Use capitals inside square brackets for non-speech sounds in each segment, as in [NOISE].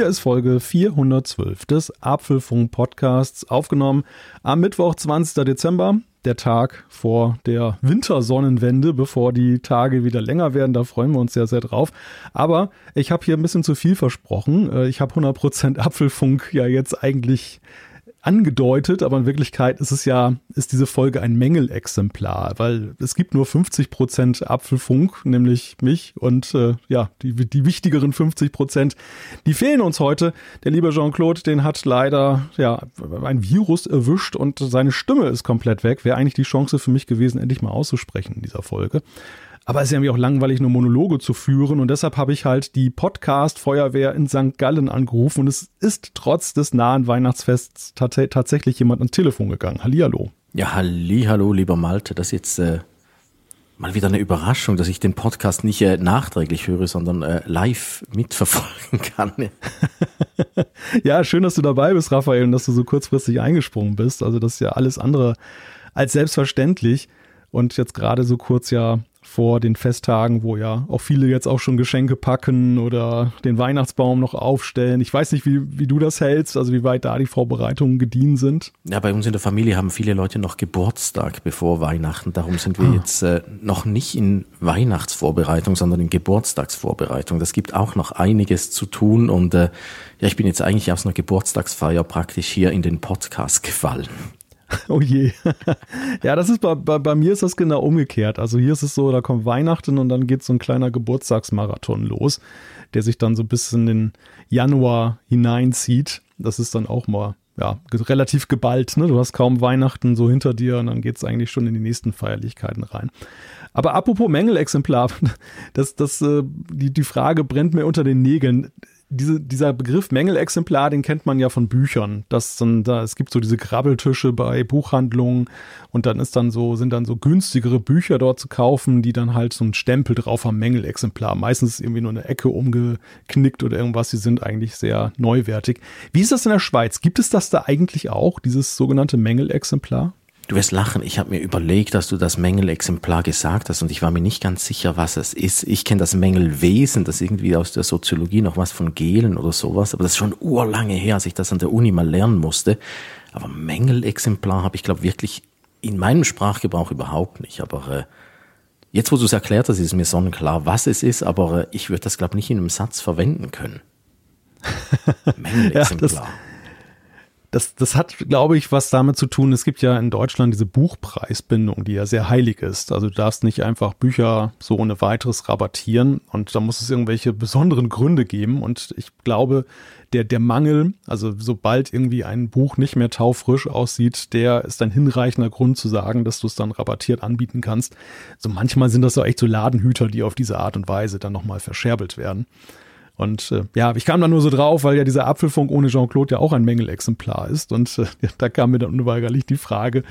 Hier ist Folge 412 des Apfelfunk Podcasts, aufgenommen am Mittwoch, 20. Dezember der Tag vor der Wintersonnenwende, bevor die Tage wieder länger werden. Da freuen wir uns sehr, sehr drauf. Aber ich habe hier ein bisschen zu viel versprochen. Äh, ich habe 100% Apfelfunk ja jetzt eigentlich angedeutet, aber in Wirklichkeit ist es ja, ist diese Folge ein Mängelexemplar, weil es gibt nur 50 Prozent Apfelfunk, nämlich mich und äh, ja, die, die wichtigeren 50 Prozent, die fehlen uns heute. Der liebe Jean-Claude, den hat leider ja ein Virus erwischt und seine Stimme ist komplett weg. Wäre eigentlich die Chance für mich gewesen, endlich mal auszusprechen in dieser Folge. Aber es ist ja irgendwie auch langweilig, nur Monologe zu führen. Und deshalb habe ich halt die Podcast-Feuerwehr in St. Gallen angerufen. Und es ist trotz des nahen Weihnachtsfests tats tatsächlich jemand ans Telefon gegangen. Hallihallo. Ja, hallo, lieber Malte. Das ist jetzt äh, mal wieder eine Überraschung, dass ich den Podcast nicht äh, nachträglich höre, sondern äh, live mitverfolgen [LAUGHS] kann. [LAUGHS] ja, schön, dass du dabei bist, Raphael, und dass du so kurzfristig eingesprungen bist. Also das ist ja alles andere als selbstverständlich. Und jetzt gerade so kurz ja vor den Festtagen, wo ja auch viele jetzt auch schon Geschenke packen oder den Weihnachtsbaum noch aufstellen. Ich weiß nicht, wie, wie du das hältst, also wie weit da die Vorbereitungen gediehen sind. Ja, bei uns in der Familie haben viele Leute noch Geburtstag bevor Weihnachten. Darum sind wir ah. jetzt äh, noch nicht in Weihnachtsvorbereitung, sondern in Geburtstagsvorbereitung. Das gibt auch noch einiges zu tun und äh, ja, ich bin jetzt eigentlich aus einer Geburtstagsfeier praktisch hier in den Podcast gefallen. [LAUGHS] Oh je. [LAUGHS] ja, das ist bei, bei, bei, mir ist das genau umgekehrt. Also hier ist es so, da kommt Weihnachten und dann geht so ein kleiner Geburtstagsmarathon los, der sich dann so bis in den Januar hineinzieht. Das ist dann auch mal ja, relativ geballt. Ne? Du hast kaum Weihnachten so hinter dir und dann geht es eigentlich schon in die nächsten Feierlichkeiten rein. Aber apropos Mängelexemplar, [LAUGHS] das, das, äh, die, die Frage brennt mir unter den Nägeln diese, dieser Begriff Mängelexemplar, den kennt man ja von Büchern. Das dann, da, es gibt so diese Grabbeltische bei Buchhandlungen und dann ist dann so, sind dann so günstigere Bücher dort zu kaufen, die dann halt so einen Stempel drauf haben, Mängelexemplar. Meistens ist irgendwie nur eine Ecke umgeknickt oder irgendwas. Die sind eigentlich sehr neuwertig. Wie ist das in der Schweiz? Gibt es das da eigentlich auch, dieses sogenannte Mängelexemplar? Du wirst lachen, ich habe mir überlegt, dass du das Mängelexemplar gesagt hast und ich war mir nicht ganz sicher, was es ist. Ich kenne das Mängelwesen, das irgendwie aus der Soziologie noch was von Gelen oder sowas, aber das ist schon urlange her, als ich das an der Uni mal lernen musste. Aber Mängelexemplar habe ich, glaube wirklich in meinem Sprachgebrauch überhaupt nicht. Aber äh, jetzt, wo du es erklärt hast, ist mir sonnenklar, was es ist, aber äh, ich würde das, glaube nicht in einem Satz verwenden können. [LAUGHS] Mängelexemplar. ja, das, das hat, glaube ich, was damit zu tun. Es gibt ja in Deutschland diese Buchpreisbindung, die ja sehr heilig ist. Also du darfst nicht einfach Bücher so ohne weiteres rabattieren und da muss es irgendwelche besonderen Gründe geben. Und ich glaube, der, der Mangel, also sobald irgendwie ein Buch nicht mehr taufrisch aussieht, der ist ein hinreichender Grund zu sagen, dass du es dann rabattiert anbieten kannst. So manchmal sind das so echt so Ladenhüter, die auf diese Art und Weise dann nochmal verscherbelt werden. Und äh, ja, ich kam da nur so drauf, weil ja dieser Apfelfunk ohne Jean-Claude ja auch ein Mängelexemplar ist. Und äh, da kam mir dann unweigerlich die Frage,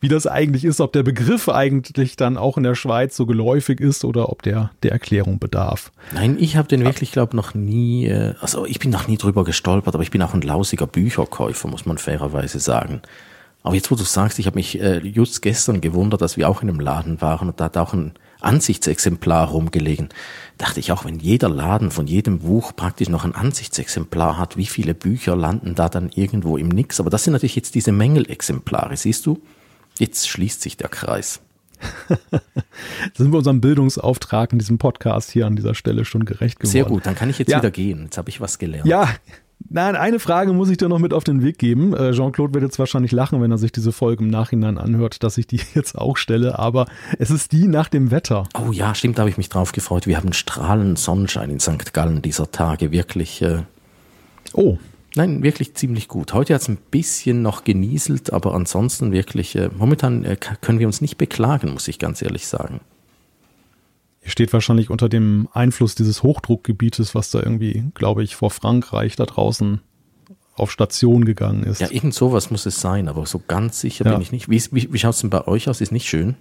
wie das eigentlich ist, ob der Begriff eigentlich dann auch in der Schweiz so geläufig ist oder ob der der Erklärung bedarf. Nein, ich habe den wirklich, glaube noch nie, äh, also ich bin noch nie drüber gestolpert, aber ich bin auch ein lausiger Bücherkäufer, muss man fairerweise sagen. Aber jetzt, wo du sagst, ich habe mich äh, just gestern gewundert, dass wir auch in einem Laden waren und da hat auch ein Ansichtsexemplar rumgelegen. Dachte ich auch, wenn jeder Laden von jedem Buch praktisch noch ein Ansichtsexemplar hat, wie viele Bücher landen da dann irgendwo im Nix? Aber das sind natürlich jetzt diese Mängelexemplare, siehst du? Jetzt schließt sich der Kreis. [LAUGHS] sind wir unserem Bildungsauftrag in diesem Podcast hier an dieser Stelle schon gerecht geworden. Sehr gut, dann kann ich jetzt ja. wieder gehen. Jetzt habe ich was gelernt. Ja, Nein, eine Frage muss ich dir noch mit auf den Weg geben. Äh, Jean-Claude wird jetzt wahrscheinlich lachen, wenn er sich diese Folge im Nachhinein anhört, dass ich die [LAUGHS] jetzt auch stelle, aber es ist die nach dem Wetter. Oh ja, stimmt, da habe ich mich drauf gefreut. Wir haben strahlenden Sonnenschein in St. Gallen dieser Tage, wirklich. Äh, oh. Nein, wirklich ziemlich gut. Heute hat es ein bisschen noch genieselt, aber ansonsten wirklich, äh, momentan äh, können wir uns nicht beklagen, muss ich ganz ehrlich sagen. Ihr steht wahrscheinlich unter dem Einfluss dieses Hochdruckgebietes, was da irgendwie, glaube ich, vor Frankreich da draußen auf Station gegangen ist. Ja, irgend sowas muss es sein, aber so ganz sicher ja. bin ich nicht. Wie, wie, wie schaut es denn bei euch aus? Ist nicht schön?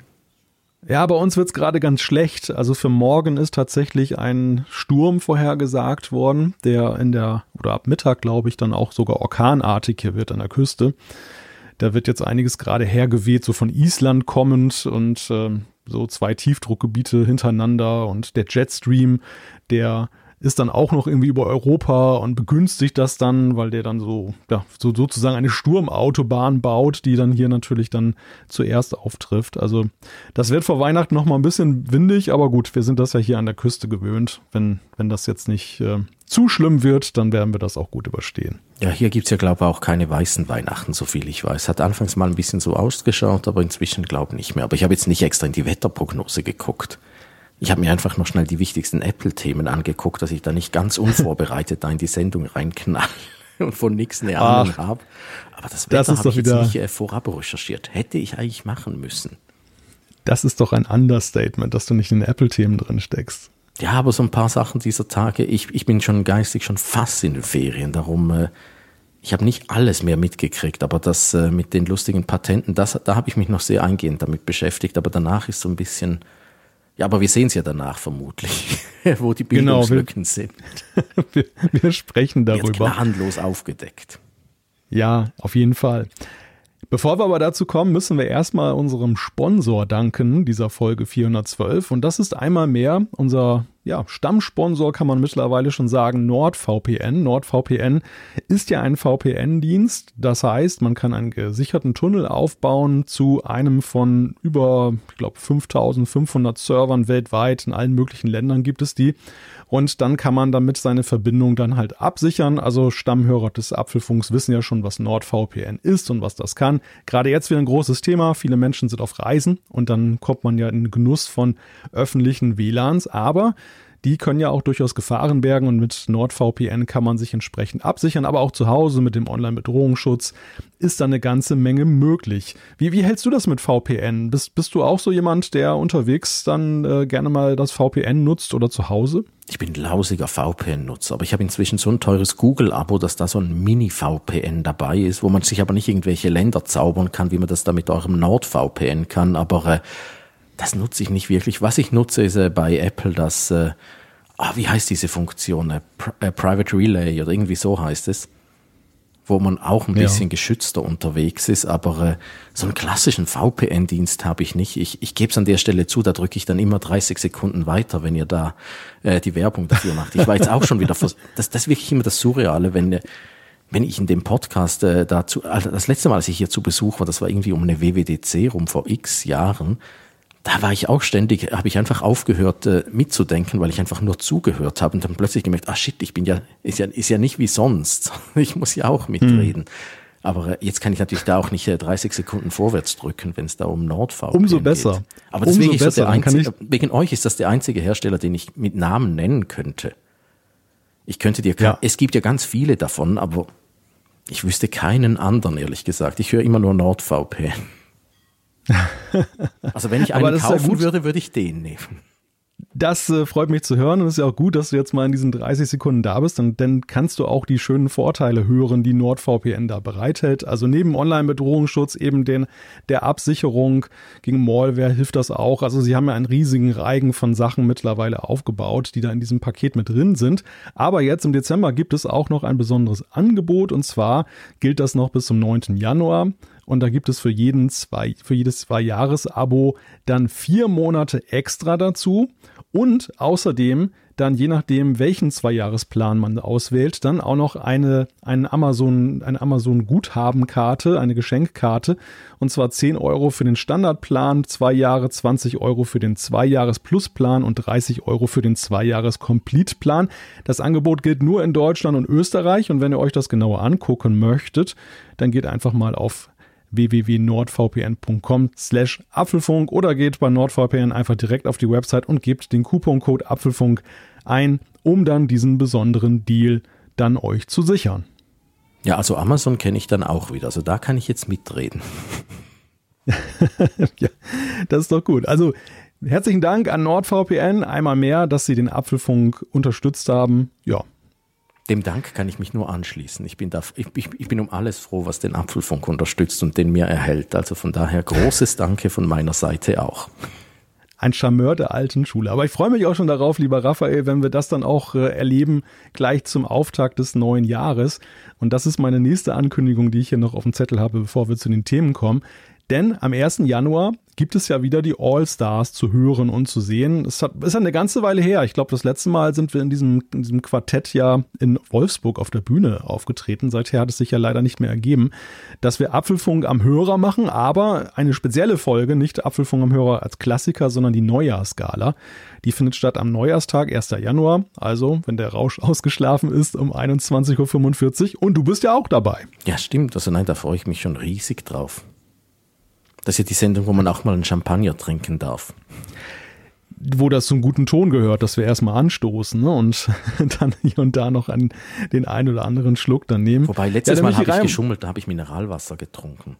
Ja, bei uns wird's gerade ganz schlecht. Also für morgen ist tatsächlich ein Sturm vorhergesagt worden, der in der, oder ab Mittag, glaube ich, dann auch sogar orkanartig hier wird an der Küste. Da wird jetzt einiges gerade hergeweht, so von Island kommend und ähm, so zwei Tiefdruckgebiete hintereinander und der Jetstream, der ist dann auch noch irgendwie über Europa und begünstigt das dann, weil der dann so, ja, so sozusagen eine Sturmautobahn baut, die dann hier natürlich dann zuerst auftrifft. Also das wird vor Weihnachten noch mal ein bisschen windig, aber gut, wir sind das ja hier an der Küste gewöhnt. Wenn, wenn das jetzt nicht äh, zu schlimm wird, dann werden wir das auch gut überstehen. Ja, hier gibt's ja, glaube ich, auch keine weißen Weihnachten, so viel ich weiß. Hat anfangs mal ein bisschen so ausgeschaut, aber inzwischen glaube ich nicht mehr. Aber ich habe jetzt nicht extra in die Wetterprognose geguckt. Ich habe mir einfach noch schnell die wichtigsten Apple-Themen angeguckt, dass ich da nicht ganz unvorbereitet da in die Sendung reinknall und von nichts eine Ahnung habe. Aber das Wetter habe ich jetzt nicht äh, vorab recherchiert. Hätte ich eigentlich machen müssen. Das ist doch ein Understatement, dass du nicht in Apple-Themen drin steckst. Ja, aber so ein paar Sachen dieser Tage, ich, ich bin schon geistig schon fast in den Ferien, darum, äh, ich habe nicht alles mehr mitgekriegt, aber das äh, mit den lustigen Patenten, das, da habe ich mich noch sehr eingehend damit beschäftigt, aber danach ist so ein bisschen, ja, aber wir sehen es ja danach vermutlich, [LAUGHS] wo die Bildungslücken genau, sind. [LAUGHS] wir, wir sprechen darüber. Wird gnadenlos aufgedeckt. Ja, auf jeden Fall. Bevor wir aber dazu kommen, müssen wir erstmal unserem Sponsor danken, dieser Folge 412. Und das ist einmal mehr unser ja, Stammsponsor, kann man mittlerweile schon sagen, NordVPN. NordVPN ist ja ein VPN-Dienst. Das heißt, man kann einen gesicherten Tunnel aufbauen zu einem von über, ich glaube, 5500 Servern weltweit. In allen möglichen Ländern gibt es die. Und dann kann man damit seine Verbindung dann halt absichern. Also Stammhörer des Apfelfunks wissen ja schon, was NordVPN ist und was das kann. Gerade jetzt wieder ein großes Thema. Viele Menschen sind auf Reisen und dann kommt man ja in Genuss von öffentlichen WLANs. Aber die können ja auch durchaus Gefahren bergen und mit NordVPN kann man sich entsprechend absichern, aber auch zu Hause mit dem Online-Bedrohungsschutz ist da eine ganze Menge möglich. Wie, wie hältst du das mit VPN? Bist, bist du auch so jemand, der unterwegs dann äh, gerne mal das VPN nutzt oder zu Hause? Ich bin lausiger VPN-Nutzer, aber ich habe inzwischen so ein teures Google-Abo, dass da so ein Mini-VPN dabei ist, wo man sich aber nicht irgendwelche Länder zaubern kann, wie man das da mit eurem NordVPN kann, aber äh, das nutze ich nicht wirklich. Was ich nutze, ist äh, bei Apple das, äh, ah, wie heißt diese Funktion? Äh, Pri äh, Private Relay oder irgendwie so heißt es. Wo man auch ein bisschen ja. geschützter unterwegs ist, aber äh, so einen klassischen VPN-Dienst habe ich nicht. Ich, ich gebe es an der Stelle zu, da drücke ich dann immer 30 Sekunden weiter, wenn ihr da äh, die Werbung dafür macht. Ich war jetzt auch schon wieder, das, das ist wirklich immer das Surreale, wenn wenn ich in dem Podcast äh, dazu, also das letzte Mal, als ich hier zu Besuch war, das war irgendwie um eine WWDC rum vor x Jahren, da war ich auch ständig, habe ich einfach aufgehört äh, mitzudenken, weil ich einfach nur zugehört habe und dann plötzlich gemerkt, ah shit, ich bin ja, ist ja, ist ja nicht wie sonst. [LAUGHS] Ich muss ja auch mitreden. Hm. Aber äh, jetzt kann ich natürlich da auch nicht äh, 30 Sekunden vorwärts drücken, wenn es da um NordVPN Umso besser. Geht. Aber deswegen Umso besser. So einzige, wegen euch ist das der einzige Hersteller, den ich mit Namen nennen könnte. Ich könnte dir, ja. es gibt ja ganz viele davon, aber ich wüsste keinen anderen, ehrlich gesagt. Ich höre immer nur NordVPN. Also wenn ich einen kaufen ja würde, würde ich den nehmen. Das äh, freut mich zu hören und es ist ja auch gut, dass du jetzt mal in diesen 30 Sekunden da bist und dann kannst du auch die schönen Vorteile hören, die NordVPN da bereithält. Also neben Online-Bedrohungsschutz eben den der Absicherung gegen Malware hilft das auch. Also sie haben ja einen riesigen Reigen von Sachen mittlerweile aufgebaut, die da in diesem Paket mit drin sind. Aber jetzt im Dezember gibt es auch noch ein besonderes Angebot und zwar gilt das noch bis zum 9. Januar. Und da gibt es für jeden zwei, für jedes Zwei-Jahres-Abo dann vier Monate extra dazu. Und außerdem dann je nachdem, welchen Zweijahresplan man auswählt, dann auch noch eine, eine Amazon, eine Amazon Guthabenkarte, eine Geschenkkarte. Und zwar 10 Euro für den Standardplan, zwei Jahre, 20 Euro für den Zweijahres-Plus-Plan und 30 Euro für den Zweijahres-Complete-Plan. Das Angebot gilt nur in Deutschland und Österreich. Und wenn ihr euch das genauer angucken möchtet, dann geht einfach mal auf www.nordvpn.com slash Apfelfunk oder geht bei NordVPN einfach direkt auf die Website und gebt den Couponcode Apfelfunk ein, um dann diesen besonderen Deal dann euch zu sichern. Ja, also Amazon kenne ich dann auch wieder. Also da kann ich jetzt mitreden. [LAUGHS] ja, das ist doch gut. Also herzlichen Dank an NordVPN einmal mehr, dass Sie den Apfelfunk unterstützt haben. Ja, dem Dank kann ich mich nur anschließen. Ich bin, da, ich, ich, ich bin um alles froh, was den Apfelfunk unterstützt und den mir erhält. Also von daher großes Danke von meiner Seite auch. ein Charmeur der alten Schule. Aber ich freue mich auch schon darauf, lieber Raphael, wenn wir das dann auch äh, erleben, gleich zum Auftakt des neuen Jahres. Und das ist meine nächste Ankündigung, die ich hier noch auf dem Zettel habe, bevor wir zu den Themen kommen. Denn am 1. Januar gibt es ja wieder die All-Stars zu hören und zu sehen. Es hat, ist eine ganze Weile her. Ich glaube, das letzte Mal sind wir in diesem, in diesem Quartett ja in Wolfsburg auf der Bühne aufgetreten. Seither hat es sich ja leider nicht mehr ergeben, dass wir Apfelfunk am Hörer machen, aber eine spezielle Folge, nicht Apfelfunk am Hörer als Klassiker, sondern die Neujahrsgala. Die findet statt am Neujahrstag, 1. Januar, also wenn der Rausch [LAUGHS] ausgeschlafen ist, um 21.45 Uhr. Und du bist ja auch dabei. Ja, stimmt. Also nein, da freue ich mich schon riesig drauf. Das ist ja die Sendung, wo man auch mal einen Champagner trinken darf. Wo das zum guten Ton gehört, dass wir erstmal anstoßen ne? und [LAUGHS] dann hier und da noch an den einen oder anderen Schluck dann nehmen. Wobei, letztes ja, Mal habe ich geschummelt, da habe ich Mineralwasser getrunken.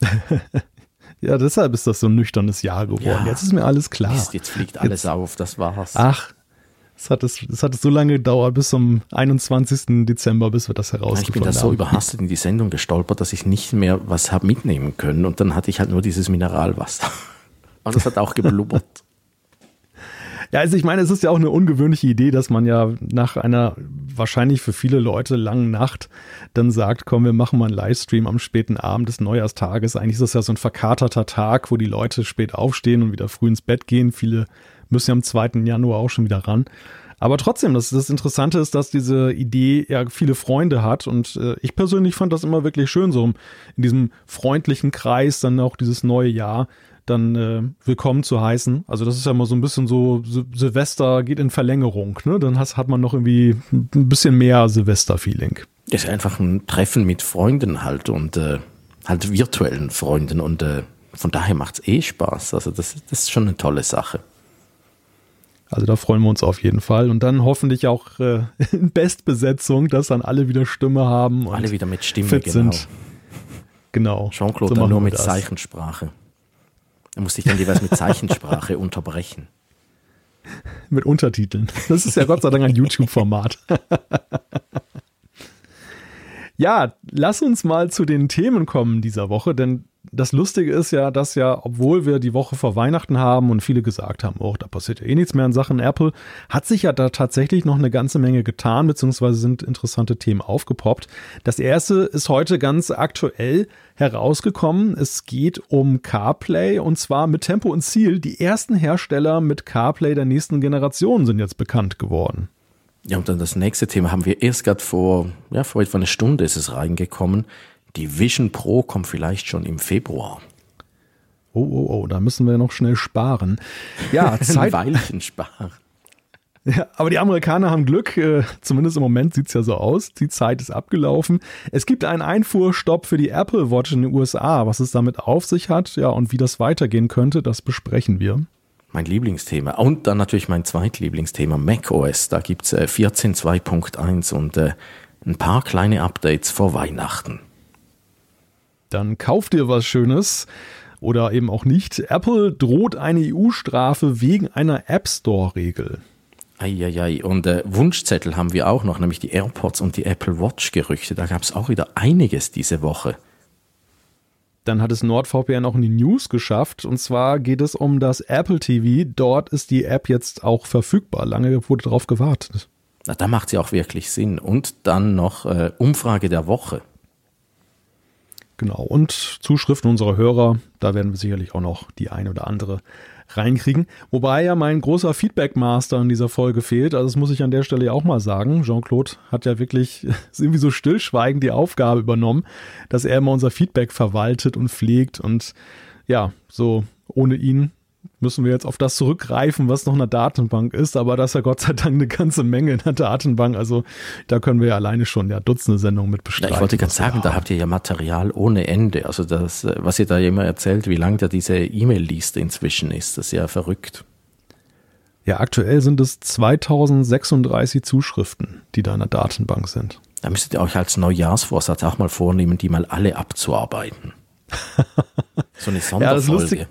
[LAUGHS] ja, deshalb ist das so ein nüchternes Jahr geworden. Ja, jetzt ist mir alles klar. Mist, jetzt fliegt alles jetzt, auf, das war's. Ach, es hat, es, es hat so lange gedauert, bis zum 21. Dezember, bis wir das herausgefunden haben. Ich bin da so überhastet in die Sendung gestolpert, dass ich nicht mehr was habe mitnehmen können. Und dann hatte ich halt nur dieses Mineralwasser. [LAUGHS] Und das hat auch geblubbert. Ja, also ich meine, es ist ja auch eine ungewöhnliche Idee, dass man ja nach einer wahrscheinlich für viele Leute langen Nacht dann sagt, komm, wir machen mal einen Livestream am späten Abend des Neujahrstages. Eigentlich ist das ja so ein verkaterter Tag, wo die Leute spät aufstehen und wieder früh ins Bett gehen. Viele müssen ja am 2. Januar auch schon wieder ran. Aber trotzdem, das, das Interessante ist, dass diese Idee ja viele Freunde hat und äh, ich persönlich fand das immer wirklich schön, so in diesem freundlichen Kreis dann auch dieses neue Jahr dann äh, willkommen zu heißen. Also das ist ja immer so ein bisschen so, Sil Silvester geht in Verlängerung, ne? Dann has, hat man noch irgendwie ein bisschen mehr Silvester-Feeling. Das ist einfach ein Treffen mit Freunden halt und äh, halt virtuellen Freunden und äh, von daher macht es eh Spaß. Also das, das ist schon eine tolle Sache. Also da freuen wir uns auf jeden Fall. Und dann hoffentlich auch äh, [LAUGHS] in Bestbesetzung, dass dann alle wieder Stimme haben. alle wieder mit Stimme, fit genau. Sind. Genau. Jean-Claude so nur mit das. Zeichensprache. Er muss sich dann jeweils mit Zeichensprache [LAUGHS] unterbrechen. Mit Untertiteln. Das ist ja Gott sei Dank ein [LAUGHS] YouTube-Format. Ja, lass uns mal zu den Themen kommen dieser Woche, denn das Lustige ist ja, dass ja, obwohl wir die Woche vor Weihnachten haben und viele gesagt haben, oh, da passiert ja eh nichts mehr in Sachen Apple, hat sich ja da tatsächlich noch eine ganze Menge getan, beziehungsweise sind interessante Themen aufgepoppt. Das erste ist heute ganz aktuell herausgekommen. Es geht um CarPlay und zwar mit Tempo und Ziel. Die ersten Hersteller mit CarPlay der nächsten Generation sind jetzt bekannt geworden. Ja, und dann das nächste Thema haben wir erst gerade vor, ja, vor etwa einer Stunde ist es reingekommen. Die Vision Pro kommt vielleicht schon im Februar. Oh, oh, oh, da müssen wir noch schnell sparen. Ja, [LAUGHS] Zeit. Ein Weilchen sparen. [LAUGHS] Ja, aber die Amerikaner haben Glück, äh, zumindest im Moment sieht es ja so aus. Die Zeit ist abgelaufen. Es gibt einen Einfuhrstopp für die Apple Watch in den USA. Was es damit auf sich hat, ja, und wie das weitergehen könnte, das besprechen wir. Mein Lieblingsthema. Und dann natürlich mein zweitlieblingsthema, macOS. Da gibt es äh, 14.2.1 und äh, ein paar kleine Updates vor Weihnachten dann kauf dir was Schönes oder eben auch nicht. Apple droht eine EU-Strafe wegen einer App Store-Regel. Eieiei, und äh, Wunschzettel haben wir auch noch, nämlich die AirPods und die Apple Watch-Gerüchte. Da gab es auch wieder einiges diese Woche. Dann hat es NordVPN auch in die News geschafft. Und zwar geht es um das Apple TV. Dort ist die App jetzt auch verfügbar. Lange wurde darauf gewartet. Na, da macht sie auch wirklich Sinn. Und dann noch äh, Umfrage der Woche. Genau. Und Zuschriften unserer Hörer, da werden wir sicherlich auch noch die eine oder andere reinkriegen. Wobei ja mein großer Feedback-Master in dieser Folge fehlt. Also das muss ich an der Stelle ja auch mal sagen. Jean-Claude hat ja wirklich [LAUGHS] irgendwie so stillschweigend die Aufgabe übernommen, dass er immer unser Feedback verwaltet und pflegt. Und ja, so ohne ihn müssen wir jetzt auf das zurückgreifen, was noch in der Datenbank ist. Aber das ist ja Gott sei Dank eine ganze Menge in der Datenbank. Also da können wir ja alleine schon ja Dutzende Sendungen mit bestreiten. Ja, ich wollte gerade sagen, da habt ihr ja Material ohne Ende. Also das, was ihr da immer erzählt, wie lang da diese E-Mail-Liste inzwischen ist, das ist ja verrückt. Ja, aktuell sind es 2036 Zuschriften, die da in der Datenbank sind. Da müsstet ihr euch als Neujahrsvorsatz auch mal vornehmen, die mal alle abzuarbeiten. [LAUGHS] so eine Sonderfolge. Ja, das,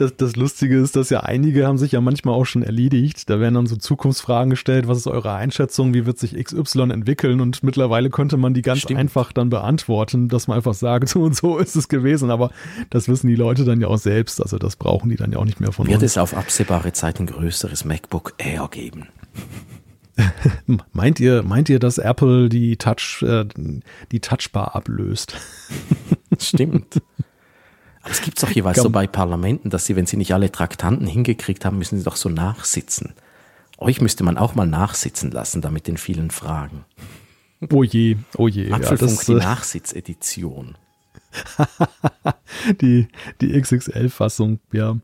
das Lustige ist, dass ja einige haben sich ja manchmal auch schon erledigt. Da werden dann so Zukunftsfragen gestellt. Was ist eure Einschätzung? Wie wird sich XY entwickeln? Und mittlerweile könnte man die ganz Stimmt. einfach dann beantworten, dass man einfach sagt, so und so ist es gewesen. Aber das wissen die Leute dann ja auch selbst. Also das brauchen die dann ja auch nicht mehr von wird uns. Wird es auf absehbare Zeit ein größeres MacBook Air geben? [LAUGHS] meint ihr, meint ihr, dass Apple die Touch, äh, die Touchbar ablöst? Stimmt. [LAUGHS] Aber es gibt doch jeweils Komm. so bei Parlamenten, dass sie, wenn sie nicht alle Traktanten hingekriegt haben, müssen sie doch so nachsitzen. Euch müsste man auch mal nachsitzen lassen, da mit den vielen Fragen. Oh je, oh je. Apfelfunk, ja, das, die äh, Nachsitzedition. [LAUGHS] die, die XXL-Fassung, ja.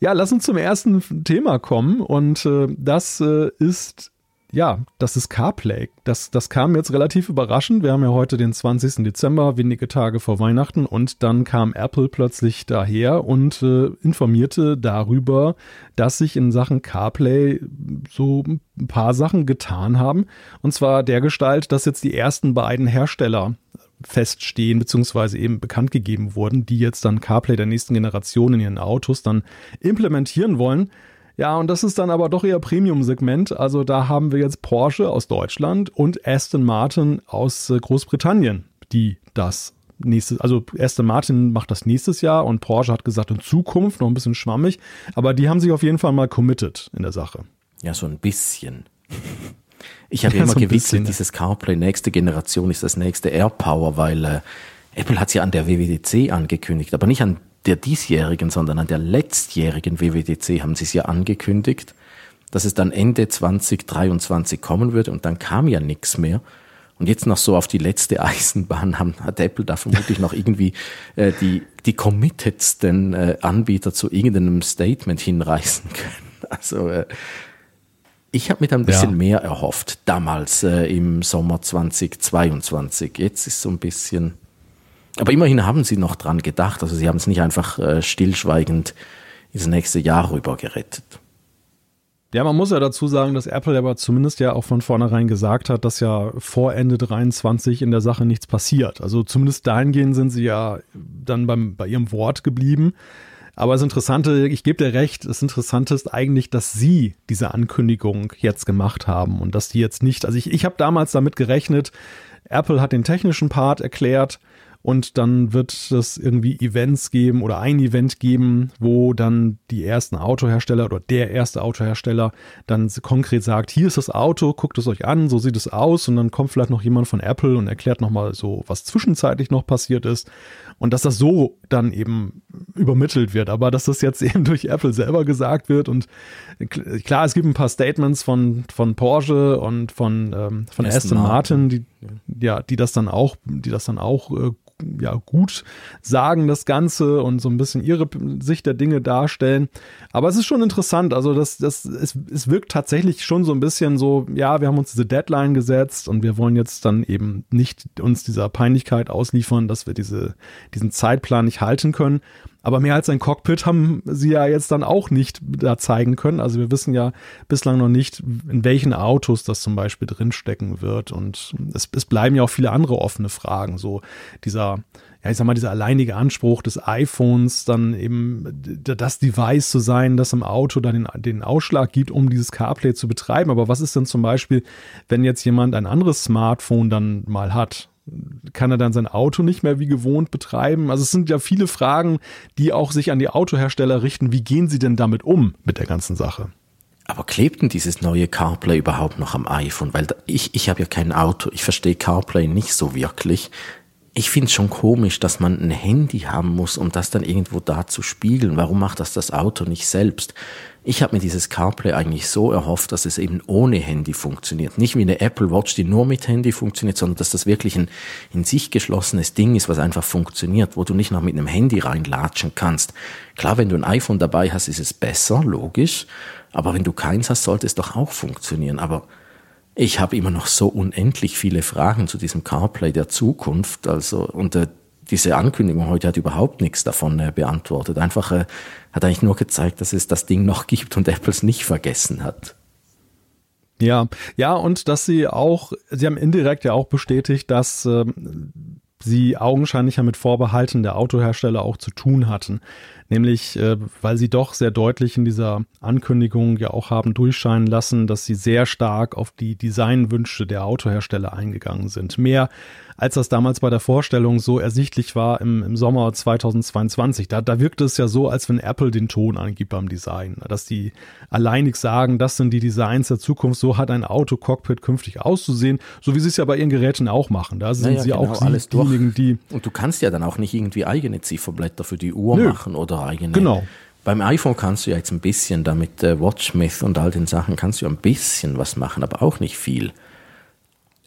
Ja, lass uns zum ersten Thema kommen und äh, das äh, ist ja, das ist CarPlay. Das, das kam jetzt relativ überraschend. Wir haben ja heute den 20. Dezember, wenige Tage vor Weihnachten, und dann kam Apple plötzlich daher und äh, informierte darüber, dass sich in Sachen CarPlay so ein paar Sachen getan haben. Und zwar der Gestalt, dass jetzt die ersten beiden Hersteller feststehen, beziehungsweise eben bekannt gegeben wurden, die jetzt dann CarPlay der nächsten Generation in ihren Autos dann implementieren wollen. Ja, und das ist dann aber doch eher Premium-Segment. Also da haben wir jetzt Porsche aus Deutschland und Aston Martin aus äh, Großbritannien, die das nächstes, also Aston Martin macht das nächstes Jahr und Porsche hat gesagt in Zukunft, noch ein bisschen schwammig, aber die haben sich auf jeden Fall mal committed in der Sache. Ja, so ein bisschen. Ich habe [LAUGHS] ja, immer so gewitzelt, dieses CarPlay nächste Generation ist das nächste AirPower, weil äh, Apple hat es ja an der WWDC angekündigt, aber nicht an der diesjährigen, sondern an der letztjährigen WWDC haben sie es ja angekündigt, dass es dann Ende 2023 kommen würde und dann kam ja nichts mehr. Und jetzt noch so auf die letzte Eisenbahn haben, hat Apple da vermutlich noch irgendwie äh, die, die committedsten äh, Anbieter zu irgendeinem Statement hinreißen können. [LAUGHS] Also äh, ich habe mir da ein bisschen ja. mehr erhofft, damals äh, im Sommer 2022. Jetzt ist so ein bisschen aber immerhin haben sie noch dran gedacht. Also sie haben es nicht einfach äh, stillschweigend ins nächste Jahr rüber gerettet. Ja, man muss ja dazu sagen, dass Apple aber zumindest ja auch von vornherein gesagt hat, dass ja vor Ende 23 in der Sache nichts passiert. Also zumindest dahingehend sind sie ja dann beim, bei ihrem Wort geblieben. Aber das Interessante, ich gebe dir recht, das Interessante ist eigentlich, dass sie diese Ankündigung jetzt gemacht haben und dass die jetzt nicht, also ich, ich habe damals damit gerechnet, Apple hat den technischen Part erklärt, und dann wird es irgendwie Events geben oder ein Event geben, wo dann die ersten Autohersteller oder der erste Autohersteller dann konkret sagt, hier ist das Auto, guckt es euch an, so sieht es aus. Und dann kommt vielleicht noch jemand von Apple und erklärt nochmal so, was zwischenzeitlich noch passiert ist. Und dass das so dann eben übermittelt wird, aber dass das jetzt [LAUGHS] eben durch Apple selber gesagt wird und klar, es gibt ein paar Statements von, von Porsche und von, ähm, von Aston, Aston Martin, die, ja, die das dann auch, die das dann auch äh, ja, gut sagen, das Ganze und so ein bisschen ihre Sicht der Dinge darstellen. Aber es ist schon interessant. Also, das, das, es, es wirkt tatsächlich schon so ein bisschen so, ja, wir haben uns diese Deadline gesetzt und wir wollen jetzt dann eben nicht uns dieser Peinlichkeit ausliefern, dass wir diese, diesen Zeitplan nicht halten können. Aber mehr als ein Cockpit haben sie ja jetzt dann auch nicht da zeigen können. Also wir wissen ja bislang noch nicht, in welchen Autos das zum Beispiel drinstecken wird. Und es, es bleiben ja auch viele andere offene Fragen. So dieser, ja, ich sag mal, dieser alleinige Anspruch des iPhones, dann eben das Device zu sein, das im Auto dann den, den Ausschlag gibt, um dieses CarPlay zu betreiben. Aber was ist denn zum Beispiel, wenn jetzt jemand ein anderes Smartphone dann mal hat? Kann er dann sein Auto nicht mehr wie gewohnt betreiben? Also es sind ja viele Fragen, die auch sich an die Autohersteller richten. Wie gehen sie denn damit um mit der ganzen Sache? Aber klebt denn dieses neue CarPlay überhaupt noch am iPhone? Weil ich, ich habe ja kein Auto, ich verstehe CarPlay nicht so wirklich ich finde es schon komisch, dass man ein Handy haben muss, um das dann irgendwo da zu spiegeln. Warum macht das das Auto nicht selbst? Ich habe mir dieses CarPlay eigentlich so erhofft, dass es eben ohne Handy funktioniert. Nicht wie eine Apple Watch, die nur mit Handy funktioniert, sondern dass das wirklich ein in sich geschlossenes Ding ist, was einfach funktioniert, wo du nicht noch mit einem Handy reinlatschen kannst. Klar, wenn du ein iPhone dabei hast, ist es besser, logisch. Aber wenn du keins hast, sollte es doch auch funktionieren. Aber ich habe immer noch so unendlich viele Fragen zu diesem CarPlay der Zukunft. Also, und äh, diese Ankündigung heute hat überhaupt nichts davon äh, beantwortet. Einfach äh, hat eigentlich nur gezeigt, dass es das Ding noch [LAUGHS] gibt und Apple es nicht vergessen hat. Ja, ja, und dass sie auch, sie haben indirekt ja auch bestätigt, dass ähm, sie augenscheinlich ja mit Vorbehalten der Autohersteller auch zu tun hatten. Nämlich, äh, weil sie doch sehr deutlich in dieser Ankündigung ja auch haben durchscheinen lassen, dass sie sehr stark auf die Designwünsche der Autohersteller eingegangen sind. Mehr als das damals bei der Vorstellung so ersichtlich war im, im Sommer 2022. Da, da wirkte es ja so, als wenn Apple den Ton angibt beim Design. Dass die alleinig sagen, das sind die Designs der Zukunft, so hat ein Autocockpit künftig auszusehen, so wie sie es ja bei ihren Geräten auch machen. Da sind naja, sie genau, auch alles diejenigen, die. Und du kannst ja dann auch nicht irgendwie eigene Zifferblätter für die Uhr Nö. machen oder eigene. Genau. Beim iPhone kannst du ja jetzt ein bisschen damit äh, Watchmith und all den Sachen kannst du ja ein bisschen was machen, aber auch nicht viel.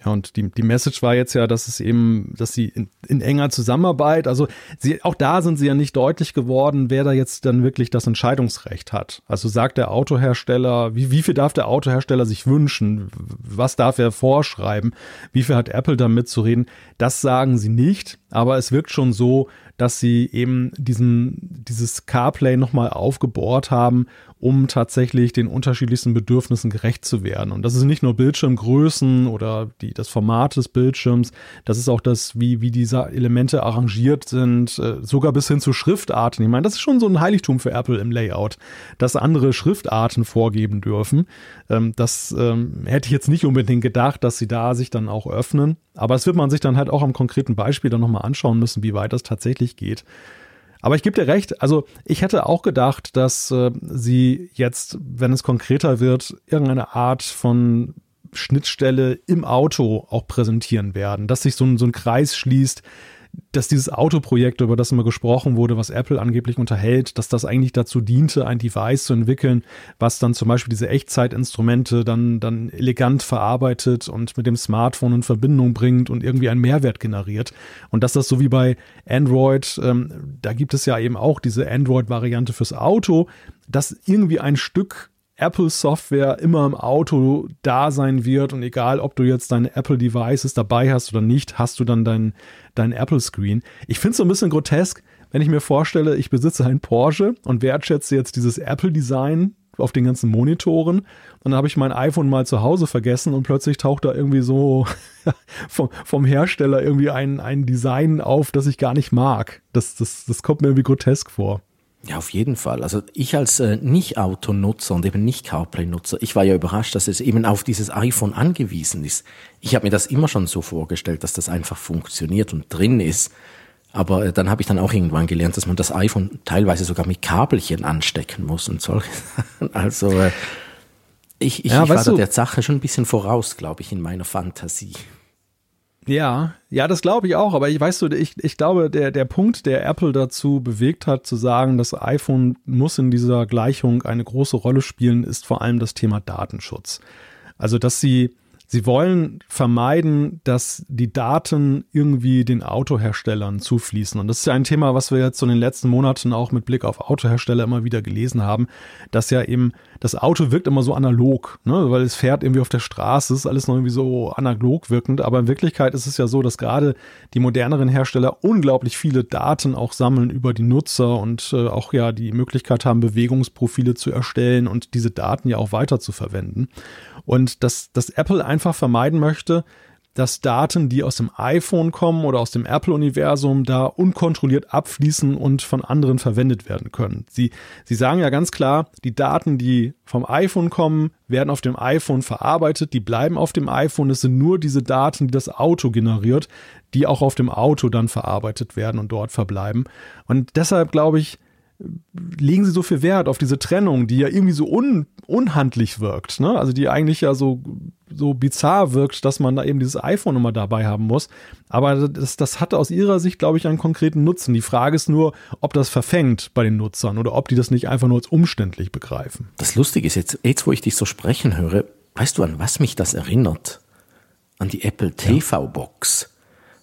Ja, und die, die Message war jetzt ja, dass es eben, dass sie in, in, enger Zusammenarbeit, also sie, auch da sind sie ja nicht deutlich geworden, wer da jetzt dann wirklich das Entscheidungsrecht hat. Also sagt der Autohersteller, wie, wie viel darf der Autohersteller sich wünschen? Was darf er vorschreiben? Wie viel hat Apple damit zu reden? Das sagen sie nicht, aber es wirkt schon so, dass sie eben diesen, dieses CarPlay nochmal aufgebohrt haben, um tatsächlich den unterschiedlichsten Bedürfnissen gerecht zu werden. Und das ist nicht nur Bildschirmgrößen oder die, das Format des Bildschirms, das ist auch das, wie, wie diese Elemente arrangiert sind, äh, sogar bis hin zu Schriftarten. Ich meine, das ist schon so ein Heiligtum für Apple im Layout, dass andere Schriftarten vorgeben dürfen. Ähm, das ähm, hätte ich jetzt nicht unbedingt gedacht, dass sie da sich dann auch öffnen. Aber es wird man sich dann halt auch am konkreten Beispiel dann nochmal anschauen müssen, wie weit das tatsächlich geht. Aber ich gebe dir recht, also ich hätte auch gedacht, dass äh, sie jetzt, wenn es konkreter wird, irgendeine Art von Schnittstelle im Auto auch präsentieren werden, dass sich so ein, so ein Kreis schließt, dass dieses Autoprojekt, über das immer gesprochen wurde, was Apple angeblich unterhält, dass das eigentlich dazu diente, ein Device zu entwickeln, was dann zum Beispiel diese Echtzeitinstrumente dann, dann elegant verarbeitet und mit dem Smartphone in Verbindung bringt und irgendwie einen Mehrwert generiert. Und dass das so wie bei Android, ähm, da gibt es ja eben auch diese Android-Variante fürs Auto, dass irgendwie ein Stück Apple-Software immer im Auto da sein wird und egal, ob du jetzt deine Apple-Devices dabei hast oder nicht, hast du dann dein, dein Apple-Screen. Ich finde es so ein bisschen grotesk, wenn ich mir vorstelle, ich besitze einen Porsche und wertschätze jetzt dieses Apple-Design auf den ganzen Monitoren. Und dann habe ich mein iPhone mal zu Hause vergessen und plötzlich taucht da irgendwie so [LAUGHS] vom, vom Hersteller irgendwie ein, ein Design auf, das ich gar nicht mag. Das, das, das kommt mir irgendwie grotesk vor. Ja, auf jeden Fall. Also ich als äh, Nicht-Auto-Nutzer und eben nicht CarPlay-Nutzer, ich war ja überrascht, dass es eben auf dieses iPhone angewiesen ist. Ich habe mir das immer schon so vorgestellt, dass das einfach funktioniert und drin ist. Aber äh, dann habe ich dann auch irgendwann gelernt, dass man das iPhone teilweise sogar mit Kabelchen anstecken muss und solche [LAUGHS] Sachen. Also äh, ich, ich, ja, ich war da der Sache schon ein bisschen voraus, glaube ich, in meiner Fantasie. Ja, ja, das glaube ich auch. Aber ich weißt du, ich, ich glaube, der, der Punkt, der Apple dazu bewegt hat, zu sagen, das iPhone muss in dieser Gleichung eine große Rolle spielen, ist vor allem das Thema Datenschutz. Also, dass sie Sie wollen vermeiden, dass die Daten irgendwie den Autoherstellern zufließen. Und das ist ja ein Thema, was wir jetzt in den letzten Monaten auch mit Blick auf Autohersteller immer wieder gelesen haben, dass ja eben das Auto wirkt immer so analog, ne? weil es fährt irgendwie auf der Straße, ist alles noch irgendwie so analog wirkend. Aber in Wirklichkeit ist es ja so, dass gerade die moderneren Hersteller unglaublich viele Daten auch sammeln über die Nutzer und äh, auch ja die Möglichkeit haben, Bewegungsprofile zu erstellen und diese Daten ja auch weiter zu verwenden. Und dass, dass Apple einfach vermeiden möchte, dass Daten, die aus dem iPhone kommen oder aus dem Apple-Universum, da unkontrolliert abfließen und von anderen verwendet werden können. Sie, sie sagen ja ganz klar, die Daten, die vom iPhone kommen, werden auf dem iPhone verarbeitet, die bleiben auf dem iPhone. Es sind nur diese Daten, die das Auto generiert, die auch auf dem Auto dann verarbeitet werden und dort verbleiben. Und deshalb glaube ich, legen sie so viel Wert auf diese Trennung, die ja irgendwie so un, unhandlich wirkt, ne? Also die eigentlich ja so, so bizarr wirkt, dass man da eben dieses iPhone immer dabei haben muss. Aber das, das hatte aus ihrer Sicht, glaube ich, einen konkreten Nutzen. Die Frage ist nur, ob das verfängt bei den Nutzern oder ob die das nicht einfach nur als umständlich begreifen. Das Lustige ist jetzt, jetzt wo ich dich so sprechen höre, weißt du, an was mich das erinnert? An die Apple TV-Box. Ja.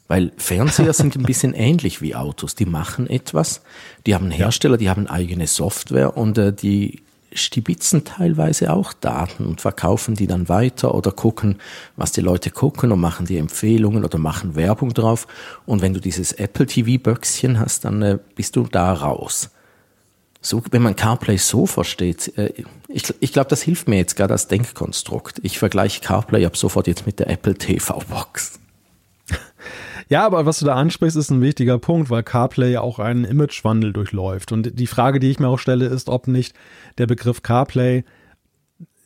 Weil Fernseher sind ein bisschen [LAUGHS] ähnlich wie Autos. Die machen etwas, die haben Hersteller, die haben eigene Software und äh, die stibitzen teilweise auch Daten und verkaufen die dann weiter oder gucken, was die Leute gucken und machen die Empfehlungen oder machen Werbung drauf. Und wenn du dieses Apple TV-Böckschen hast, dann äh, bist du da raus. So, wenn man CarPlay so versteht, äh, ich, ich glaube, das hilft mir jetzt gerade als Denkkonstrukt. Ich vergleiche CarPlay ab sofort jetzt mit der Apple TV-Box. Ja, aber was du da ansprichst, ist ein wichtiger Punkt, weil CarPlay ja auch einen Imagewandel durchläuft. Und die Frage, die ich mir auch stelle, ist, ob nicht der Begriff CarPlay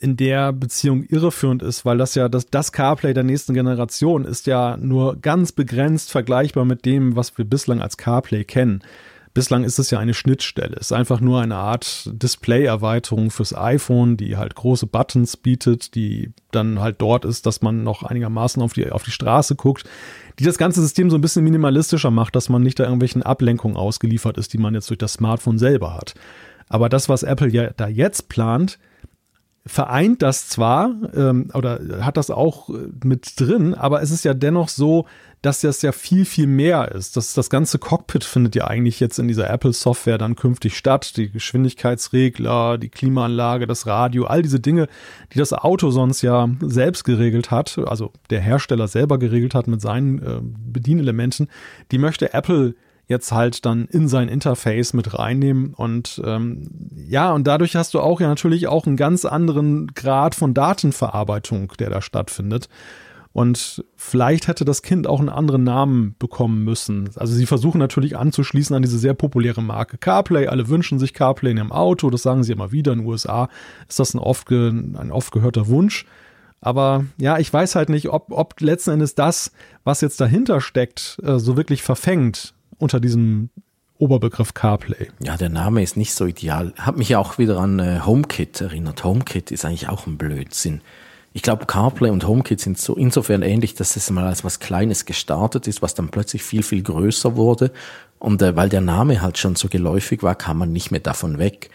in der Beziehung irreführend ist, weil das ja das, das CarPlay der nächsten Generation ist ja nur ganz begrenzt vergleichbar mit dem, was wir bislang als CarPlay kennen. Bislang ist es ja eine Schnittstelle. Es ist einfach nur eine Art Display-Erweiterung fürs iPhone, die halt große Buttons bietet, die dann halt dort ist, dass man noch einigermaßen auf die, auf die Straße guckt, die das ganze System so ein bisschen minimalistischer macht, dass man nicht da irgendwelchen Ablenkungen ausgeliefert ist, die man jetzt durch das Smartphone selber hat. Aber das, was Apple ja da jetzt plant, vereint das zwar ähm, oder hat das auch äh, mit drin, aber es ist ja dennoch so, dass das ja viel, viel mehr ist. Das, das ganze Cockpit findet ja eigentlich jetzt in dieser Apple-Software dann künftig statt. Die Geschwindigkeitsregler, die Klimaanlage, das Radio, all diese Dinge, die das Auto sonst ja selbst geregelt hat, also der Hersteller selber geregelt hat mit seinen äh, Bedienelementen, die möchte Apple jetzt halt dann in sein Interface mit reinnehmen. Und ähm, ja, und dadurch hast du auch ja natürlich auch einen ganz anderen Grad von Datenverarbeitung, der da stattfindet. Und vielleicht hätte das Kind auch einen anderen Namen bekommen müssen. Also sie versuchen natürlich anzuschließen an diese sehr populäre Marke CarPlay. Alle wünschen sich CarPlay in ihrem Auto. Das sagen sie immer wieder. In den USA ist das ein oft, ein oft gehörter Wunsch. Aber ja, ich weiß halt nicht, ob, ob letzten Endes das, was jetzt dahinter steckt, äh, so wirklich verfängt unter diesem Oberbegriff CarPlay. Ja, der Name ist nicht so ideal. Hat mich ja auch wieder an äh, HomeKit erinnert. HomeKit ist eigentlich auch ein Blödsinn. Ich glaube, CarPlay und HomeKit sind so insofern ähnlich, dass es mal als was Kleines gestartet ist, was dann plötzlich viel, viel größer wurde. Und äh, weil der Name halt schon so geläufig war, kam man nicht mehr davon weg.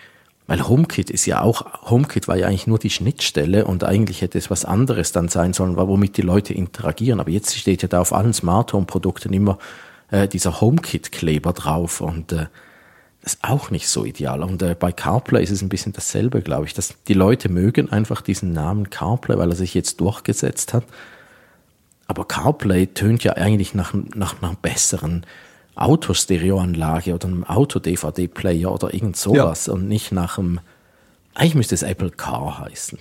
Weil HomeKit ist ja auch, HomeKit war ja eigentlich nur die Schnittstelle und eigentlich hätte es was anderes dann sein sollen, womit die Leute interagieren. Aber jetzt steht ja da auf allen Smart Home Produkten immer äh, dieser HomeKit-Kleber drauf und äh, das ist auch nicht so ideal. Und äh, bei CarPlay ist es ein bisschen dasselbe, glaube ich. Dass die Leute mögen einfach diesen Namen CarPlay, weil er sich jetzt durchgesetzt hat. Aber CarPlay tönt ja eigentlich nach, nach einer besseren Autostereoanlage oder einem Auto-DVD-Player oder irgend sowas ja. und nicht nach einem, eigentlich müsste es Apple Car heißen.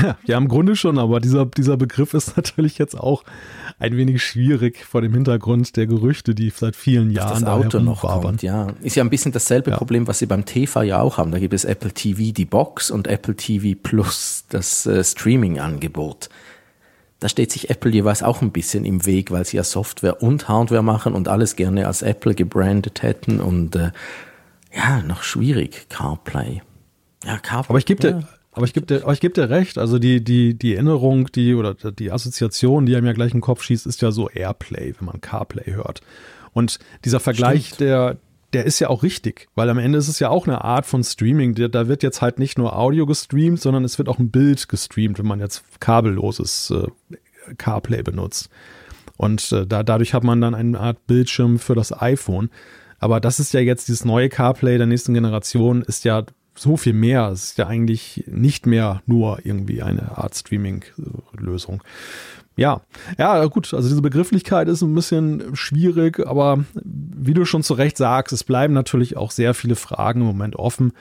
Ja, ja, im Grunde schon, aber dieser, dieser Begriff ist [LAUGHS] natürlich jetzt auch ein wenig schwierig vor dem Hintergrund der Gerüchte, die seit vielen Jahren das Auto noch kommt, ja. Ist ja ein bisschen dasselbe ja. Problem, was sie beim TV ja auch haben. Da gibt es Apple TV die Box und Apple TV Plus das äh, Streaming-Angebot. Da steht sich Apple jeweils auch ein bisschen im Weg, weil sie ja Software und Hardware machen und alles gerne als Apple gebrandet hätten und äh, ja, noch schwierig, CarPlay. Ja, CarPlay. Aber ich gebe dir, aber ich gebe dir, aber ich gebe dir recht. Also die, die, die Erinnerung, die oder die Assoziation, die einem ja gleich in den Kopf schießt, ist ja so Airplay, wenn man CarPlay hört. Und dieser Vergleich, Stimmt. der, der ist ja auch richtig, weil am Ende ist es ja auch eine Art von Streaming. Da wird jetzt halt nicht nur Audio gestreamt, sondern es wird auch ein Bild gestreamt, wenn man jetzt kabelloses äh, CarPlay benutzt. Und äh, da, dadurch hat man dann eine Art Bildschirm für das iPhone. Aber das ist ja jetzt dieses neue CarPlay der nächsten Generation, ist ja so viel mehr. Es ist ja eigentlich nicht mehr nur irgendwie eine Art Streaming-Lösung. Ja, ja, gut, also diese Begrifflichkeit ist ein bisschen schwierig, aber wie du schon zu Recht sagst, es bleiben natürlich auch sehr viele Fragen im Moment offen,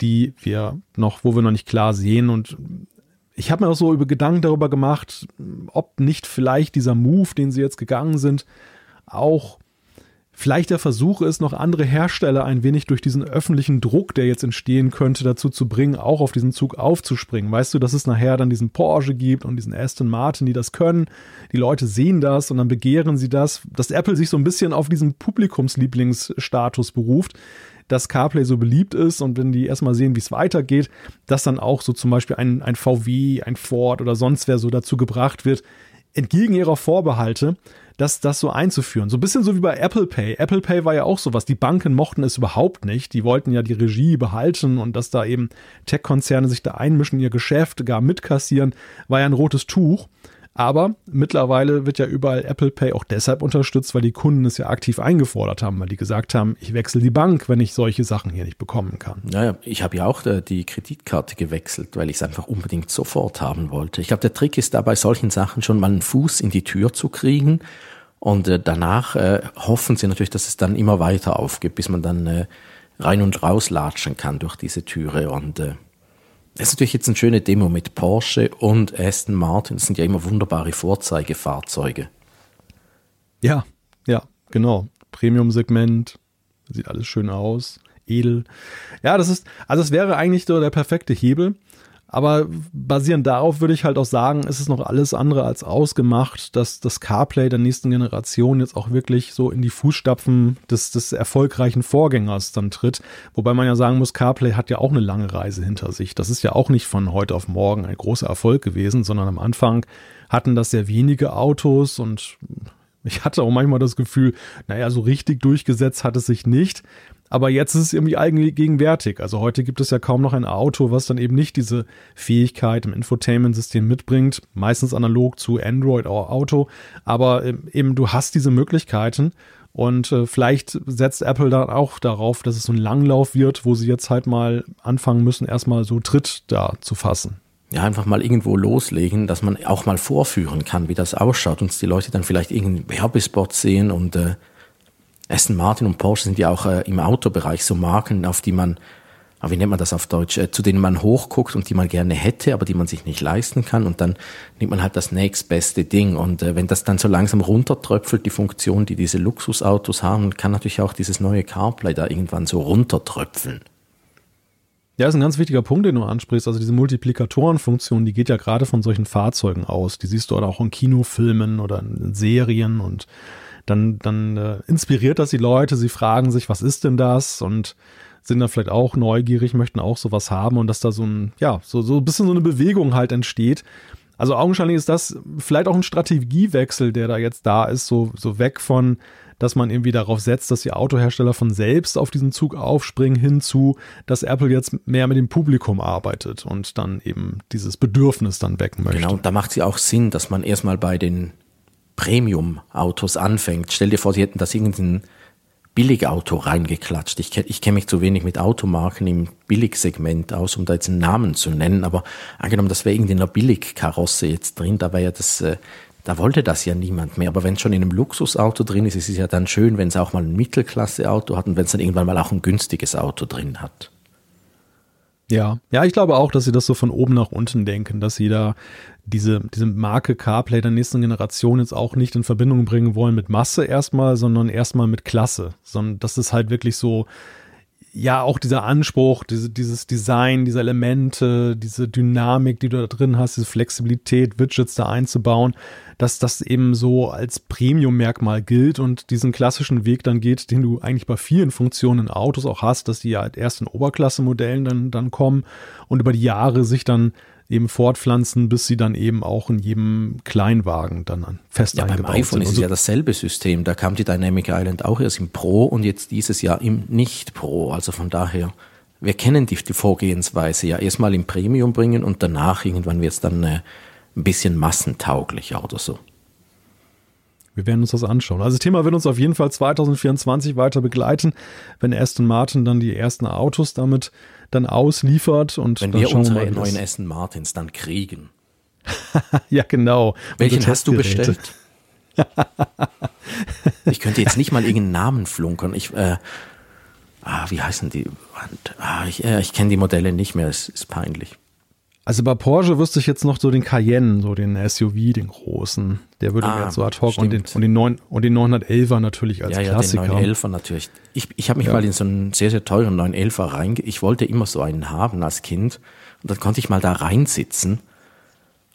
die wir noch, wo wir noch nicht klar sehen und ich habe mir auch so über Gedanken darüber gemacht, ob nicht vielleicht dieser Move, den sie jetzt gegangen sind, auch vielleicht der Versuch ist, noch andere Hersteller ein wenig durch diesen öffentlichen Druck, der jetzt entstehen könnte, dazu zu bringen, auch auf diesen Zug aufzuspringen. Weißt du, dass es nachher dann diesen Porsche gibt und diesen Aston Martin, die das können. Die Leute sehen das und dann begehren sie das, dass Apple sich so ein bisschen auf diesen Publikumslieblingsstatus beruft dass CarPlay so beliebt ist und wenn die erstmal sehen, wie es weitergeht, dass dann auch so zum Beispiel ein, ein VW, ein Ford oder sonst wer so dazu gebracht wird, entgegen ihrer Vorbehalte das, das so einzuführen. So ein bisschen so wie bei Apple Pay. Apple Pay war ja auch sowas. Die Banken mochten es überhaupt nicht. Die wollten ja die Regie behalten und dass da eben Tech-Konzerne sich da einmischen, ihr Geschäft gar mitkassieren, war ja ein rotes Tuch. Aber mittlerweile wird ja überall Apple Pay auch deshalb unterstützt, weil die Kunden es ja aktiv eingefordert haben, weil die gesagt haben, ich wechsle die Bank, wenn ich solche Sachen hier nicht bekommen kann. Naja, ich habe ja auch äh, die Kreditkarte gewechselt, weil ich es einfach unbedingt sofort haben wollte. Ich glaube, der Trick ist da bei solchen Sachen schon mal einen Fuß in die Tür zu kriegen und äh, danach äh, hoffen sie natürlich, dass es dann immer weiter aufgeht, bis man dann äh, rein und raus latschen kann durch diese Türe. Und äh, das ist natürlich jetzt eine schöne Demo mit Porsche und Aston Martin. Das sind ja immer wunderbare Vorzeigefahrzeuge. Ja, ja, genau. Premium-Segment, sieht alles schön aus, edel. Ja, das ist, also es wäre eigentlich so der perfekte Hebel. Aber basierend darauf würde ich halt auch sagen, ist es noch alles andere als ausgemacht, dass das CarPlay der nächsten Generation jetzt auch wirklich so in die Fußstapfen des, des erfolgreichen Vorgängers dann tritt. Wobei man ja sagen muss, CarPlay hat ja auch eine lange Reise hinter sich. Das ist ja auch nicht von heute auf morgen ein großer Erfolg gewesen, sondern am Anfang hatten das sehr wenige Autos und ich hatte auch manchmal das Gefühl, naja, so richtig durchgesetzt hat es sich nicht. Aber jetzt ist es irgendwie allgegenwärtig. Also heute gibt es ja kaum noch ein Auto, was dann eben nicht diese Fähigkeit im Infotainment-System mitbringt. Meistens analog zu Android oder Auto. Aber ähm, eben du hast diese Möglichkeiten. Und äh, vielleicht setzt Apple dann auch darauf, dass es so ein Langlauf wird, wo sie jetzt halt mal anfangen müssen, erstmal so Tritt da zu fassen ja, einfach mal irgendwo loslegen, dass man auch mal vorführen kann, wie das ausschaut und die Leute dann vielleicht irgendeinen Werbespot sehen und äh, Aston Martin und Porsche sind ja auch äh, im Autobereich so Marken, auf die man, wie nennt man das auf Deutsch, äh, zu denen man hochguckt und die man gerne hätte, aber die man sich nicht leisten kann und dann nimmt man halt das nächstbeste Ding und äh, wenn das dann so langsam runtertröpfelt, die Funktion, die diese Luxusautos haben, kann natürlich auch dieses neue CarPlay da irgendwann so runtertröpfeln. Ja, ist ein ganz wichtiger Punkt, den du ansprichst. Also diese Multiplikatorenfunktion, die geht ja gerade von solchen Fahrzeugen aus. Die siehst du auch in Kinofilmen oder in Serien und dann, dann äh, inspiriert das die Leute, sie fragen sich, was ist denn das? Und sind da vielleicht auch neugierig, möchten auch sowas haben und dass da so ein, ja, so, so ein bisschen so eine Bewegung halt entsteht. Also augenscheinlich ist das vielleicht auch ein Strategiewechsel, der da jetzt da ist, so, so weg von, dass man irgendwie darauf setzt, dass die Autohersteller von selbst auf diesen Zug aufspringen, hinzu, dass Apple jetzt mehr mit dem Publikum arbeitet und dann eben dieses Bedürfnis dann wecken möchte. Genau, da macht es ja auch Sinn, dass man erstmal bei den Premium-Autos anfängt. Stell dir vor, sie hätten das irgendein Billigauto reingeklatscht. Ich, ich kenne mich zu wenig mit Automarken im Billigsegment aus, um da jetzt einen Namen zu nennen, aber angenommen, das wäre irgendeiner Billigkarosse jetzt drin, da wäre ja das, äh, da wollte das ja niemand mehr. Aber wenn es schon in einem Luxusauto drin ist, ist es ja dann schön, wenn es auch mal ein Mittelklasse-Auto hat und wenn es dann irgendwann mal auch ein günstiges Auto drin hat. Ja, ja, ich glaube auch, dass sie das so von oben nach unten denken, dass sie da diese, diese Marke CarPlay der nächsten Generation jetzt auch nicht in Verbindung bringen wollen mit Masse erstmal, sondern erstmal mit Klasse. Sondern das ist halt wirklich so, ja, auch dieser Anspruch, diese, dieses Design, diese Elemente, diese Dynamik, die du da drin hast, diese Flexibilität, Widgets da einzubauen, dass das eben so als Premium-Merkmal gilt und diesen klassischen Weg dann geht, den du eigentlich bei vielen Funktionen in Autos auch hast, dass die ja erst in Oberklasse-Modellen dann, dann kommen und über die Jahre sich dann eben fortpflanzen, bis sie dann eben auch in jedem Kleinwagen dann fest ja, eingebaut beim iPhone sind. ist es ja dasselbe System. Da kam die Dynamic Island auch erst im Pro und jetzt dieses Jahr im Nicht-Pro. Also von daher, wir kennen die, die Vorgehensweise ja. Erstmal im Premium bringen und danach irgendwann wird es dann äh, ein bisschen massentauglicher oder so. Wir werden uns das anschauen. Also das Thema wird uns auf jeden Fall 2024 weiter begleiten, wenn Aston Martin dann die ersten Autos damit dann ausliefert. Und Wenn wir unsere neuen Essen Martins dann kriegen. [LAUGHS] ja, genau. Welchen hast du bestellt? [LAUGHS] ich könnte jetzt nicht mal irgendeinen Namen flunkern. Ich, äh, ah, wie heißen die? Ah, ich, äh, ich kenne die Modelle nicht mehr, es ist peinlich. Also bei Porsche wüsste ich jetzt noch so den Cayenne, so den SUV, den großen. Der würde ah, mir jetzt so ad hoc und den, und, den 9, und den 911er natürlich als ja, Klassiker. Ja, den 911er natürlich. Ich, ich habe mich ja. mal in so einen sehr, sehr teuren 911er reinge... Ich wollte immer so einen haben als Kind. Und dann konnte ich mal da reinsitzen.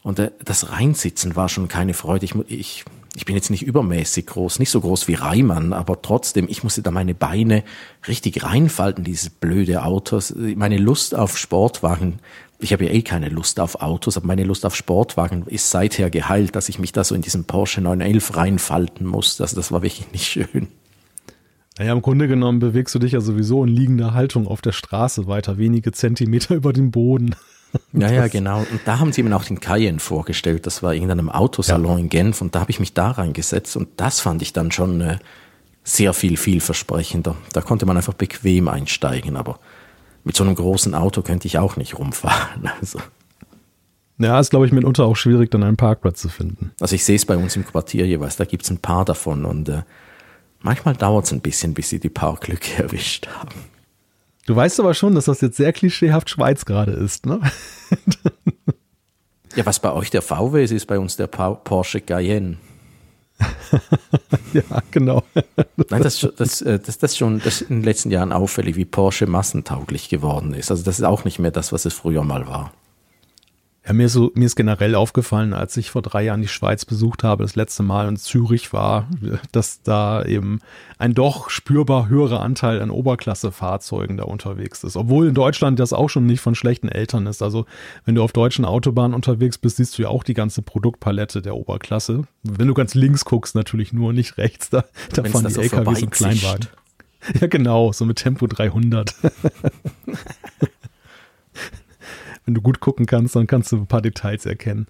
Und äh, das Reinsitzen war schon keine Freude. Ich, ich, ich bin jetzt nicht übermäßig groß, nicht so groß wie Reimann, aber trotzdem, ich musste da meine Beine richtig reinfalten, dieses blöde Autos. Meine Lust auf Sportwagen ich habe ja eh keine Lust auf Autos, aber meine Lust auf Sportwagen ist seither geheilt, dass ich mich da so in diesen Porsche 911 reinfalten muss. Also das war wirklich nicht schön. Naja, im Grunde genommen bewegst du dich ja sowieso in liegender Haltung auf der Straße weiter, wenige Zentimeter [LAUGHS] über dem Boden. Ja, ja, genau. Und da haben sie mir auch den Cayenne vorgestellt. Das war in irgendeinem Autosalon ja. in Genf und da habe ich mich da reingesetzt und das fand ich dann schon äh, sehr viel, vielversprechender. Da konnte man einfach bequem einsteigen, aber mit so einem großen Auto könnte ich auch nicht rumfahren. [LAUGHS] Also. Ja, ist, glaube ich, mitunter auch schwierig, dann einen Parkplatz zu finden. Also ich sehe es bei uns im Quartier jeweils, da gibt es ein paar davon und äh, manchmal dauert es ein bisschen, bis sie die Parklücke [LAUGHS] erwischt haben. Du weißt aber schon, dass das jetzt sehr klischeehaft Schweiz gerade ist, ne? [LAUGHS] ja, was bei euch der VW ist, ist bei uns der Porsche Cayenne. [LAUGHS] ja, genau. Nein, das, das, äh, das, das schon das in den letzten Jahren auffällig, wie Porsche massentauglich geworden ist. Also das ist auch nicht mehr das, was es früher mal war. Ja, mir ist, so, mir ist generell aufgefallen, als ich vor drei Jahren die Schweiz besucht habe, das letzte Mal in Zürich war, dass da eben ein doch spürbar höherer Anteil an Oberklasse-Fahrzeugen da unterwegs ist. Obwohl in Deutschland das auch schon nicht von schlechten Eltern ist. Also wenn du auf deutschen Autobahnen unterwegs bist, siehst du ja auch die ganze Produktpalette der Oberklasse. Wenn du ganz links guckst, natürlich nur, nicht rechts, da, da fahren die so LKWs und Kleinwagen. Ja, genau, so mit Tempo 300. [LAUGHS] wenn du gut gucken kannst, dann kannst du ein paar Details erkennen.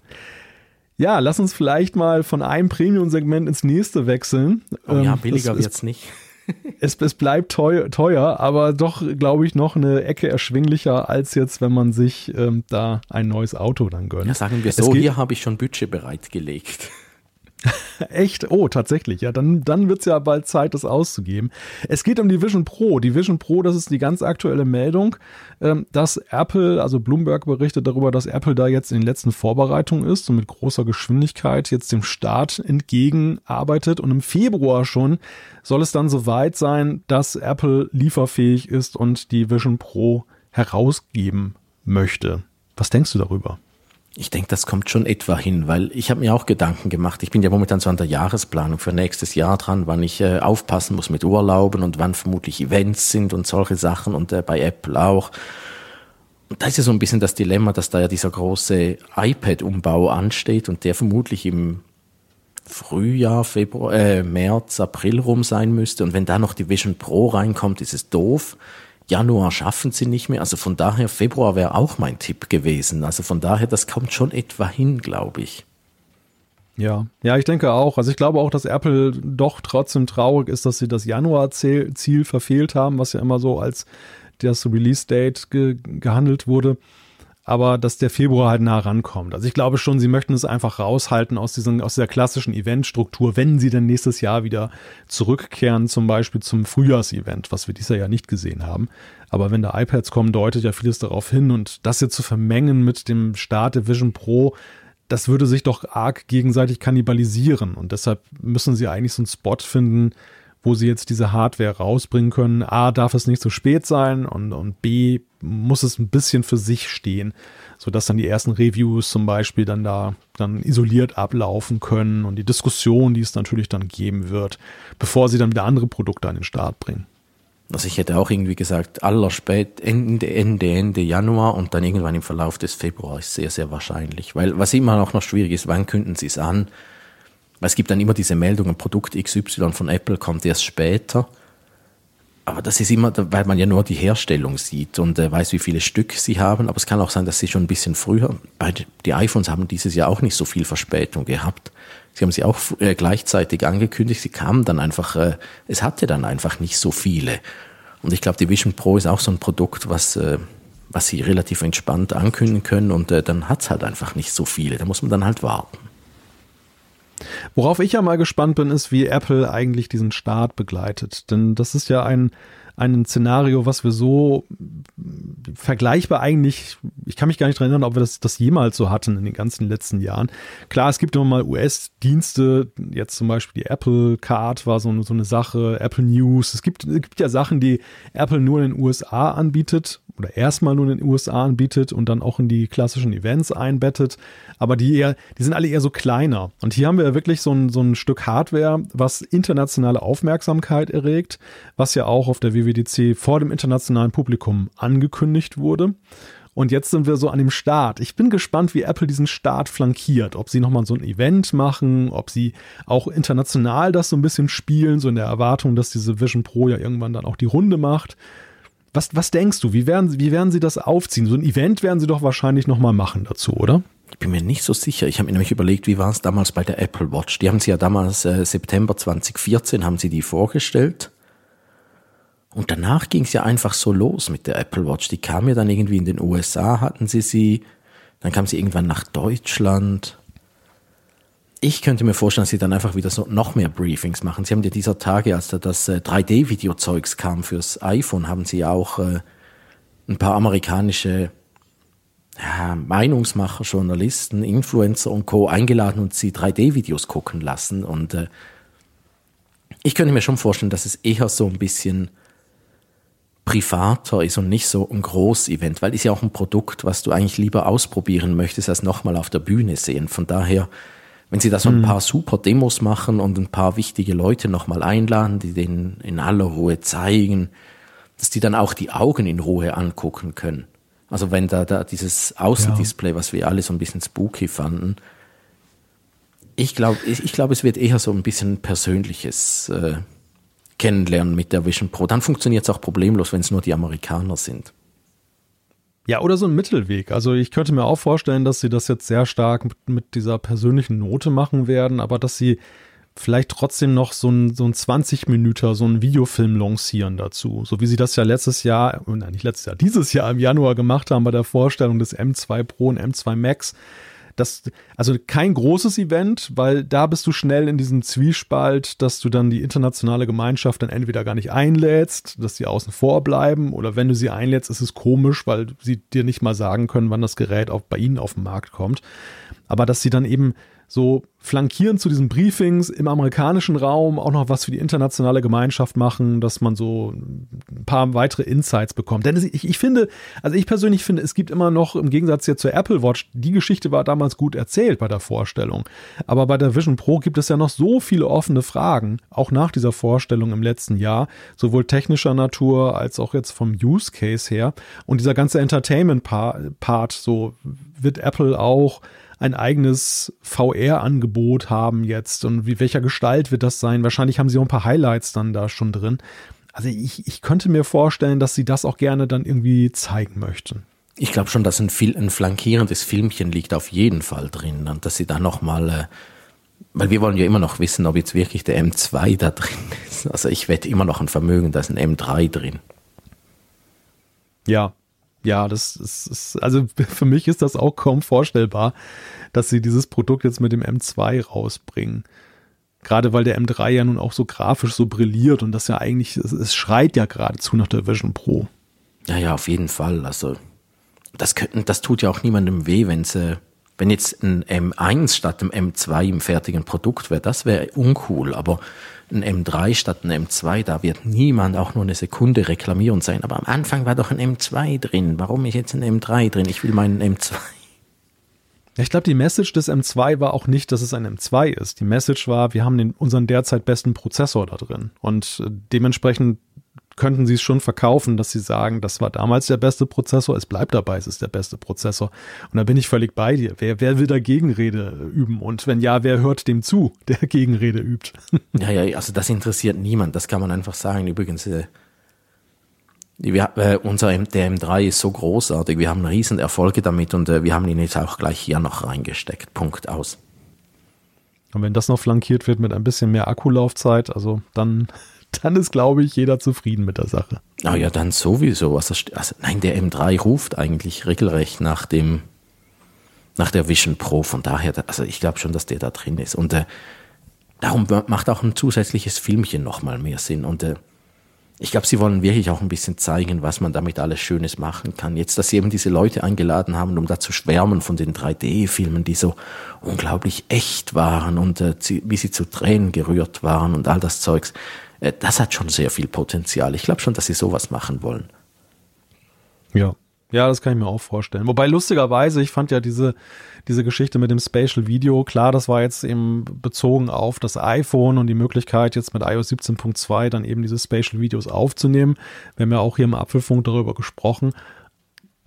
Ja, lass uns vielleicht mal von einem Premium-Segment ins nächste wechseln. Oh ja, ähm, billiger wird es nicht. [LAUGHS] es, es bleibt teuer, teuer, aber doch, glaube ich, noch eine Ecke erschwinglicher, als jetzt, wenn man sich ähm, da ein neues Auto dann gönnt. Ja, sagen wir so, hier habe ich schon Budget bereitgelegt. [LAUGHS] Echt? Oh, tatsächlich. Ja, dann, dann wird es ja bald Zeit, das auszugeben. Es geht um die Vision Pro. Die Vision Pro, das ist die ganz aktuelle Meldung, ähm, dass Apple, also Bloomberg berichtet darüber, dass Apple da jetzt in den letzten Vorbereitungen ist und mit großer Geschwindigkeit jetzt dem Start entgegenarbeitet. Und im Februar schon soll es dann soweit sein, dass Apple lieferfähig ist und die Vision Pro herausgeben möchte. Was denkst du darüber? Ich denke, das kommt schon etwa hin, weil ich habe mir auch Gedanken gemacht. Ich bin ja momentan so an der Jahresplanung für nächstes Jahr dran, wann ich äh, aufpassen muss mit Urlauben und wann vermutlich Events sind und solche Sachen und äh, bei Apple auch. Und da ist ja so ein bisschen das Dilemma, dass da ja dieser große iPad-Umbau ansteht und der vermutlich im Frühjahr, Februar, äh, März, April rum sein müsste. Und wenn da noch die Vision Pro reinkommt, ist es doof. Januar schaffen sie nicht mehr. Also von daher, Februar wäre auch mein Tipp gewesen. Also von daher, das kommt schon etwa hin, glaube ich. Ja, ja, ich denke auch. Also ich glaube auch, dass Apple doch trotzdem traurig ist, dass sie das Januar-Ziel verfehlt haben, was ja immer so als das Release-Date ge gehandelt wurde aber dass der Februar halt nah rankommt. Also ich glaube schon, sie möchten es einfach raushalten aus, diesen, aus dieser klassischen Eventstruktur, wenn sie dann nächstes Jahr wieder zurückkehren, zum Beispiel zum Frühjahrsevent, was wir dieses Jahr ja nicht gesehen haben. Aber wenn da iPads kommen, deutet ja vieles darauf hin und das jetzt zu vermengen mit dem Start der Vision Pro, das würde sich doch arg gegenseitig kannibalisieren und deshalb müssen sie eigentlich so einen Spot finden, wo sie jetzt diese Hardware rausbringen können. A, darf es nicht zu spät sein und, und B, muss es ein bisschen für sich stehen, sodass dann die ersten Reviews zum Beispiel dann da dann isoliert ablaufen können und die Diskussion, die es natürlich dann geben wird, bevor sie dann wieder andere Produkte an den Start bringen. Also ich hätte auch irgendwie gesagt, allerspät Ende, Ende, Ende Januar und dann irgendwann im Verlauf des Februar ist sehr, sehr wahrscheinlich. Weil was immer auch noch schwierig ist, wann künden sie es an? Weil es gibt dann immer diese Meldungen, Produkt XY von Apple kommt erst später. Aber das ist immer, weil man ja nur die Herstellung sieht und äh, weiß, wie viele Stück sie haben. Aber es kann auch sein, dass sie schon ein bisschen früher, bei die iPhones haben dieses Jahr auch nicht so viel Verspätung gehabt. Sie haben sie auch äh, gleichzeitig angekündigt. Sie kamen dann einfach, äh, es hatte dann einfach nicht so viele. Und ich glaube, die Vision Pro ist auch so ein Produkt, was, äh, was sie relativ entspannt ankündigen können und äh, dann hat's halt einfach nicht so viele. Da muss man dann halt warten. Worauf ich ja mal gespannt bin, ist, wie Apple eigentlich diesen Start begleitet. Denn das ist ja ein, ein Szenario, was wir so vergleichbar eigentlich, ich kann mich gar nicht erinnern, ob wir das, das jemals so hatten in den ganzen letzten Jahren. Klar, es gibt immer mal US-Dienste, jetzt zum Beispiel die Apple Card war so, so eine Sache, Apple News. Es gibt, es gibt ja Sachen, die Apple nur in den USA anbietet oder erstmal nur in den USA anbietet und dann auch in die klassischen Events einbettet. Aber die eher, die sind alle eher so kleiner. Und hier haben wir wirklich so ein, so ein Stück Hardware, was internationale Aufmerksamkeit erregt, was ja auch auf der WWDC vor dem internationalen Publikum angekündigt wurde. Und jetzt sind wir so an dem Start. Ich bin gespannt, wie Apple diesen Start flankiert. Ob sie nochmal so ein Event machen, ob sie auch international das so ein bisschen spielen, so in der Erwartung, dass diese Vision Pro ja irgendwann dann auch die Runde macht. Was, was denkst du? Wie werden, wie werden sie das aufziehen? So ein Event werden sie doch wahrscheinlich nochmal machen dazu, oder? Ich bin mir nicht so sicher. Ich habe mir nämlich überlegt, wie war es damals bei der Apple Watch? Die haben sie ja damals, äh, September 2014, haben sie die vorgestellt. Und danach ging es ja einfach so los mit der Apple Watch. Die kam ja dann irgendwie in den USA, hatten sie sie. Dann kam sie irgendwann nach Deutschland ich könnte mir vorstellen, dass sie dann einfach wieder so noch mehr Briefings machen. Sie haben ja dieser Tage, als da das 3D-Video-Zeugs äh, kam fürs iPhone, haben sie auch äh, ein paar amerikanische ja, Meinungsmacher, Journalisten, Influencer und Co. eingeladen und sie 3D-Videos gucken lassen. Und äh, ich könnte mir schon vorstellen, dass es eher so ein bisschen privater ist und nicht so ein Groß-Event, weil ist ja auch ein Produkt, was du eigentlich lieber ausprobieren möchtest, als nochmal auf der Bühne sehen. Von daher, wenn sie da so ein mhm. paar super Demos machen und ein paar wichtige Leute nochmal einladen, die denen in aller Ruhe zeigen, dass die dann auch die Augen in Ruhe angucken können. Also wenn da, da dieses Außendisplay, ja. was wir alle so ein bisschen spooky fanden, ich glaube, ich, ich glaube, es wird eher so ein bisschen persönliches äh, kennenlernen mit der Vision Pro. Dann funktioniert es auch problemlos, wenn es nur die Amerikaner sind. Ja, oder so ein Mittelweg. Also ich könnte mir auch vorstellen, dass sie das jetzt sehr stark mit, mit dieser persönlichen Note machen werden, aber dass sie vielleicht trotzdem noch so ein, so ein 20 Minuten, so ein Videofilm lancieren dazu. So wie sie das ja letztes Jahr, nein, nicht letztes Jahr, dieses Jahr im Januar gemacht haben bei der Vorstellung des M2 Pro und M2 Max das, also kein großes Event, weil da bist du schnell in diesem Zwiespalt, dass du dann die internationale Gemeinschaft dann entweder gar nicht einlädst, dass sie außen vor bleiben, oder wenn du sie einlädst, ist es komisch, weil sie dir nicht mal sagen können, wann das Gerät auch bei ihnen auf den Markt kommt. Aber dass sie dann eben so flankieren zu diesen Briefings im amerikanischen Raum auch noch was für die internationale Gemeinschaft machen, dass man so ein paar weitere Insights bekommt. Denn ich, ich finde, also ich persönlich finde, es gibt immer noch im Gegensatz jetzt zur Apple Watch, die Geschichte war damals gut erzählt bei der Vorstellung. Aber bei der Vision Pro gibt es ja noch so viele offene Fragen, auch nach dieser Vorstellung im letzten Jahr, sowohl technischer Natur als auch jetzt vom Use Case her. Und dieser ganze Entertainment-Part, so wird Apple auch ein eigenes VR-Angebot haben jetzt und wie welcher Gestalt wird das sein? Wahrscheinlich haben sie auch ein paar Highlights dann da schon drin. Also ich, ich könnte mir vorstellen, dass sie das auch gerne dann irgendwie zeigen möchten. Ich glaube schon, dass ein, ein flankierendes Filmchen liegt auf jeden Fall drin und dass sie da nochmal, äh, weil wir wollen ja immer noch wissen, ob jetzt wirklich der M2 da drin ist. Also ich wette immer noch ein Vermögen, da ist ein M3 drin. Ja, ja, das ist, also [LAUGHS] für mich ist das auch kaum vorstellbar, dass sie dieses Produkt jetzt mit dem M2 rausbringen. Gerade weil der M3 ja nun auch so grafisch so brilliert und das ja eigentlich, es, es schreit ja geradezu nach der Vision Pro. Ja, ja, auf jeden Fall. Also, das, könnten, das tut ja auch niemandem weh, wenn sie, wenn jetzt ein M1 statt dem M2 im fertigen Produkt wäre, das wäre uncool. Aber ein M3 statt ein M2, da wird niemand auch nur eine Sekunde reklamierend sein. Aber am Anfang war doch ein M2 drin. Warum ist jetzt ein M3 drin? Ich will meinen M2. Ich glaube, die Message des M2 war auch nicht, dass es ein M2 ist. Die Message war, wir haben den, unseren derzeit besten Prozessor da drin. Und äh, dementsprechend könnten sie es schon verkaufen, dass sie sagen, das war damals der beste Prozessor, es bleibt dabei, es ist der beste Prozessor. Und da bin ich völlig bei dir. Wer, wer will da Gegenrede üben? Und wenn ja, wer hört dem zu, [LAUGHS] der Gegenrede übt? [LAUGHS] Ja, ja, also das interessiert niemand, das kann man einfach sagen. Übrigens, äh, wir, äh, unser der M3 ist so großartig, wir haben riesen Erfolge damit und äh, wir haben ihn jetzt auch gleich hier noch reingesteckt. Punkt aus. Und wenn das noch flankiert wird mit ein bisschen mehr Akkulaufzeit, also dann [LAUGHS] dann ist, glaube ich, jeder zufrieden mit der Sache. Ah ja, dann sowieso. Also, also, nein, der M3 ruft eigentlich regelrecht nach dem, nach der Vision Pro. Von daher, also ich glaube schon, dass der da drin ist. Und äh, darum macht auch ein zusätzliches Filmchen nochmal mehr Sinn. Und äh, ich glaube, sie wollen wirklich auch ein bisschen zeigen, was man damit alles Schönes machen kann. Jetzt, dass sie eben diese Leute eingeladen haben, um da zu schwärmen von den 3D-Filmen, die so unglaublich echt waren und äh, wie sie zu Tränen gerührt waren und all das Zeugs. Äh, das hat schon sehr viel Potenzial. Ich glaube schon, dass sie sowas machen wollen. Ja. Ja, das kann ich mir auch vorstellen. Wobei lustigerweise, ich fand ja diese, diese Geschichte mit dem Spatial Video, klar, das war jetzt eben bezogen auf das iPhone und die Möglichkeit, jetzt mit iOS 17.2 dann eben diese Spatial Videos aufzunehmen. Wir haben ja auch hier im Apfelfunk darüber gesprochen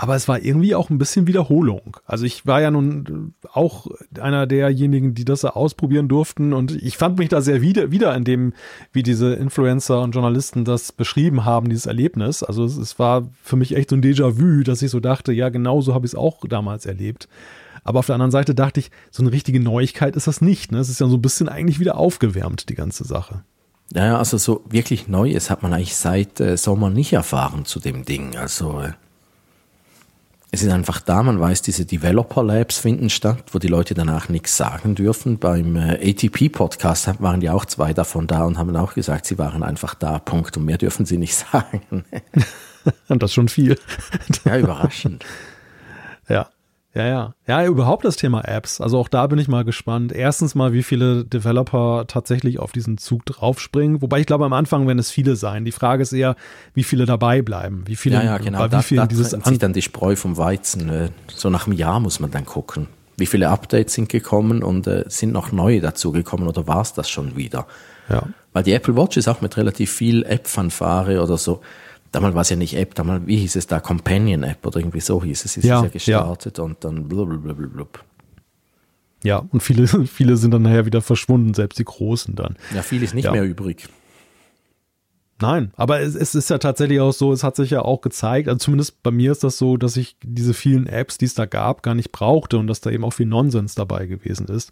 aber es war irgendwie auch ein bisschen Wiederholung. Also ich war ja nun auch einer derjenigen, die das ausprobieren durften und ich fand mich da sehr wieder, wieder in dem, wie diese Influencer und Journalisten das beschrieben haben, dieses Erlebnis. Also es, es war für mich echt so ein Déjà-vu, dass ich so dachte, ja, genau so habe ich es auch damals erlebt. Aber auf der anderen Seite dachte ich, so eine richtige Neuigkeit ist das nicht. Ne? Es ist ja so ein bisschen eigentlich wieder aufgewärmt, die ganze Sache. Ja, also so wirklich Neues hat man eigentlich seit äh, Sommer nicht erfahren zu dem Ding. Also äh, es ist einfach da, man weiß, diese Developer Labs finden statt, wo die Leute danach nichts sagen dürfen. Beim äh, ATP-Podcast waren ja auch zwei davon da und haben auch gesagt, sie waren einfach da, Punkt. Und mehr dürfen sie nicht [LAUGHS] sagen. [LAUGHS] und das schon viel. ja, überraschend. Ja, Ja, ja. Überhaupt das Thema Apps. Also auch da bin ich mal gespannt. Erstens mal, wie viele Developer tatsächlich auf diesen Zug draufspringen. Wobei ich glaube, am Anfang werden es viele sein. Die Frage ist eher, wie viele dabei bleiben. Wie viele, ja, ja, genau. bei Da, wie vielen da dieses trennt sich dann die Spreu vom Weizen. äh, So nach einem Jahr muss man dann gucken. Wie viele Updates sind gekommen und äh, sind noch neue dazugekommen oder war es das schon wieder? Ja. Weil die Apple Watch ist auch mit relativ viel App-Fanfare oder so. Damals war es ja nicht App, damals, wie hieß es da, Companion App oder irgendwie so hieß es, ist Ja, es ja gestartet und dann blablabla. Ja, und viele, [LAUGHS] viele sind dann nachher wieder verschwunden, selbst die Großen dann. Ja, viel ist nicht Ja. mehr übrig. Nein, aber es, es ist ja tatsächlich auch so, es hat sich ja auch gezeigt, also zumindest bei mir ist das so, dass ich diese vielen Apps, die es da gab, gar nicht brauchte und dass da eben auch viel Nonsens dabei gewesen ist.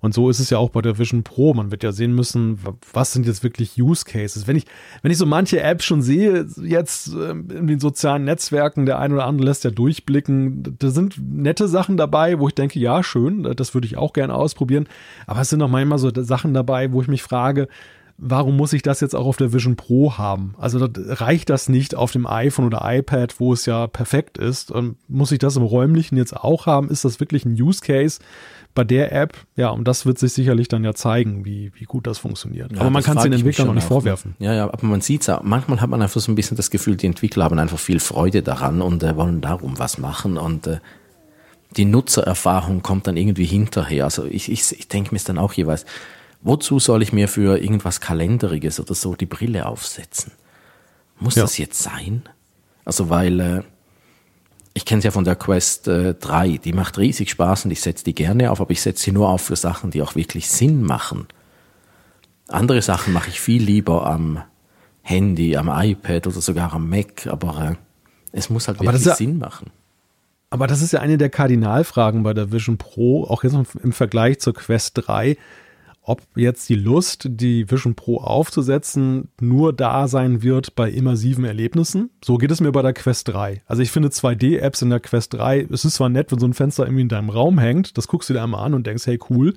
Und so ist es ja auch bei der Vision Pro. Man wird ja sehen müssen, wa- was sind jetzt wirklich Use Cases. Wenn ich, wenn ich so manche Apps schon sehe, jetzt ähm, in den sozialen Netzwerken, der eine oder andere lässt ja durchblicken, da sind nette Sachen dabei, wo ich denke, ja, schön, das würde ich auch gerne ausprobieren. Aber es sind auch manchmal so Sachen dabei, wo ich mich frage, warum muss ich das jetzt auch auf der Vision Pro haben? Also reicht das nicht auf dem iPhone oder iPad, wo es ja perfekt ist? Und muss ich das im räumlichen jetzt auch haben? Ist das wirklich ein Use Case bei der App? Ja, und das wird sich sicherlich dann ja zeigen, wie, wie gut das funktioniert. Ja, aber man kann es den Entwicklern auch schon nicht vorwerfen. Ja, ja, aber man sieht's auch. Manchmal hat man einfach so ein bisschen das Gefühl, die Entwickler haben einfach viel Freude daran und äh, wollen darum was machen und äh, die Nutzererfahrung kommt dann irgendwie hinterher. Also ich, ich, ich denke mir es dann auch jeweils, wozu soll ich mir für irgendwas Kalenderiges oder so die Brille aufsetzen? Muss Ja. das jetzt sein? Also weil äh, ich kenne es ja von der Quest äh, 3, die macht riesig Spaß und ich setze die gerne auf, aber ich setze sie nur auf für Sachen, die auch wirklich Sinn machen. Andere Sachen mache ich viel lieber am Handy, am iPad oder sogar am Mac, aber äh, es muss halt Aber wirklich ja- Sinn machen. Aber das ist ja eine der Kardinalfragen bei der Vision Pro, auch jetzt im Vergleich zur Quest 3, ob jetzt die Lust, die Vision Pro aufzusetzen, nur da sein wird bei immersiven Erlebnissen. So geht es mir bei der Quest 3. Also ich finde 2D-Apps in der Quest 3, es ist zwar nett, wenn so ein Fenster irgendwie in deinem Raum hängt, das guckst du dir einmal an und denkst, hey, cool.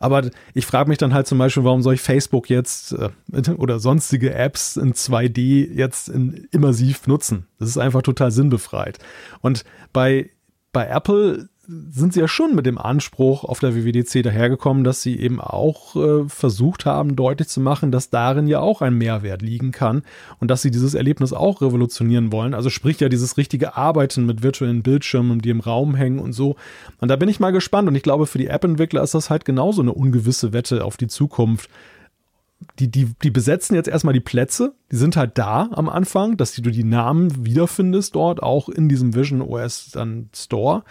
Aber ich frage mich dann halt zum Beispiel, warum soll ich Facebook jetzt äh, [LAUGHS] oder sonstige Apps in 2D jetzt in immersiv nutzen? Das ist einfach total sinnbefreit. Und bei, bei Apple sind sie ja schon mit dem Anspruch auf der WWDC dahergekommen, dass sie eben auch äh, versucht haben, deutlich zu machen, dass darin ja auch ein Mehrwert liegen kann und dass sie dieses Erlebnis auch revolutionieren wollen. Also sprich ja dieses richtige Arbeiten mit virtuellen Bildschirmen, die im Raum hängen und so. Und da bin ich mal gespannt und ich glaube, für die App-Entwickler ist das halt genauso eine ungewisse Wette auf die Zukunft. Die, die, die besetzen jetzt erstmal die Plätze, die sind halt da am Anfang, dass du die Namen wiederfindest dort, auch in diesem Vision OS dann Store.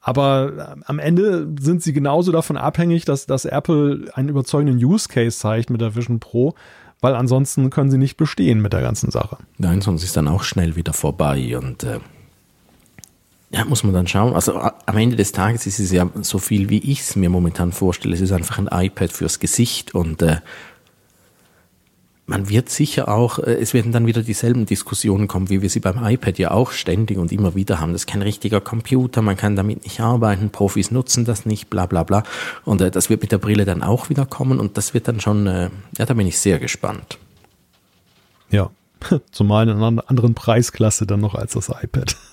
Aber äh, am Ende sind sie genauso davon abhängig, dass, dass Apple einen überzeugenden Use Case zeigt mit der Vision Pro, weil ansonsten können sie nicht bestehen mit der ganzen Sache. Nein, sonst ist dann auch schnell wieder vorbei und äh, ja, muss man dann schauen. Also am Ende des Tages ist es ja so viel, wie ich es mir momentan vorstelle. Es ist einfach ein iPad fürs Gesicht und äh, man wird sicher auch, äh, es werden dann wieder dieselben Diskussionen kommen, wie wir sie beim iPad ja auch ständig und immer wieder haben. Das ist kein richtiger Computer, man kann damit nicht arbeiten, Profis nutzen das nicht, bla bla bla. Und äh, das wird mit der Brille dann auch wieder kommen und das wird dann schon, äh, ja, da bin ich sehr gespannt. Ja. [LAUGHS] Zumal in einer anderen Preisklasse dann noch als das iPad. [LAUGHS]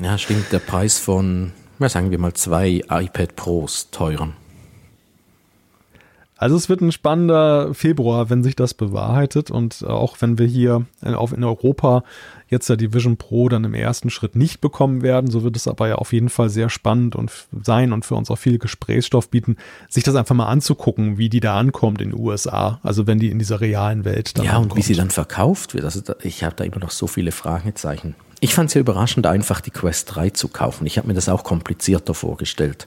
Ja, stimmt, der Preis von, ja, sagen wir mal, zwei iPad Pros teuren. Also es wird ein spannender Februar, wenn sich das bewahrheitet und auch wenn wir hier auf in Europa jetzt ja die Vision Pro dann im ersten Schritt nicht bekommen werden, so wird es aber ja auf jeden Fall sehr spannend und sein und für uns auch viel Gesprächsstoff bieten, sich das einfach mal anzugucken, wie die da ankommt in den USA, also wenn die in dieser realen Welt dann Ja, und ankommt. wie sie dann verkauft wird. Also ich habe da immer noch so viele Fragezeichen. Ich fand es ja überraschend, einfach die Quest 3 zu kaufen. Ich habe mir das auch komplizierter vorgestellt.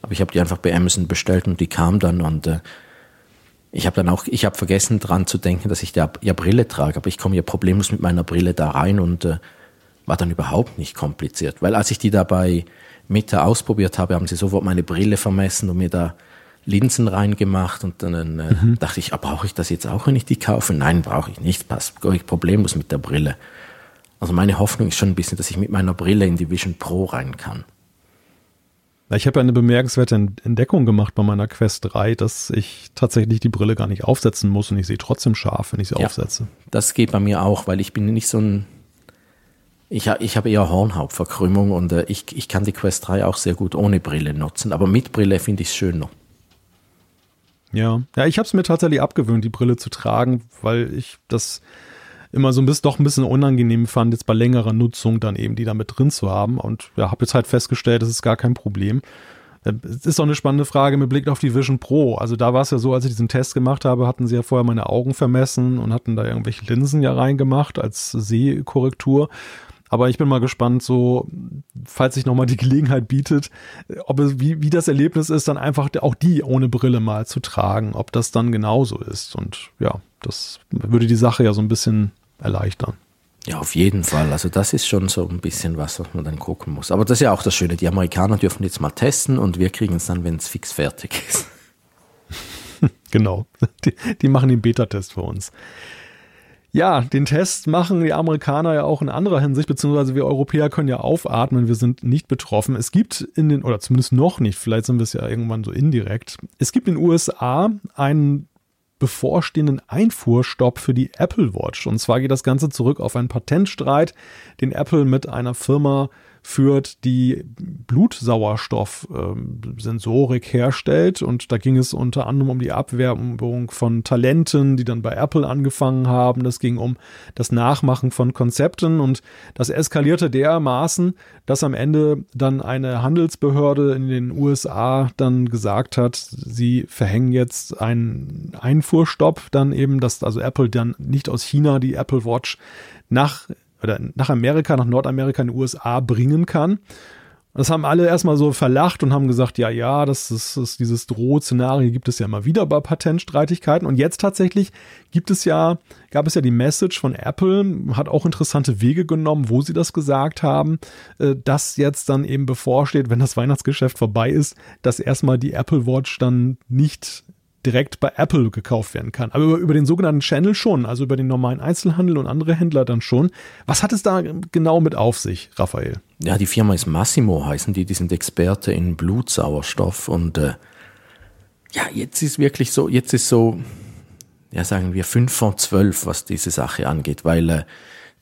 Aber ich habe die einfach bei Amazon bestellt und die kam dann und äh, ich habe dann auch, ich habe vergessen dran zu denken, dass ich da ja Brille trage, aber ich komme ja problemlos mit meiner Brille da rein und äh, war dann überhaupt nicht kompliziert. Weil als ich die da bei Meta ausprobiert habe, haben sie sofort meine Brille vermessen und mir da Linsen reingemacht und dann äh, dachte ich, ah, brauche ich das jetzt auch, wenn ich die kaufe? Nein, brauche ich nicht, passt ich problemlos mit der Brille. Also meine Hoffnung ist schon ein bisschen, dass ich mit meiner Brille in die Vision Pro rein kann. Ich habe ja eine bemerkenswerte Entdeckung gemacht bei meiner Quest 3, dass ich tatsächlich die Brille gar nicht aufsetzen muss und ich sehe trotzdem scharf, wenn ich sie Ja. aufsetze. Das geht bei mir auch, weil ich bin nicht so ein Ich, ich habe eher Hornhautverkrümmung und äh, ich, ich kann die Quest 3 auch sehr gut ohne Brille nutzen, aber mit Brille finde ich es schöner. Ja, ja, ich habe es mir tatsächlich abgewöhnt, die Brille zu tragen, weil ich das immer so ein bisschen doch ein bisschen unangenehm fand, jetzt bei längerer Nutzung dann eben die da mit drin zu haben. Und ja, habe jetzt halt festgestellt, das ist gar kein Problem. Es ist auch eine spannende Frage mit Blick auf die Vision Pro. Also da war es ja so, als ich diesen Test gemacht habe, hatten sie ja vorher meine Augen vermessen und hatten da irgendwelche Linsen ja reingemacht als Sehkorrektur. Aber ich bin mal gespannt, so, falls sich nochmal die Gelegenheit bietet, ob es, wie, wie das Erlebnis ist, dann einfach auch die ohne Brille mal zu tragen, ob das dann genauso ist. Und ja, das würde die Sache ja so ein bisschen erleichtern. Ja, auf jeden Fall. Also das ist schon so ein bisschen was, was man dann gucken muss. Aber das ist ja auch das Schöne. Die Amerikaner dürfen jetzt mal testen und wir kriegen es dann, wenn es fix fertig ist. [LAUGHS] genau. Die, die machen den Beta-Test für uns. Ja, den Test machen die Amerikaner ja auch in anderer Hinsicht, beziehungsweise wir Europäer können ja aufatmen, wir sind nicht betroffen. Es gibt in den, oder zumindest noch nicht, vielleicht sind wir es ja irgendwann so indirekt, es gibt in den USA einen bevorstehenden Einfuhrstopp für die Apple Watch. Und zwar geht das Ganze zurück auf einen Patentstreit, den Apple mit einer Firma führt, die Blutsauerstoff-Sensorik herstellt. Und da ging es unter anderem um die Abwerbung von Talenten, die dann bei Apple angefangen haben. Das ging um das Nachmachen von Konzepten und das eskalierte dermaßen, dass am Ende dann eine Handelsbehörde in den USA dann gesagt hat, sie verhängen jetzt einen Einfuhrstopp, dann eben, dass also Apple dann nicht aus China die Apple Watch nach oder nach Amerika, nach Nordamerika, in den USA bringen kann. Das haben alle erstmal so verlacht und haben gesagt, ja, ja, das ist, das ist dieses Drohszenario gibt es ja immer wieder bei Patentstreitigkeiten. Und jetzt tatsächlich gibt es ja, gab es ja die Message von Apple, hat auch interessante Wege genommen, wo sie das gesagt haben, äh, dass jetzt dann eben bevorsteht, wenn das Weihnachtsgeschäft vorbei ist, dass erstmal die Apple Watch dann nicht direkt bei Apple gekauft werden kann. Aber über, über, den sogenannten Channel schon, also über den normalen Einzelhandel und andere Händler dann schon. Was hat es da genau mit auf sich, Raphael? Ja, die Firma ist Massimo, heißen die, die sind Experte in Blutsauerstoff und äh, ja, jetzt ist wirklich so, jetzt ist so, ja, sagen wir fünf vor zwölf, was diese Sache angeht, weil äh,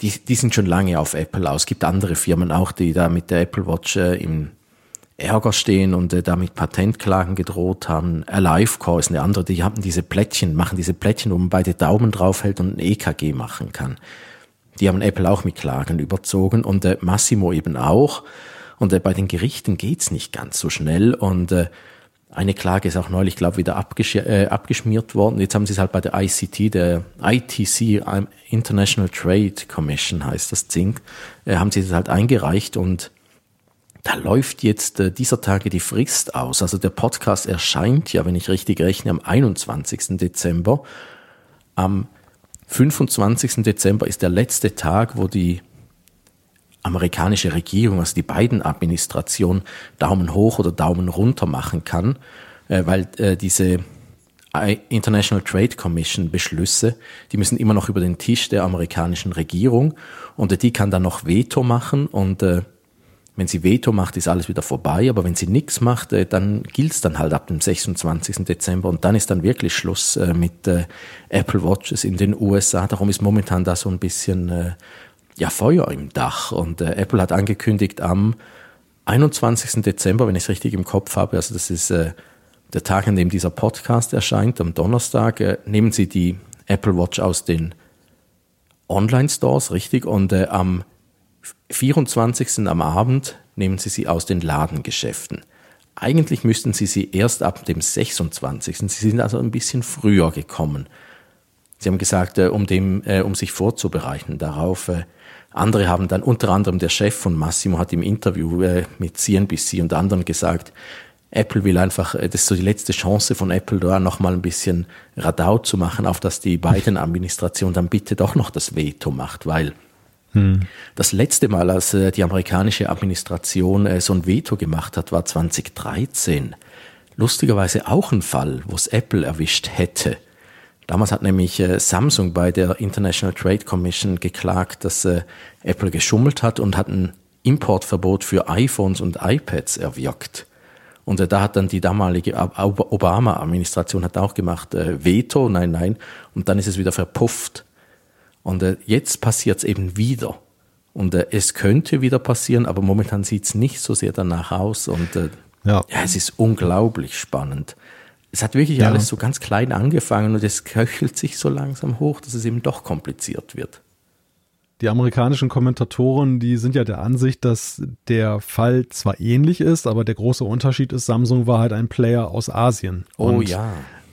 die, die sind schon lange auf Apple aus. Es gibt andere Firmen auch, die da mit der Apple Watch äh, im Ärger stehen und äh, damit Patentklagen gedroht haben. Alivecore ist eine andere, die haben diese Plättchen, machen diese Plättchen, wo man beide Daumen draufhält und ein EKG machen kann. Die haben Apple auch mit Klagen überzogen und äh, Massimo eben auch. Und äh, bei den Gerichten geht's nicht ganz so schnell und äh, eine Klage ist auch neulich, glaube ich, wieder abgesch äh, abgeschmiert worden. Jetzt haben sie es halt bei der ICT, der ITC, International Trade Commission heißt das Ding, äh, haben sie das halt eingereicht und da läuft jetzt äh, dieser Tage die Frist aus. Also der Podcast erscheint ja, wenn ich richtig rechne, am 21. Dezember. Am 25. Dezember ist der letzte Tag, wo die amerikanische Regierung, also die beiden Administration, Daumen hoch oder Daumen runter machen kann, äh, weil äh, diese International Trade Commission Beschlüsse, die müssen immer noch über den Tisch der amerikanischen Regierung und die kann dann noch Veto machen und äh, wenn sie Veto macht, ist alles wieder vorbei, aber wenn sie nichts macht, äh, dann gilt's dann halt ab dem 26. Dezember und dann ist dann wirklich Schluss äh, mit äh, Apple Watches in den USA. Darum ist momentan da so ein bisschen ja, Feuer im Dach und Apple hat angekündigt am 21. Dezember, wenn ich es richtig im Kopf habe, also das ist der Tag, an dem dieser Podcast erscheint, am Donnerstag, nehmen sie die Apple Watch aus den Online-Stores, richtig, und am 24. am Abend nehmen Sie sie aus den Ladengeschäften. Eigentlich müssten Sie sie erst ab dem 26. Sie sind also ein bisschen früher gekommen. Sie haben gesagt, äh, um, dem, äh, um sich vorzubereiten darauf. Äh, andere haben dann, unter anderem der Chef von Massimo hat im Interview mit CNBC und anderen gesagt, Apple will einfach, das ist so die letzte Chance von Apple da nochmal ein bisschen Radau zu machen, auf dass die beiden Administration dann bitte doch noch das Veto macht, weil hm. Das letzte Mal, als äh, die amerikanische Administration äh, so ein Veto gemacht hat, war 2013. Lustigerweise auch ein Fall, wo es Apple erwischt hätte. Damals hat nämlich äh, Samsung bei der International Trade Commission geklagt, dass Apple geschummelt hat und hat ein Importverbot für iPhones und iPads erwirkt. Und da hat dann die damalige Obama-Administration hat auch gemacht, Veto, nein, nein. Und dann ist es wieder verpufft. Und äh, jetzt passiert es eben wieder. Und äh, es könnte wieder passieren, aber momentan sieht es nicht so sehr danach aus. Und äh, ja. ja. es ist unglaublich spannend. Es hat wirklich ja. alles so ganz klein angefangen und es köchelt sich so langsam hoch, dass es eben doch kompliziert wird. Die amerikanischen Kommentatoren, die sind ja der Ansicht, dass der Fall zwar ähnlich ist, aber der große Unterschied ist, Samsung war halt ein Player aus Asien. Oh ja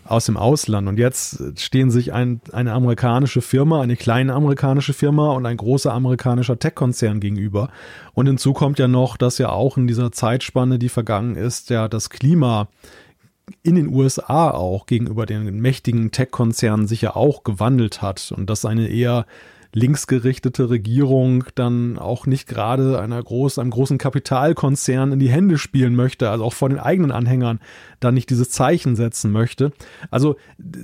aus dem Ausland. Und jetzt stehen sich ein, eine amerikanische Firma, eine kleine amerikanische Firma und ein großer amerikanischer Tech-Konzern gegenüber. Und hinzu kommt ja noch, dass ja auch in dieser Zeitspanne, die vergangen ist, ja das Klima in den USA auch gegenüber den mächtigen Tech-Konzernen sich ja auch gewandelt hat und dass eine eher linksgerichtete Regierung dann auch nicht gerade einer groß, einem großen Kapitalkonzern in die Hände spielen möchte, also auch vor den eigenen Anhängern dann nicht dieses Zeichen setzen möchte. Also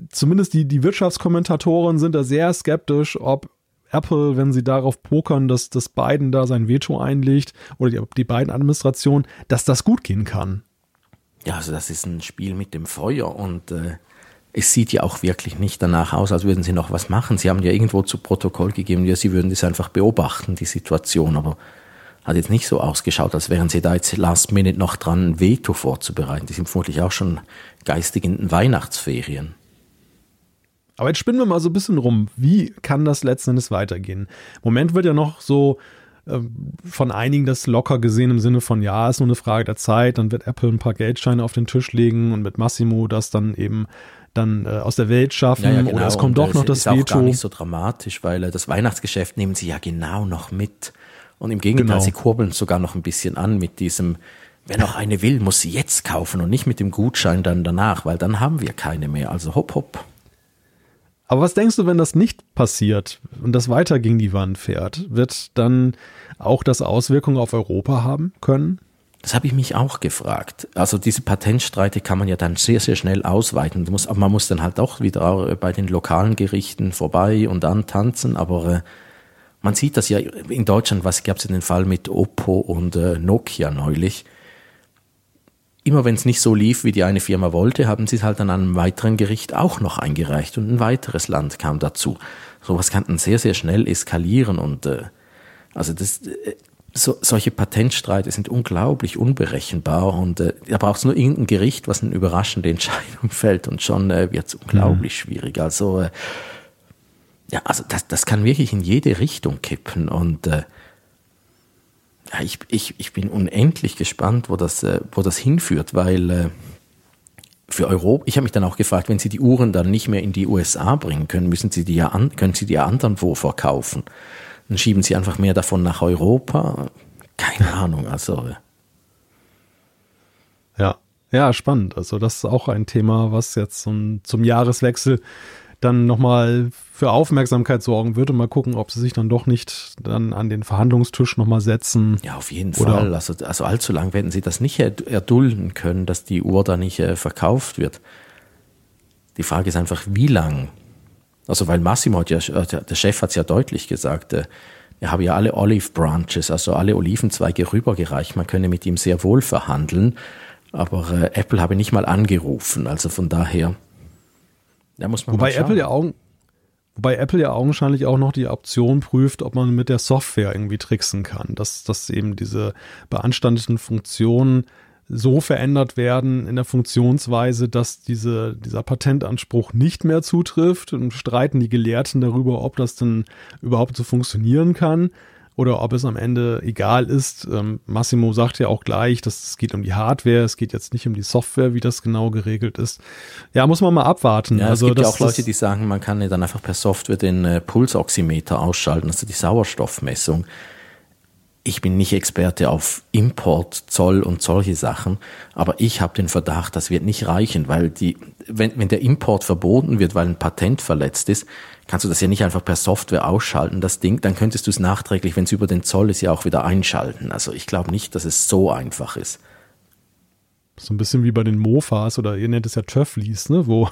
zumindest die, die Wirtschaftskommentatoren sind da sehr skeptisch, ob Apple, wenn sie darauf pokern, dass, dass Biden da sein Veto einlegt oder die, die beiden Administrationen, dass das gut gehen kann. Ja, also das ist ein Spiel mit dem Feuer und äh, es sieht ja auch wirklich nicht danach aus, als würden sie noch was machen. Sie haben ja irgendwo zu Protokoll gegeben, ja, sie würden das einfach beobachten, die Situation, aber hat jetzt nicht so ausgeschaut, als wären sie da jetzt last minute noch dran, ein Veto vorzubereiten. Die sind vermutlich auch schon geistig in den Weihnachtsferien. Aber jetzt spinnen wir mal so ein bisschen rum. Wie kann das letzten Endes weitergehen? Im Moment wird ja noch so äh, von einigen das locker gesehen im Sinne von, ja, ist nur eine Frage der Zeit, dann wird Apple ein paar Geldscheine auf den Tisch legen und mit Massimo das dann eben dann äh, aus der Welt schaffen ja, ja, genau. oder es kommt und, doch noch das ist Veto. Ist auch gar nicht so dramatisch, weil äh, das Weihnachtsgeschäft nehmen sie ja genau noch mit. Und im Gegenteil, genau. sie kurbeln sogar noch ein bisschen an mit diesem, wer noch eine will, muss sie jetzt kaufen und nicht mit dem Gutschein dann danach, weil dann haben wir keine mehr. Also hopp, hopp. Aber was denkst du, wenn das nicht passiert und das weiter gegen die Wand fährt? Wird dann auch das Auswirkungen auf Europa haben können? Das habe ich mich auch gefragt. Also diese Patentstreite kann man ja dann sehr, sehr schnell ausweiten. Muss, man muss dann halt auch wieder bei den lokalen Gerichten vorbei und antanzen, aber äh, man sieht das ja in Deutschland, was gab es in den Fall mit Oppo und äh, Nokia neulich. Immer wenn es nicht so lief, wie die eine Firma wollte, haben sie es halt an einem weiteren Gericht auch noch eingereicht und ein weiteres Land kam dazu. Sowas kann dann sehr, sehr schnell eskalieren und äh, also das, so, solche Patentstreite sind unglaublich unberechenbar und äh, da braucht es nur irgendein Gericht, was eine überraschende Entscheidung [LAUGHS] fällt und schon äh, wird es unglaublich mhm. schwierig. Also äh, ja, also das, das kann wirklich in jede Richtung kippen und äh, ja, ich, ich, ich bin unendlich gespannt, wo das, äh, wo das hinführt, weil äh, für Europa, ich habe mich dann auch gefragt, wenn Sie die Uhren dann nicht mehr in die USA bringen können, müssen Sie die ja an, können Sie die ja anderswo verkaufen. Dann schieben sie einfach mehr davon nach Europa. Keine [LAUGHS] Ahnung, also. Ja, ja, spannend. Also, das ist auch ein Thema, was jetzt zum, zum Jahreswechsel dann nochmal für Aufmerksamkeit sorgen wird und mal gucken, ob sie sich dann doch nicht dann an den Verhandlungstisch nochmal setzen. Ja, auf jeden Oder Fall. Also, also allzu lang werden sie das nicht erdulden können, dass die Uhr da nicht äh, verkauft wird. Die Frage ist einfach, wie lang? Also weil Massimo hat ja, äh, der Chef hat es ja deutlich gesagt, äh, er habe ja alle Olive Branches, also alle Olivenzweige rübergereicht. Man könne mit ihm sehr wohl verhandeln, aber äh, Apple habe nicht mal angerufen. Also von daher, da muss man Wobei Apple ja auch, Wobei Apple ja augenscheinlich auch noch die Option prüft, ob man mit der Software irgendwie tricksen kann, dass, dass eben diese beanstandeten Funktionen so verändert werden in der Funktionsweise, dass diese, dieser Patentanspruch nicht mehr zutrifft und streiten die Gelehrten darüber, ob das denn überhaupt so funktionieren kann oder ob es am Ende egal ist. Ähm, Massimo sagt ja auch gleich, dass es geht um die Hardware, es geht jetzt nicht um die Software, wie das genau geregelt ist. Ja, muss man mal abwarten. Ja, also es gibt ja auch Leute, die sagen, man kann ja dann einfach per Software den äh, Pulsoximeter ausschalten, also die Sauerstoffmessung ich bin nicht Experte auf Import, Zoll und solche Sachen, aber ich habe den Verdacht, das wird nicht reichen, weil die, wenn, wenn der Import verboten wird, weil ein Patent verletzt ist, kannst du das ja nicht einfach per Software ausschalten, das Ding, dann könntest du es nachträglich, wenn es über den Zoll ist, ja auch wieder einschalten. Also ich glaube nicht, dass es so einfach ist. So ein bisschen wie bei den Mofas oder ihr nennt es ja Töfflis, ne? wo,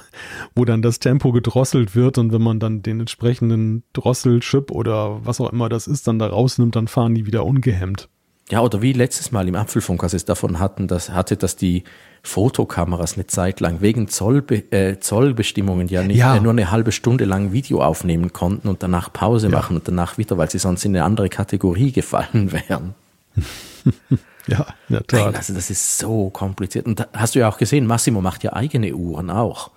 wo dann das Tempo gedrosselt wird und wenn man dann den entsprechenden Drosselchip oder was auch immer das ist, dann da rausnimmt, dann fahren die wieder ungehemmt. Ja, oder wie letztes Mal im Apfelfunk, als es davon hatten, dass, hatte, dass die Fotokameras eine Zeit lang wegen Zollbe äh, Zollbestimmungen ja nicht Ja. Äh, nur eine halbe Stunde lang Video aufnehmen konnten und danach Pause machen und danach wieder, weil sie sonst in eine andere Kategorie gefallen [LAUGHS] wären. [LAUGHS] Ja, in der Nein, Tat. also das ist so kompliziert. Und hast du ja auch gesehen, Massimo macht ja eigene Uhren auch.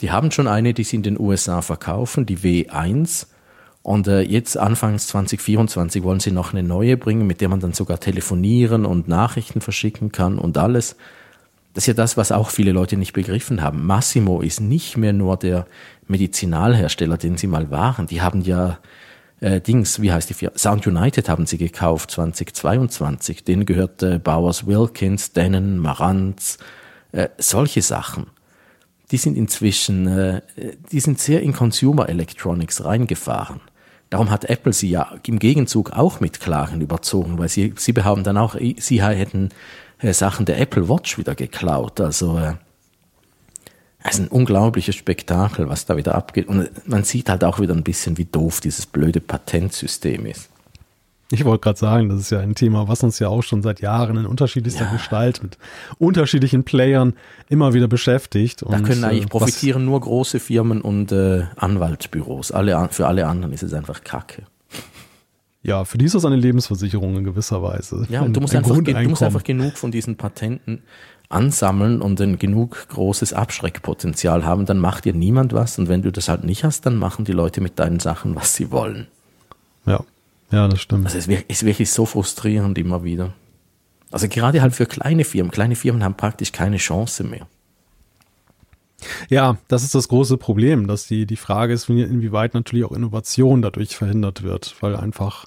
Die haben schon eine, die sie in den USA verkaufen, die W1. Und äh, jetzt anfangs 2024 wollen sie noch eine neue bringen, mit der man dann sogar telefonieren und Nachrichten verschicken kann und alles. Das ist ja das, was auch viele Leute nicht begriffen haben. Massimo ist nicht mehr nur der Medizinalhersteller, den sie mal waren. Die haben ja äh, Dings, wie heißt die Firma? Sound United haben sie gekauft 2022. Denen gehört äh, Bowers Wilkins, Denon, Marantz, äh, solche Sachen. Die sind inzwischen, äh, die sind sehr in Consumer Electronics reingefahren. Darum hat Apple sie ja im Gegenzug auch mit Klagen überzogen, weil sie, sie behaupten dann auch, sie hätten äh, Sachen der Apple Watch wieder geklaut. Also äh, es ist ein unglaubliches Spektakel, was da wieder abgeht. Und man sieht halt auch wieder ein bisschen, wie doof dieses blöde Patentsystem ist. Ich wollte gerade sagen, das ist ja ein Thema, was uns ja auch schon seit Jahren in unterschiedlichster Ja. Gestalt mit unterschiedlichen Playern immer wieder beschäftigt. Da können eigentlich äh, profitieren nur große Firmen und äh, Anwaltsbüros. Alle, für alle anderen ist es einfach Kacke. Ja, für die ist das eine Lebensversicherung in gewisser Weise. Ja, und du musst, ein einfach, du musst einfach genug von diesen Patenten ansammeln und ein genug großes Abschreckpotenzial haben, dann macht dir niemand was. Und wenn du das halt nicht hast, dann machen die Leute mit deinen Sachen, was sie wollen. Ja, ja, das stimmt. Also es ist wirklich so frustrierend immer wieder. Also gerade halt für kleine Firmen. Kleine Firmen haben praktisch keine Chance mehr. Ja, das ist das große Problem, dass die, die Frage ist, wie- inwieweit natürlich auch Innovation dadurch verhindert wird, weil einfach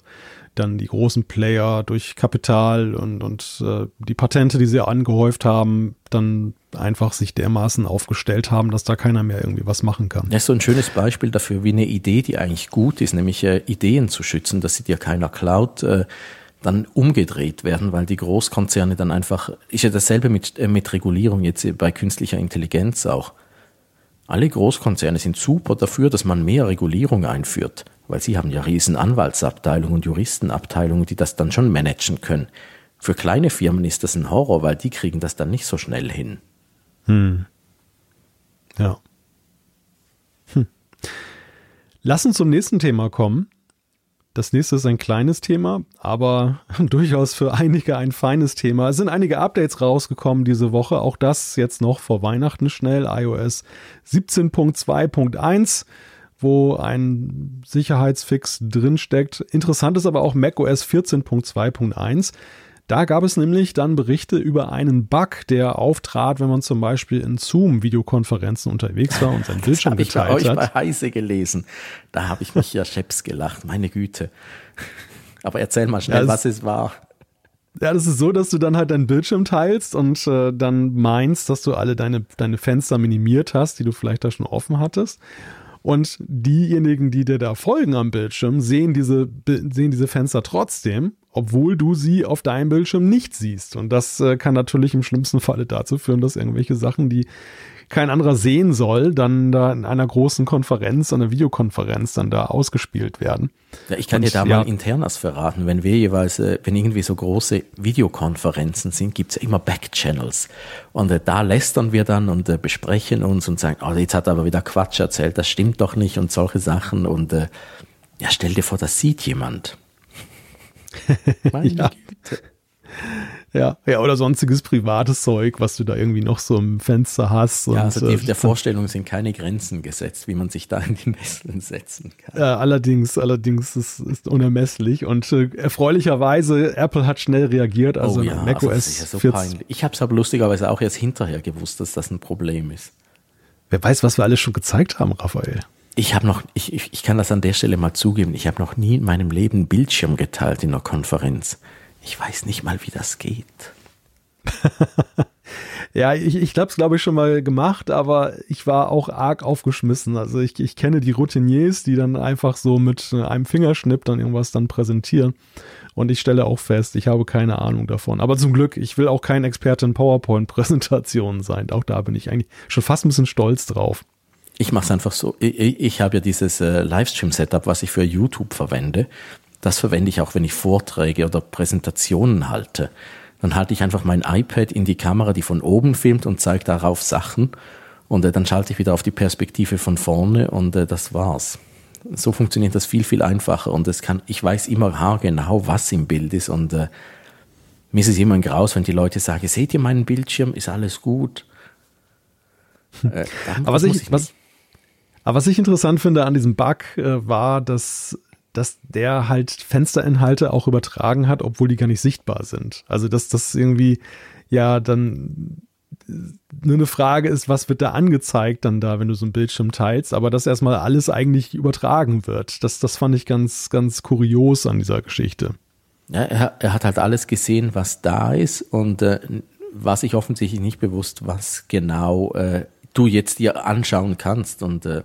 dann die großen Player durch Kapital und, und äh, die Patente, die sie angehäuft haben, dann einfach sich dermaßen aufgestellt haben, dass da keiner mehr irgendwie was machen kann. Das ist so ein schönes Beispiel dafür, wie eine Idee, die eigentlich gut ist, nämlich äh, Ideen zu schützen, dass sie dir keiner klaut, äh, dann umgedreht werden, weil die Großkonzerne dann einfach, ist ja dasselbe mit, äh, mit Regulierung jetzt bei künstlicher Intelligenz auch. Alle Großkonzerne sind super dafür, dass man mehr Regulierung einführt, weil sie haben ja riesen Anwaltsabteilungen und Juristenabteilungen, die das dann schon managen können. Für kleine Firmen ist das ein Horror, weil die kriegen das dann nicht so schnell hin. Ja. Hm. Lass uns zum nächsten Thema kommen. Das nächste ist ein kleines Thema, aber [LAUGHS] durchaus für einige ein feines Thema. Es sind einige Updates rausgekommen diese Woche. Auch das jetzt noch vor Weihnachten schnell. iOS 17.2.1, wo ein Sicherheitsfix drinsteckt. Interessant ist aber auch macOS 14.2.1. Da gab es nämlich dann Berichte über einen Bug, der auftrat, wenn man zum Beispiel in Zoom-Videokonferenzen unterwegs war und sein Bildschirm habe ich bei geteilt euch bei hat. Heise gelesen. Da habe ich mich ja scheps gelacht, meine Güte. Aber erzähl mal schnell, Ja, was es war. Ja, das ist so, dass du dann halt deinen Bildschirm teilst und äh, dann meinst, dass du alle deine, deine Fenster minimiert hast, die du vielleicht da schon offen hattest. Und diejenigen, die dir da folgen am Bildschirm, sehen diese, sehen diese Fenster trotzdem, obwohl du sie auf deinem Bildschirm nicht siehst. Und das äh, kann natürlich im schlimmsten Falle dazu führen, dass irgendwelche Sachen, die kein anderer sehen soll, dann da in einer großen Konferenz, einer Videokonferenz dann da ausgespielt werden. Ja, ich kann Und dir da ja. mal internas verraten, wenn wir jeweils, äh, wenn irgendwie so große Videokonferenzen sind, gibt's ja immer Backchannels. Und äh, da lästern wir dann und äh, besprechen uns und sagen, oh, jetzt hat er aber wieder Quatsch erzählt, das stimmt doch nicht und solche Sachen. Und äh, ja, stell dir vor, das sieht jemand. Meine [LAUGHS] Ja. Güte. Ja, ja, oder sonstiges privates Zeug, was du da irgendwie noch so im Fenster hast. Ja, und, also die, äh, der Vorstellung sind keine Grenzen gesetzt, wie man sich da in die Nesseln setzen kann. Äh, allerdings, allerdings ist, ist unermesslich und äh, erfreulicherweise Apple hat schnell reagiert, also oh ja, macOS also das ja so 14. peinlich. Ich habe es aber lustigerweise auch erst hinterher gewusst, dass das ein Problem ist. Wer weiß, was wir alles schon gezeigt haben, Raphael. Ich habe noch, ich, ich, ich kann das an der Stelle mal zugeben, ich habe noch nie in meinem Leben Bildschirm geteilt in einer Konferenz. Ich weiß nicht mal, wie das geht. [LAUGHS] Ja, ich, ich habe es, glaube ich, schon mal gemacht, aber ich war auch arg aufgeschmissen. Also ich, ich kenne die Routiniers, die dann einfach so mit äh, einem Fingerschnipp dann irgendwas dann präsentieren. Und ich stelle auch fest, ich habe keine Ahnung davon. Aber zum Glück, ich will auch kein Experte in PowerPoint-Präsentationen sein. Auch da bin ich eigentlich schon fast ein bisschen stolz drauf. Ich mache es einfach so. Ich, ich, ich habe ja dieses äh, Livestream-Setup, was ich für YouTube verwende. Das verwende ich auch, wenn ich Vorträge oder Präsentationen halte. Dann halte ich einfach mein iPad in die Kamera, die von oben filmt und zeige darauf Sachen. Und äh, dann schalte ich wieder auf die Perspektive von vorne und äh, das war's. So funktioniert das viel, viel einfacher. Und es kann, ich weiß immer haargenau, was im Bild ist. Und äh, mir ist es immer ein Graus, wenn die Leute sagen, seht ihr meinen Bildschirm, ist alles gut? Äh, aber, was ich, ich was, aber was ich interessant finde an diesem Bug äh, war, dass dass der halt Fensterinhalte auch übertragen hat, obwohl die gar nicht sichtbar sind. Also dass das irgendwie ja dann nur eine Frage ist, was wird da angezeigt dann da, wenn du so einen Bildschirm teilst, aber dass erstmal alles eigentlich übertragen wird. Das, das fand ich ganz, ganz kurios an dieser Geschichte. Ja, er, er hat halt alles gesehen, was da ist und äh, war sich offensichtlich nicht bewusst, was genau äh, du jetzt dir anschauen kannst und äh,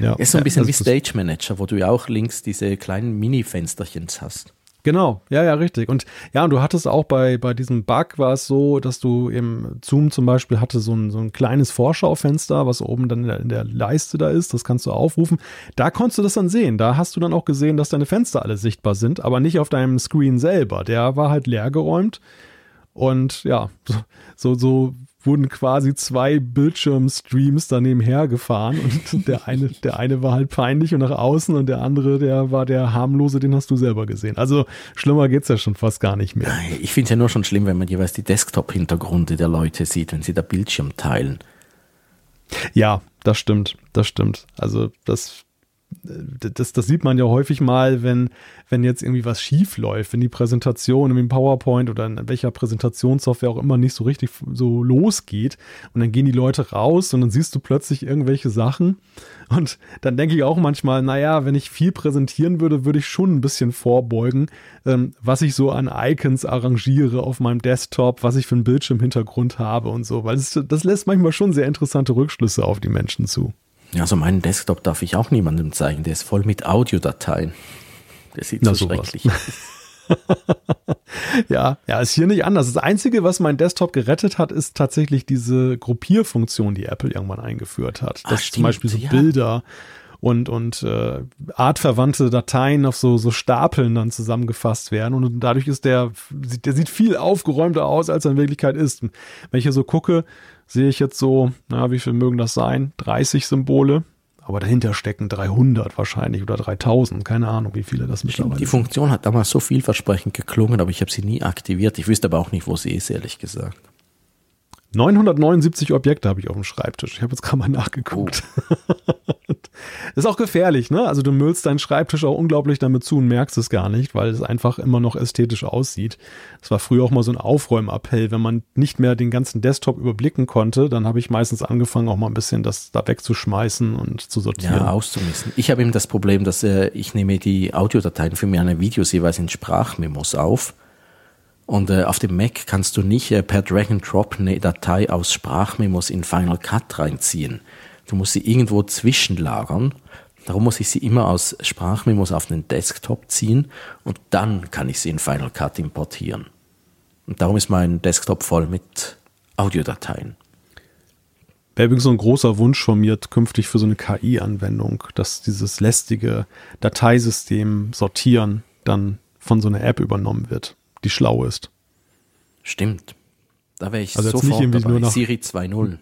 ja. Ist so ein bisschen ja, wie Stage Manager, wo du ja auch links diese kleinen Mini-Fensterchen hast. Genau, ja, ja, richtig. Und ja, und du hattest auch bei, bei diesem Bug war es so, dass du im Zoom zum Beispiel hatte so ein, so ein kleines Vorschaufenster, was oben dann in der, in der Leiste da ist, das kannst du aufrufen. Da konntest du das dann sehen. Da hast du dann auch gesehen, dass deine Fenster alle sichtbar sind, aber nicht auf deinem Screen selber. Der war halt leer geräumt. Und ja, [LAUGHS] so, so wurden quasi zwei Bildschirmstreams daneben hergefahren und [LAUGHS] der eine, der eine war halt peinlich und nach außen und der andere, der war der harmlose, den hast du selber gesehen. Also schlimmer geht's ja schon fast gar nicht mehr. Ich finde es ja nur schon schlimm, wenn man jeweils die Desktop-Hintergründe der Leute sieht, wenn sie da Bildschirm teilen. Ja, das stimmt, das stimmt. Also das das, das sieht man ja häufig mal, wenn, wenn jetzt irgendwie was schief läuft, wenn die Präsentation im PowerPoint oder in welcher Präsentationssoftware auch immer nicht so richtig so losgeht. Und dann gehen die Leute raus und dann siehst du plötzlich irgendwelche Sachen. Und dann denke ich auch manchmal, naja, wenn ich viel präsentieren würde, würde ich schon ein bisschen vorbeugen, ähm, was ich so an Icons arrangiere auf meinem Desktop, was ich für einen Bildschirmhintergrund habe und so. Weil das, das lässt manchmal schon sehr interessante Rückschlüsse auf die Menschen zu. Also meinen Desktop darf ich auch niemandem zeigen, der ist voll mit Audiodateien. Der sieht Na, so sowas. schrecklich aus. [LAUGHS] ja, ja, ist hier nicht anders. Das Einzige, was mein Desktop gerettet hat, ist tatsächlich diese Gruppierfunktion, die Apple irgendwann eingeführt hat. Dass Ach, zum Beispiel so ja. Bilder und, und äh, artverwandte Dateien auf so, so Stapeln dann zusammengefasst werden. Und dadurch ist der, der sieht viel aufgeräumter aus, als er in Wirklichkeit ist. Wenn ich hier so gucke, sehe ich jetzt so, na, wie viel mögen das sein? 30 Symbole. Aber dahinter stecken 300 wahrscheinlich oder 3000. Keine Ahnung, wie viele das mittlerweile Die Funktion hat damals so vielversprechend geklungen, aber ich habe sie nie aktiviert. Ich wüsste aber auch nicht, wo sie ist, ehrlich gesagt. 979 Objekte habe ich auf dem Schreibtisch. Ich habe jetzt gerade mal nachgeguckt. Oh. [LAUGHS] ist auch gefährlich, ne? Also du müllst deinen Schreibtisch auch unglaublich damit zu und merkst es gar nicht, weil es einfach immer noch ästhetisch aussieht. Das war früher auch mal so ein Aufräumappell. Wenn man nicht mehr den ganzen Desktop überblicken konnte, dann habe ich meistens angefangen, auch mal ein bisschen das da wegzuschmeißen und zu sortieren. Ja, auszumissen. Ich habe eben das Problem, dass äh, ich nehme die Audiodateien für meine Videos jeweils in Sprachmemos auf und äh, auf dem Mac kannst du nicht äh, per Drag and Drop eine Datei aus Sprachmemos in Final Cut reinziehen. Du musst sie irgendwo zwischenlagern. Darum muss ich sie immer aus Sprachmemos auf den Desktop ziehen und dann kann ich sie in Final Cut importieren. Und darum ist mein Desktop voll mit Audiodateien. Wäre übrigens so ein großer Wunsch von mir künftig für so eine KI-Anwendung, dass dieses lästige Dateisystem sortieren dann von so einer App übernommen wird die schlau ist. Stimmt. Da wäre ich also sofort nicht irgendwie dabei. Nur nach, Siri 2.0.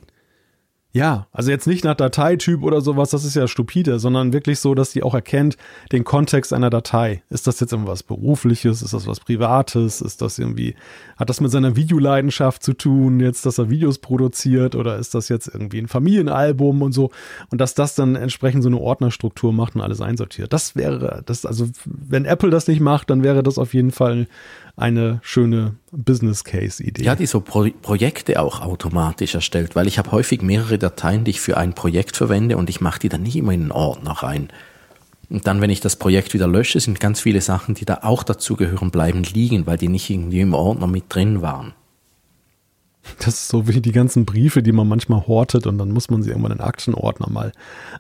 Ja, also jetzt nicht nach Dateityp oder sowas, das ist ja stupide, sondern wirklich so, dass die auch erkennt den Kontext einer Datei. Ist das jetzt irgendwas Berufliches? Ist das was Privates? Ist das irgendwie, hat das mit seiner Videoleidenschaft zu tun, jetzt, dass er Videos produziert oder ist das jetzt irgendwie ein Familienalbum und so? Und dass das dann entsprechend so eine Ordnerstruktur macht und alles einsortiert. Das wäre, das, also, wenn Apple das nicht macht, dann wäre das auf jeden Fall eine schöne Business Case Idee. Ja, die so Pro Projekte auch automatisch erstellt, weil ich habe häufig mehrere Dateien, die ich für ein Projekt verwende und ich mache die dann nicht immer in einen Ordner rein. Und dann, wenn ich das Projekt wieder lösche, sind ganz viele Sachen, die da auch dazugehören, bleiben liegen, weil die nicht irgendwie im Ordner mit drin waren. Das ist so wie die ganzen Briefe, die man manchmal hortet und dann muss man sie irgendwann in den Aktenordner mal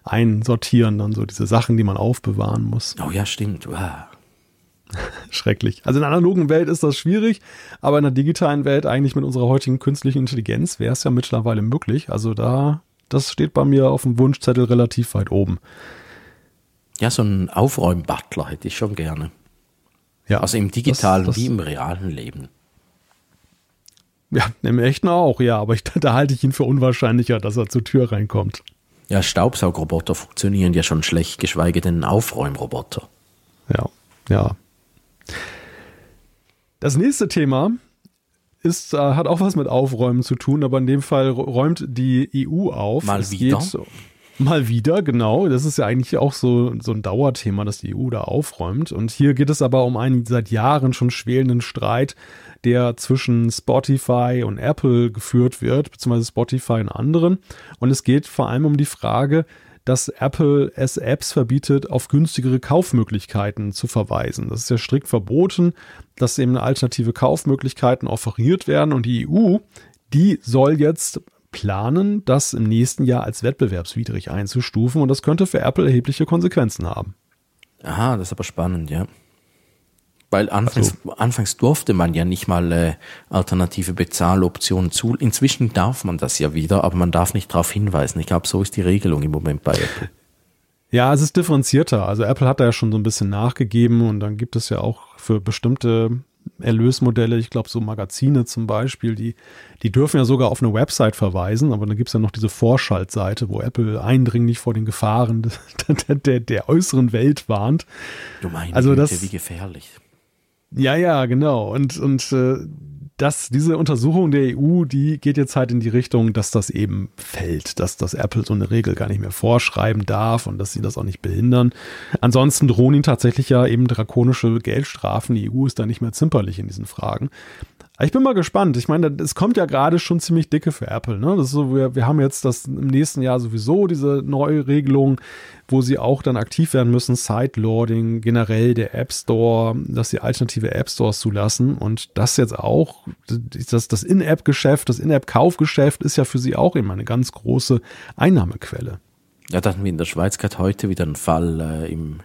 einsortieren, dann so diese Sachen, die man aufbewahren muss. Oh ja, stimmt. Wow. [LAUGHS] Schrecklich. Also in der analogen Welt ist das schwierig, aber in der digitalen Welt eigentlich mit unserer heutigen künstlichen Intelligenz wäre es ja mittlerweile möglich. Also da, das steht bei mir auf dem Wunschzettel relativ weit oben. Ja, so ein Aufräumbutler hätte ich schon gerne. Ja, Also im digitalen das, das, wie im realen Leben. Ja, im echten auch, ja, aber ich, [LAUGHS] da halte ich ihn für unwahrscheinlicher, dass er zur Tür reinkommt. Ja, Staubsaugroboter funktionieren ja schon schlecht, geschweige denn Aufräumroboter. Ja, ja. Das nächste Thema ist, äh, hat auch was mit Aufräumen zu tun, aber in dem Fall räumt die EU auf. Mal es wieder. Geht, mal wieder, genau. Das ist ja eigentlich auch so, so ein Dauerthema, dass die EU da aufräumt. Und hier geht es aber um einen seit Jahren schon schwelenden Streit, der zwischen Spotify und Apple geführt wird, beziehungsweise Spotify und anderen. Und es geht vor allem um die Frage, dass Apple es Apps verbietet, auf günstigere Kaufmöglichkeiten zu verweisen. Das ist ja strikt verboten, dass eben alternative Kaufmöglichkeiten offeriert werden und die EU, die soll jetzt planen, das im nächsten Jahr als wettbewerbswidrig einzustufen und das könnte für Apple erhebliche Konsequenzen haben. Aha, das ist aber spannend, ja. Weil anfangs, anfangs durfte man ja nicht mal äh, alternative Bezahloptionen zu. Inzwischen darf man das ja wieder, aber man darf nicht darauf hinweisen. Ich glaube, so ist die Regelung im Moment bei Apple. Ja, es ist differenzierter. Also Apple hat da ja schon so ein bisschen nachgegeben und dann gibt es ja auch für bestimmte Erlösmodelle, ich glaube so Magazine zum Beispiel, die, die dürfen ja sogar auf eine Website verweisen, aber dann gibt es ja noch diese Vorschaltseite, wo Apple eindringlich vor den Gefahren [LAUGHS] der, der, der äußeren Welt warnt. Du meinst, Also das- wie gefährlich. Ja, ja, genau. Und, und äh, das, diese Untersuchung der EU, die geht jetzt halt in die Richtung, dass das eben fällt, dass das Apple so eine Regel gar nicht mehr vorschreiben darf und dass sie das auch nicht behindern. Ansonsten drohen ihnen tatsächlich ja eben drakonische Geldstrafen. Die EU ist da nicht mehr zimperlich in diesen Fragen. Ich bin mal gespannt. Ich meine, es kommt ja gerade schon ziemlich dicke für Apple. Ne? Das ist so, wir, wir haben jetzt das im nächsten Jahr sowieso diese neue Regelung, wo sie auch dann aktiv werden müssen. Sideloading, generell der App Store, dass sie alternative App Stores zulassen. Und das jetzt auch, das, das In-App-Geschäft, das In-App-Kaufgeschäft ist ja für sie auch immer eine ganz große Einnahmequelle. Ja, da hatten wir in der Schweiz gerade heute wieder einen Fall äh, im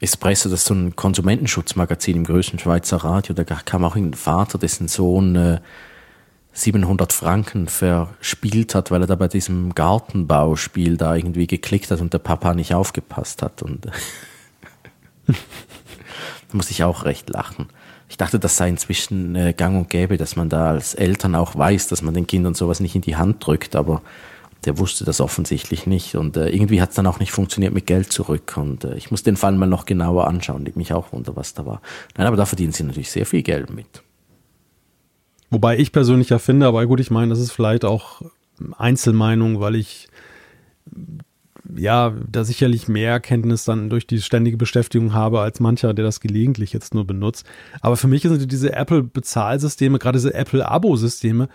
Espresso, das ist so ein Konsumentenschutzmagazin im größten Schweizer Radio. Da kam auch ein Vater, dessen Sohn äh, 700 Franken verspielt hat, weil er da bei diesem Gartenbauspiel da irgendwie geklickt hat und der Papa nicht aufgepasst hat. Und [LAUGHS] da muss ich auch recht lachen. Ich dachte, das sei inzwischen äh, gang und gäbe, dass man da als Eltern auch weiß, dass man den Kindern sowas nicht in die Hand drückt, aber der wusste das offensichtlich nicht und äh, irgendwie hat es dann auch nicht funktioniert mit Geld zurück und äh, ich muss den Fall mal noch genauer anschauen, ich mich auch wundere, was da war. Nein, aber da verdienen sie natürlich sehr viel Geld mit. Wobei ich persönlich ja finde, aber gut, ich meine, das ist vielleicht auch Einzelmeinung, weil ich ja da sicherlich mehr Kenntnis dann durch die ständige Beschäftigung habe als mancher, der das gelegentlich jetzt nur benutzt. Aber für mich sind diese Apple-Bezahlsysteme, gerade diese Apple-Abo-Systeme,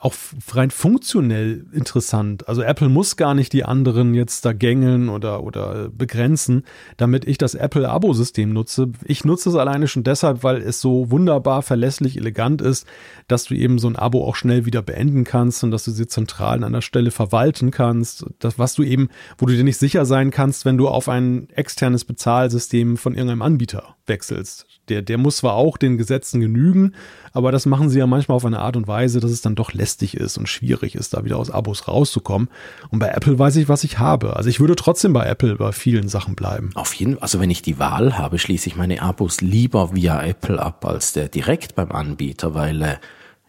auch rein funktionell interessant. Also Apple muss gar nicht die anderen jetzt da gängeln oder, oder begrenzen, damit ich das Apple-Abo-System nutze. Ich nutze es alleine schon deshalb, weil es so wunderbar verlässlich, elegant ist, dass du eben so ein Abo auch schnell wieder beenden kannst und dass du sie zentral an einer Stelle verwalten kannst. Das, was du eben, wo du dir nicht sicher sein kannst, wenn du auf ein externes Bezahlsystem von irgendeinem Anbieter wechselst. Der, der muss zwar auch den Gesetzen genügen, aber das machen sie ja manchmal auf eine Art und Weise, dass es dann doch lästig ist und schwierig ist, da wieder aus Abos rauszukommen. Und bei Apple weiß ich, was ich habe. Also ich würde trotzdem bei Apple bei vielen Sachen bleiben. Auf jeden Fall, also wenn ich die Wahl habe, schließe ich meine Abos lieber via Apple ab als der direkt beim Anbieter, weil äh,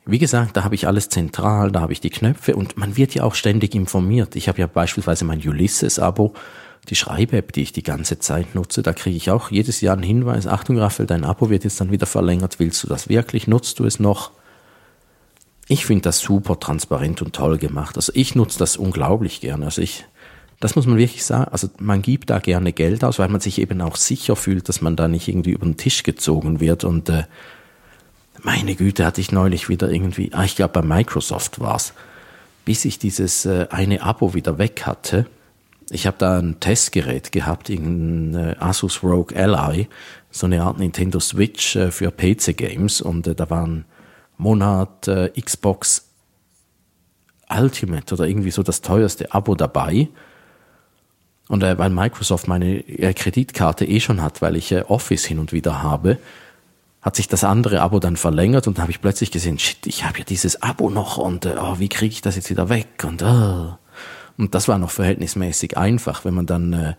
wie gesagt, da habe ich alles zentral, da habe ich die Knöpfe und man wird ja auch ständig informiert. Ich habe ja beispielsweise mein Ulysses-Abo, die Schreib-App, die ich die ganze Zeit nutze, da kriege ich auch jedes Jahr einen Hinweis, Achtung Raphael, dein Abo wird jetzt dann wieder verlängert, willst du das wirklich, nutzt du es noch? Ich finde das super transparent und toll gemacht. Also ich nutze das unglaublich gerne. Also ich, das muss man wirklich sagen. Also man gibt da gerne Geld aus, weil man sich eben auch sicher fühlt, dass man da nicht irgendwie über den Tisch gezogen wird. Und äh, meine Güte, hatte ich neulich wieder irgendwie, ah, ich glaube bei Microsoft war's, bis ich dieses äh, eine Abo wieder weg hatte. Ich habe da ein Testgerät gehabt, irgendein äh, Asus Rogue Ally, so eine Art Nintendo Switch äh, für PC Games und äh, da waren Monat Xbox Ultimate oder irgendwie so das teuerste Abo dabei. Und weil Microsoft meine Kreditkarte eh schon hat, weil ich Office hin und wieder habe, hat sich das andere Abo dann verlängert und habe ich plötzlich gesehen, shit, ich habe ja dieses Abo noch und oh, wie kriege ich das jetzt wieder weg? Und, oh. Und das war noch verhältnismäßig einfach, wenn man dann äh,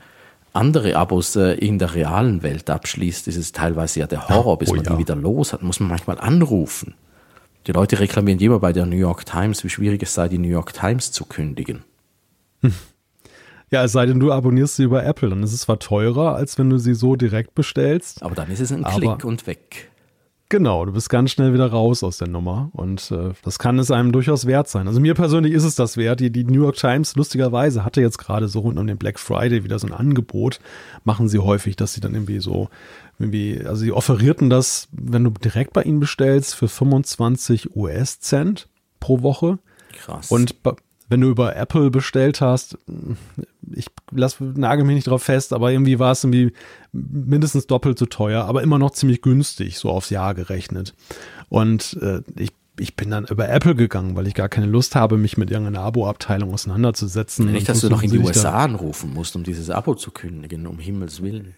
andere Abos äh, in der realen Welt abschließt, ist es teilweise ja der Horror, bis Oh man ja. die wieder los hat, muss man manchmal anrufen. Die Leute reklamieren immer bei der New York Times, wie schwierig es sei, die New York Times zu kündigen. Ja, es sei denn, du abonnierst sie über Apple, dann ist es zwar teurer, als wenn du sie so direkt bestellst. Aber dann ist es ein Klick und weg. Genau, du bist ganz schnell wieder raus aus der Nummer und äh, das kann es einem durchaus wert sein. Also mir persönlich ist es das wert. Die, die New York Times lustigerweise hatte jetzt gerade so rund um den Black Friday wieder so ein Angebot. Machen sie häufig, dass sie dann irgendwie so irgendwie, also sie offerierten das, wenn du direkt bei ihnen bestellst, für 25 US-Cent pro Woche. Krass. Und wenn du über Apple bestellt hast, ich lass, nagel mich nicht drauf fest, aber irgendwie war es irgendwie mindestens doppelt so teuer, aber immer noch ziemlich günstig, so aufs Jahr gerechnet. Und äh, ich, ich bin dann über Apple gegangen, weil ich gar keine Lust habe, mich mit irgendeiner Abo-Abteilung auseinanderzusetzen. nicht, dass du noch in die USA anrufen musst, um dieses Abo zu kündigen, um Himmels Willen.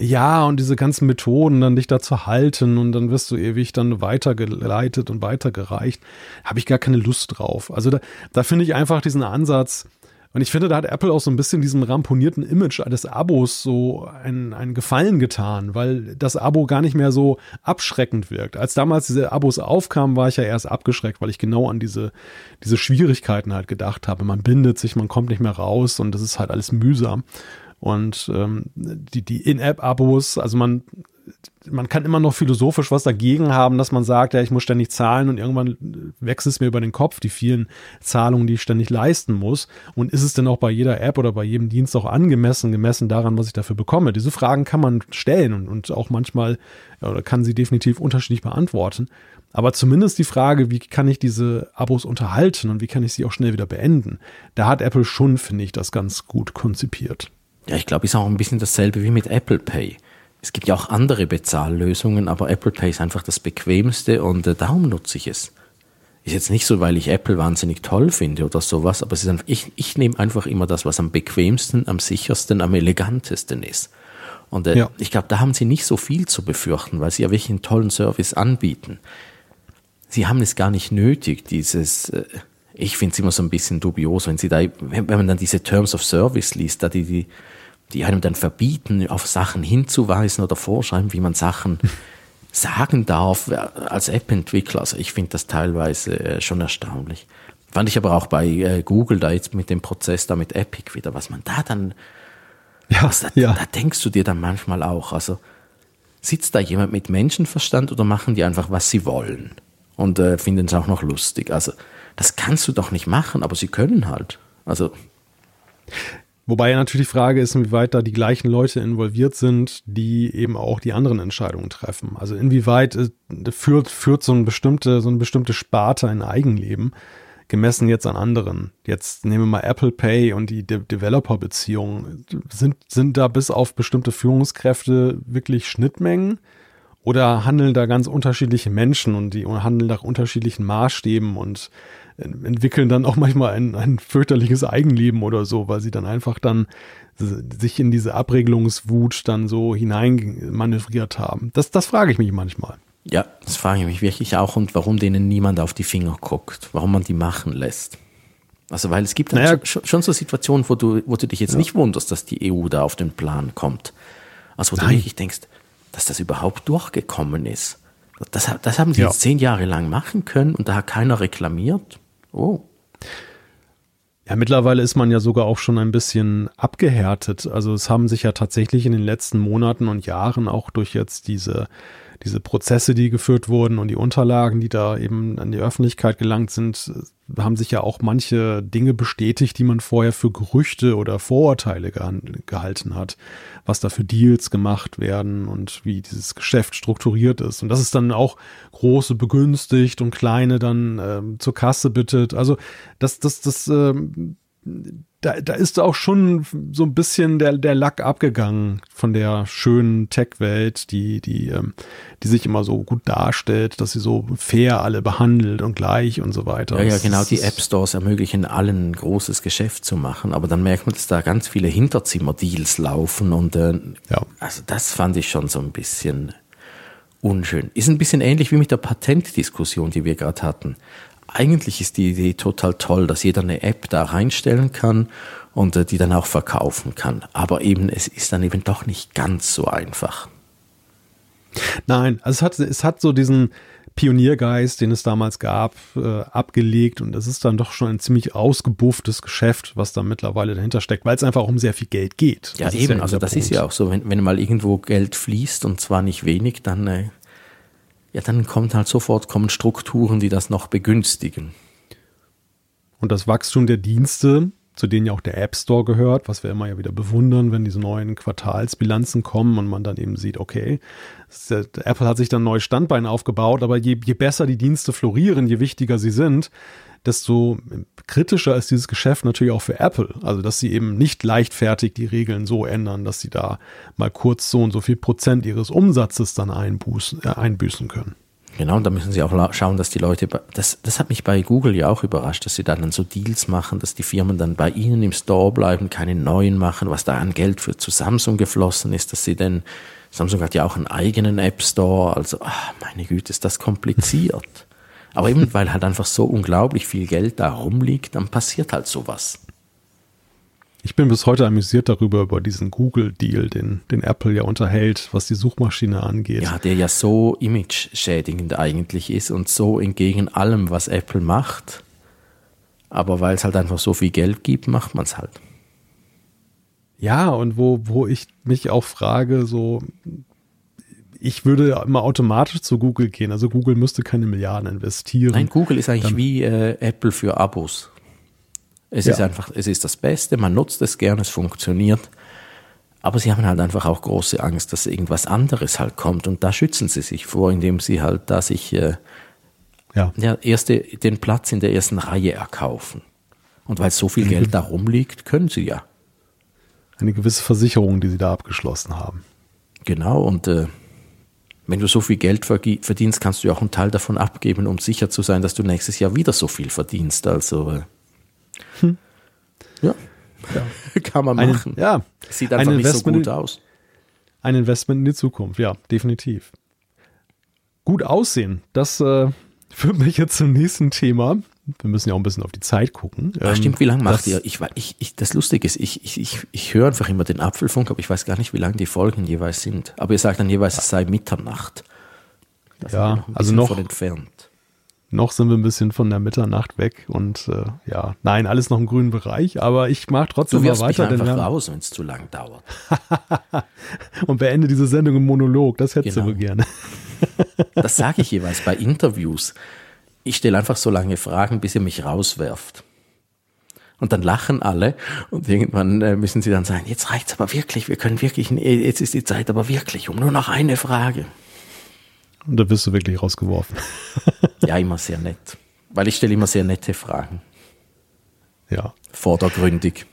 Ja, und diese ganzen Methoden, dann dich da zu halten und dann wirst du ewig dann weitergeleitet und weitergereicht, habe ich gar keine Lust drauf. Also da, da finde ich einfach diesen Ansatz, und ich finde, da hat Apple auch so ein bisschen diesem ramponierten Image des Abos so einen, einen Gefallen getan, weil das Abo gar nicht mehr so abschreckend wirkt. Als damals diese Abos aufkamen, war ich ja erst abgeschreckt, weil ich genau an diese, diese Schwierigkeiten halt gedacht habe. Man bindet sich, man kommt nicht mehr raus und das ist halt alles mühsam. Und ähm, die, die In-App-Abos, also man, man kann immer noch philosophisch was dagegen haben, dass man sagt, ja, ich muss ständig zahlen und irgendwann wächst es mir über den Kopf, die vielen Zahlungen, die ich ständig leisten muss. Und ist es denn auch bei jeder App oder bei jedem Dienst auch angemessen, gemessen daran, was ich dafür bekomme? Diese Fragen kann man stellen und, und auch manchmal oder kann sie definitiv unterschiedlich beantworten. Aber zumindest die Frage, wie kann ich diese Abos unterhalten und wie kann ich sie auch schnell wieder beenden? Da hat Apple schon, finde ich, das ganz gut konzipiert. Ja, ich glaube, ist auch ein bisschen dasselbe wie mit Apple Pay. Es gibt ja auch andere Bezahllösungen, aber Apple Pay ist einfach das bequemste und äh, darum nutze ich es. Ist jetzt nicht so, weil ich Apple wahnsinnig toll finde oder sowas, aber es ist einfach, ich, ich nehme einfach immer das, was am bequemsten, am sichersten, am elegantesten ist. Und äh, Ja. ich glaube, da haben sie nicht so viel zu befürchten, weil sie ja wirklich einen tollen Service anbieten. Sie haben es gar nicht nötig, dieses, äh, ich finde es immer so ein bisschen dubios, wenn sie da, wenn, wenn man dann diese Terms of Service liest, da die, die, die einem dann verbieten, auf Sachen hinzuweisen oder vorschreiben, wie man Sachen [LAUGHS] sagen darf äh, als App-Entwickler. Also ich finde das teilweise äh, schon erstaunlich. Fand ich aber auch bei äh, Google da jetzt mit dem Prozess da mit Epic wieder, was man da dann, Ja, was da, ja. da denkst du dir dann manchmal auch, also sitzt da jemand mit Menschenverstand oder machen die einfach, was sie wollen und äh, finden es auch noch lustig? Also das kannst du doch nicht machen, aber sie können halt. Also Wobei natürlich die Frage ist, inwieweit da die gleichen Leute involviert sind, die eben auch die anderen Entscheidungen treffen. Also inwieweit äh, führt, führt so, ein bestimmte, so eine bestimmte Sparte ein Eigenleben, gemessen jetzt an anderen. Jetzt nehmen wir mal Apple Pay und die De Developer-Beziehungen. Sind, sind da bis auf bestimmte Führungskräfte wirklich Schnittmengen? Oder handeln da ganz unterschiedliche Menschen und die handeln nach unterschiedlichen Maßstäben und entwickeln dann auch manchmal ein, ein fürchterliches Eigenleben oder so, weil sie dann einfach dann sich in diese Abregelungswut dann so hineinmanövriert haben. Das, das frage ich mich manchmal. Ja, das frage ich mich wirklich auch und warum denen niemand auf die Finger guckt, warum man die machen lässt. Also weil es gibt dann Naja. schon, schon so Situationen, wo du, wo du dich jetzt nicht wunderst, dass die EU da auf den Plan kommt. Also wo du Nein. wirklich denkst, dass das überhaupt durchgekommen ist. Das, das haben sie Ja. jetzt zehn Jahre lang machen können und da hat keiner reklamiert. Oh. Ja, mittlerweile ist man ja sogar auch schon ein bisschen abgehärtet. Also es haben sich ja tatsächlich in den letzten Monaten und Jahren auch durch jetzt diese, diese Prozesse, die geführt wurden und die Unterlagen, die da eben an die Öffentlichkeit gelangt sind, haben sich ja auch manche Dinge bestätigt, die man vorher für Gerüchte oder Vorurteile gehalten hat, was da für Deals gemacht werden und wie dieses Geschäft strukturiert ist. Und das ist dann auch große begünstigt und kleine dann ähm, zur Kasse bittet. Also das, das, das, ähm, da, da ist auch schon so ein bisschen der, der Lack abgegangen von der schönen Tech-Welt, die, die, ähm, die sich immer so gut darstellt, dass sie so fair alle behandelt und gleich und so weiter. Ja, ja, genau. Die App Stores ermöglichen allen ein großes Geschäft zu machen, aber dann merkt man, dass da ganz viele Hinterzimmer-Deals laufen und äh, Ja. also das fand ich schon so ein bisschen unschön. Ist ein bisschen ähnlich wie mit der Patentdiskussion, die wir gerade hatten. Eigentlich ist die Idee total toll, dass jeder eine App da reinstellen kann und äh, die dann auch verkaufen kann. Aber eben, es ist dann eben doch nicht ganz so einfach. Nein, also es hat, es hat so diesen Pioniergeist, den es damals gab, äh, abgelegt und es ist dann doch schon ein ziemlich ausgebufftes Geschäft, was da mittlerweile dahinter steckt, weil es einfach um sehr viel Geld geht. Ja, das eben, ja also das Punkt. ist ja auch so, wenn, wenn mal irgendwo Geld fließt und zwar nicht wenig, dann, äh, ja, dann kommt halt sofort kommen Strukturen, die das noch begünstigen. Und das Wachstum der Dienste zu denen ja auch der App Store gehört, was wir immer ja wieder bewundern, wenn diese neuen Quartalsbilanzen kommen und man dann eben sieht, okay, Apple hat sich dann neue Standbeine aufgebaut, aber je, je besser die Dienste florieren, je wichtiger sie sind, desto kritischer ist dieses Geschäft natürlich auch für Apple. Also, dass sie eben nicht leichtfertig die Regeln so ändern, dass sie da mal kurz so und so viel Prozent ihres Umsatzes dann einbußen, äh, einbüßen können. Genau, und da müssen sie auch schauen, dass die Leute, das, das hat mich bei Google ja auch überrascht, dass sie dann so Deals machen, dass die Firmen dann bei ihnen im Store bleiben, keine neuen machen, was da an Geld für zu Samsung geflossen ist, dass sie denn, Samsung hat ja auch einen eigenen App Store, also, ach, meine Güte, ist das kompliziert. Aber eben, weil halt einfach so unglaublich viel Geld da rumliegt, dann passiert halt sowas. Ich bin bis heute amüsiert darüber, über diesen Google-Deal, den, den Apple ja unterhält, was die Suchmaschine angeht. Ja, der ja so image-schädigend eigentlich ist und so entgegen allem, was Apple macht. Aber weil es halt einfach so viel Geld gibt, macht man es halt. Ja, und wo, wo ich mich auch frage, so, ich würde immer automatisch zu Google gehen. Also Google müsste keine Milliarden investieren. Nein, Google ist eigentlich Dann, wie äh, Apple für Abos. Es ja. ist einfach, es ist das Beste, man nutzt es gern, es funktioniert. Aber sie haben halt einfach auch große Angst, dass irgendwas anderes halt kommt. Und da schützen sie sich vor, indem sie halt da sich äh, ja. Ja, erste, den Platz in der ersten Reihe erkaufen. Und weil so viel Geld da rumliegt, können sie ja. Eine gewisse Versicherung, die sie da abgeschlossen haben. Genau, und äh, wenn du so viel Geld verdienst, kannst du ja auch einen Teil davon abgeben, um sicher zu sein, dass du nächstes Jahr wieder so viel verdienst. Also äh, hm. Ja. ja. [LAUGHS] Kann man machen. Ein, ja. Sieht einfach ein nicht so gut aus. Ein Investment in die Zukunft, ja, definitiv. Gut aussehen, das äh, [LAUGHS] führt mich jetzt zum nächsten Thema. Wir müssen ja auch ein bisschen auf die Zeit gucken. Ach, stimmt, wie lange macht ihr? Ich, ich, ich, das Lustige ist, ich, ich, ich, ich höre einfach immer den Apfelfunk, aber ich weiß gar nicht, wie lange die Folgen jeweils sind. Aber ihr sagt dann jeweils, es sei Mitternacht. Da ja, noch also noch entfernt. Noch sind wir ein bisschen von der Mitternacht weg und äh, ja, nein, alles noch im grünen Bereich, aber ich mache trotzdem du mal weiter. Mich einfach raus, wenn es zu lang dauert. [LAUGHS] und beende diese Sendung im Monolog, das hättest genau. du gerne. das sage ich jeweils bei Interviews. Ich stelle einfach so lange Fragen, bis ihr mich rauswerft. Und dann lachen alle und irgendwann äh, müssen sie dann sagen, jetzt reicht's aber wirklich, wir können wirklich, jetzt ist die Zeit aber wirklich um nur noch eine Frage. Und da wirst du wirklich rausgeworfen. [LAUGHS] ja, immer sehr nett. Weil ich stelle immer sehr nette Fragen. Ja. Vordergründig.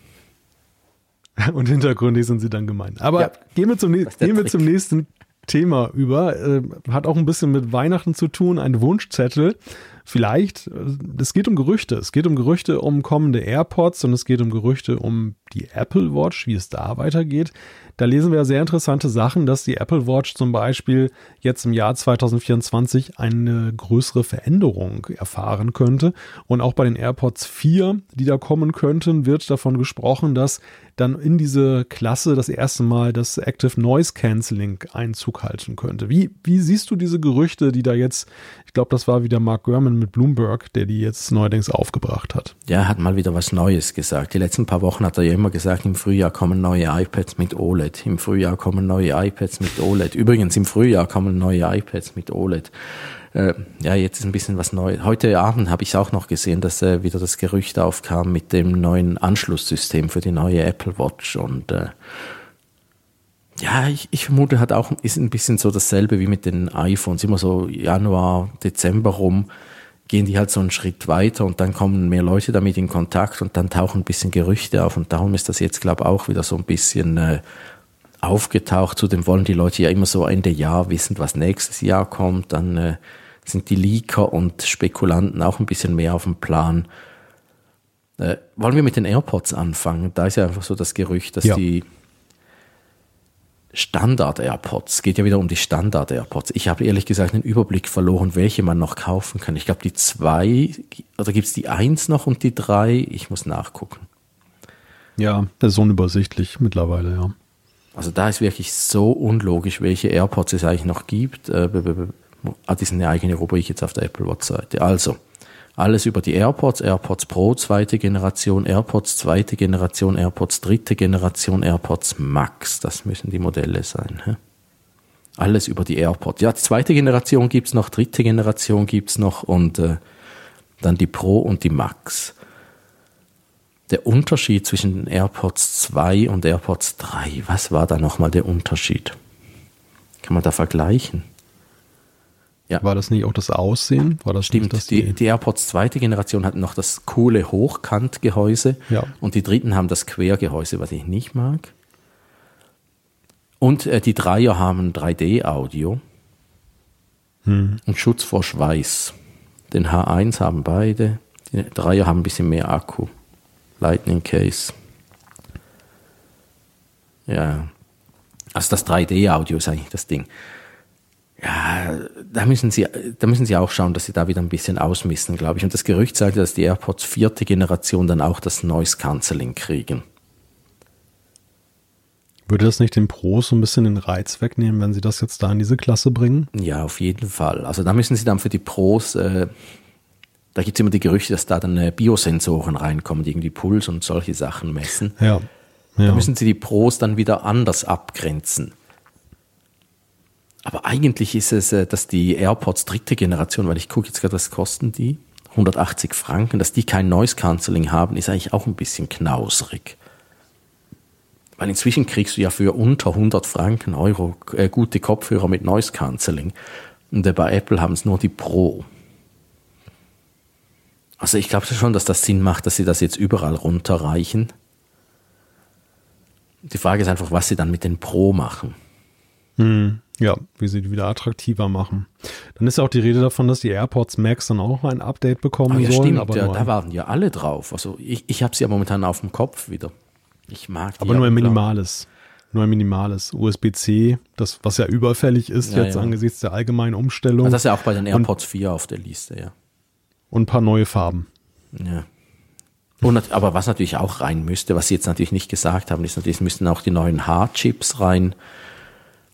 [LAUGHS] Und hintergründig sind sie dann gemein. Aber ja, gehen, wir zum, gehen wir zum nächsten Thema über. Äh, hat auch ein bisschen mit Weihnachten zu tun. Ein Wunschzettel. Vielleicht, äh, es geht um Gerüchte. Es geht um Gerüchte um kommende AirPods und es geht um Gerüchte um die Apple Watch, wie es da weitergeht. Da lesen wir sehr interessante Sachen, dass die Apple Watch zum Beispiel jetzt im Jahr 2024 eine größere Veränderung erfahren könnte. Und auch bei den AirPods 4, die da kommen könnten, wird davon gesprochen, dass dann in diese Klasse das erste Mal das Active Noise Cancelling Einzug halten könnte. Wie, wie siehst du diese Gerüchte, die da jetzt, glaube, das war wieder Mark Gurman mit Bloomberg, der die jetzt neuerdings aufgebracht hat? Ja, hat mal wieder was Neues gesagt. Die letzten paar Wochen hat er ja immer gesagt, im Frühjahr kommen neue iPads mit OLED. Im Frühjahr kommen neue iPads mit OLED. Übrigens, im Frühjahr kommen neue iPads mit OLED. Äh, ja, jetzt ist ein bisschen was Neues. Heute Abend habe ich auch noch gesehen, dass äh, wieder das Gerücht aufkam mit dem neuen Anschlusssystem für die neue Apple Watch und äh, ja, ich, ich vermute, hat auch ist ein bisschen so dasselbe wie mit den iPhones. Immer so Januar, Dezember rum gehen die halt so einen Schritt weiter und dann kommen mehr Leute damit in Kontakt und dann tauchen ein bisschen Gerüchte auf und darum ist das jetzt, glaube ich, auch wieder so ein bisschen äh, aufgetaucht. Zudem wollen die Leute ja immer so Ende Jahr wissen, was nächstes Jahr kommt. Dann äh, sind die Leaker und Spekulanten auch ein bisschen mehr auf dem Plan. Äh, wollen wir mit den AirPods anfangen? Da ist ja einfach so das Gerücht, dass ja. die Standard-AirPods, geht ja wieder um die Standard-AirPods. Ich habe ehrlich gesagt den Überblick verloren, welche man noch kaufen kann. Ich glaube, die zwei, oder gibt es die eins noch und die drei? Ich muss nachgucken. Ja, das ist unübersichtlich mittlerweile, ja. Also da ist wirklich so unlogisch, welche AirPods es eigentlich noch gibt. Äh, ah, die sind eine eigene Rubrik jetzt auf der Apple Watch-Seite. Also, alles über die AirPods, AirPods Pro zweite Generation, AirPods zweite Generation, AirPods dritte Generation, AirPods Max. Das müssen die Modelle sein. Hä? Alles über die AirPods. Ja, zweite Generation gibt's noch, dritte Generation gibt's noch und äh, dann die Pro und die Max der Unterschied zwischen den AirPods 2 und AirPods 3, was war da nochmal der Unterschied? Kann man da vergleichen? Ja. War das nicht auch das Aussehen? War das Stimmt, nicht, die, die AirPods zweite Generation hatten noch das coole Hochkantgehäuse ja. und die dritten haben das Quergehäuse, was ich nicht mag. Und äh, die Dreier haben 3D-Audio hm. und Schutz vor Schweiß. Den H1 haben beide, die Dreier haben ein bisschen mehr Akku. Lightning Case. Ja. Also das 3D-Audio ist eigentlich das Ding. Ja, da müssen sie, da müssen sie auch schauen, dass sie da wieder ein bisschen ausmissen, glaube ich. Und das Gerücht sagt, dass die AirPods vierte Generation dann auch das Noise Cancelling kriegen. Würde das nicht den Pros so ein bisschen den Reiz wegnehmen, wenn sie das jetzt da in diese Klasse bringen? Ja, auf jeden Fall. Also da müssen sie dann für die Pros äh, da gibt es immer die Gerüchte, dass da dann äh, Biosensoren reinkommen, die irgendwie Puls und solche Sachen messen. Ja. ja. Da müssen sie die Pros dann wieder anders abgrenzen. Aber eigentlich ist es, äh, dass die AirPods dritte Generation, weil ich gucke jetzt gerade, was kosten die? 180 Franken, dass die kein Noise Cancelling haben, ist eigentlich auch ein bisschen knausrig. Weil inzwischen kriegst du ja für unter 100 Franken Euro äh, gute Kopfhörer mit Noise Cancelling. Und äh, bei Apple haben es nur die Pro. Also ich glaube schon, dass das Sinn macht, dass sie das jetzt überall runterreichen. Die Frage ist einfach, was sie dann mit den Pro machen. Hm, ja, wie sie die wieder attraktiver machen. Dann ist ja auch die Rede davon, dass die AirPods Max dann auch ein Update bekommen oh, ja, sollen. Stimmt, aber ja, da waren ja alle drauf. Also ich, ich habe sie ja momentan auf dem Kopf wieder. Ich mag die. Aber nur ein minimales. Nur ein minimales USB-C, das was ja überfällig ist ja, jetzt ja. angesichts der allgemeinen Umstellung. Also das ist ja auch bei den AirPods Und, 4 auf der Liste, ja und ein paar neue Farben. Ja. Und, aber was natürlich auch rein müsste, was sie jetzt natürlich nicht gesagt haben, ist natürlich, es müssten auch die neuen H-Chips rein.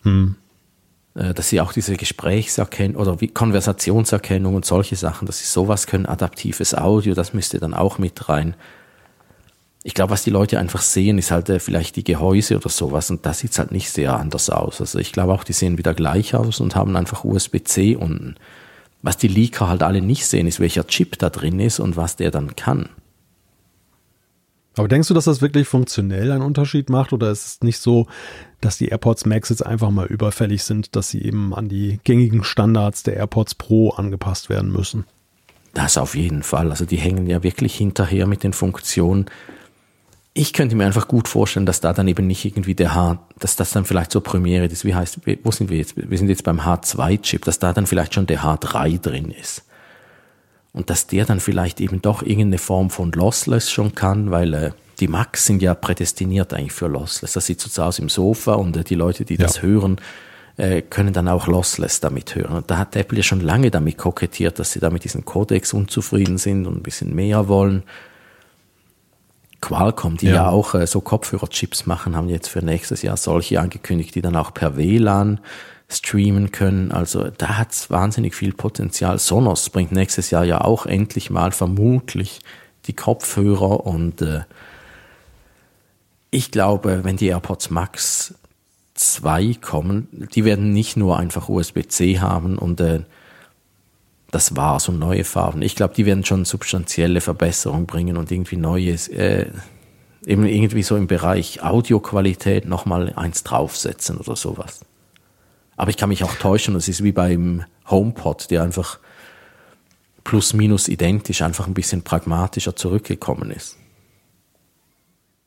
Hm. Äh, dass sie auch diese Gesprächserkennung oder wie Konversationserkennung und solche Sachen, dass sie sowas können, adaptives Audio, das müsste dann auch mit rein. Ich glaube, was die Leute einfach sehen, ist halt äh, vielleicht die Gehäuse oder sowas und da sieht's halt nicht sehr anders aus. Also ich glaube auch, die sehen wieder gleich aus und haben einfach USB-C unten. Was die Leaker halt alle nicht sehen, ist, welcher Chip da drin ist und was der dann kann. Aber denkst du, dass das wirklich funktionell einen Unterschied macht oder ist es nicht so, dass die AirPods Max jetzt einfach mal überfällig sind, dass sie eben an die gängigen Standards der AirPods Pro angepasst werden müssen? Das auf jeden Fall. Also die hängen ja wirklich hinterher mit den Funktionen, ich könnte mir einfach gut vorstellen, dass da dann eben nicht irgendwie der H, dass das dann vielleicht so Premiere ist. Wie heißt, wo sind wir jetzt? Wir sind jetzt beim H2-Chip, dass da dann vielleicht schon der H3 drin ist. Und dass der dann vielleicht eben doch irgendeine Form von Lossless schon kann, weil äh, die Macs sind ja prädestiniert eigentlich für Lossless. Das sitzt so aus im Sofa und äh, die Leute, die ja. das hören, äh, können dann auch Lossless damit hören. Und da hat Apple ja schon lange damit kokettiert, dass sie da mit diesen Codecs unzufrieden sind und ein bisschen mehr wollen. Qualcomm, die ja, ja auch äh, so Kopfhörerchips machen, haben jetzt für nächstes Jahr solche angekündigt, die dann auch per WLAN streamen können. Also da hat's wahnsinnig viel Potenzial. Sonos bringt nächstes Jahr ja auch endlich mal vermutlich die Kopfhörer und äh, ich glaube, wenn die AirPods Max 2 kommen, die werden nicht nur einfach USB-C haben und äh, das war so neue Farben. Ich glaube, die werden schon substanzielle Verbesserungen bringen und irgendwie neues, äh, eben irgendwie so im Bereich Audioqualität nochmal eins draufsetzen oder sowas. Aber ich kann mich auch täuschen, es ist wie beim HomePod, der einfach plus minus identisch, einfach ein bisschen pragmatischer zurückgekommen ist.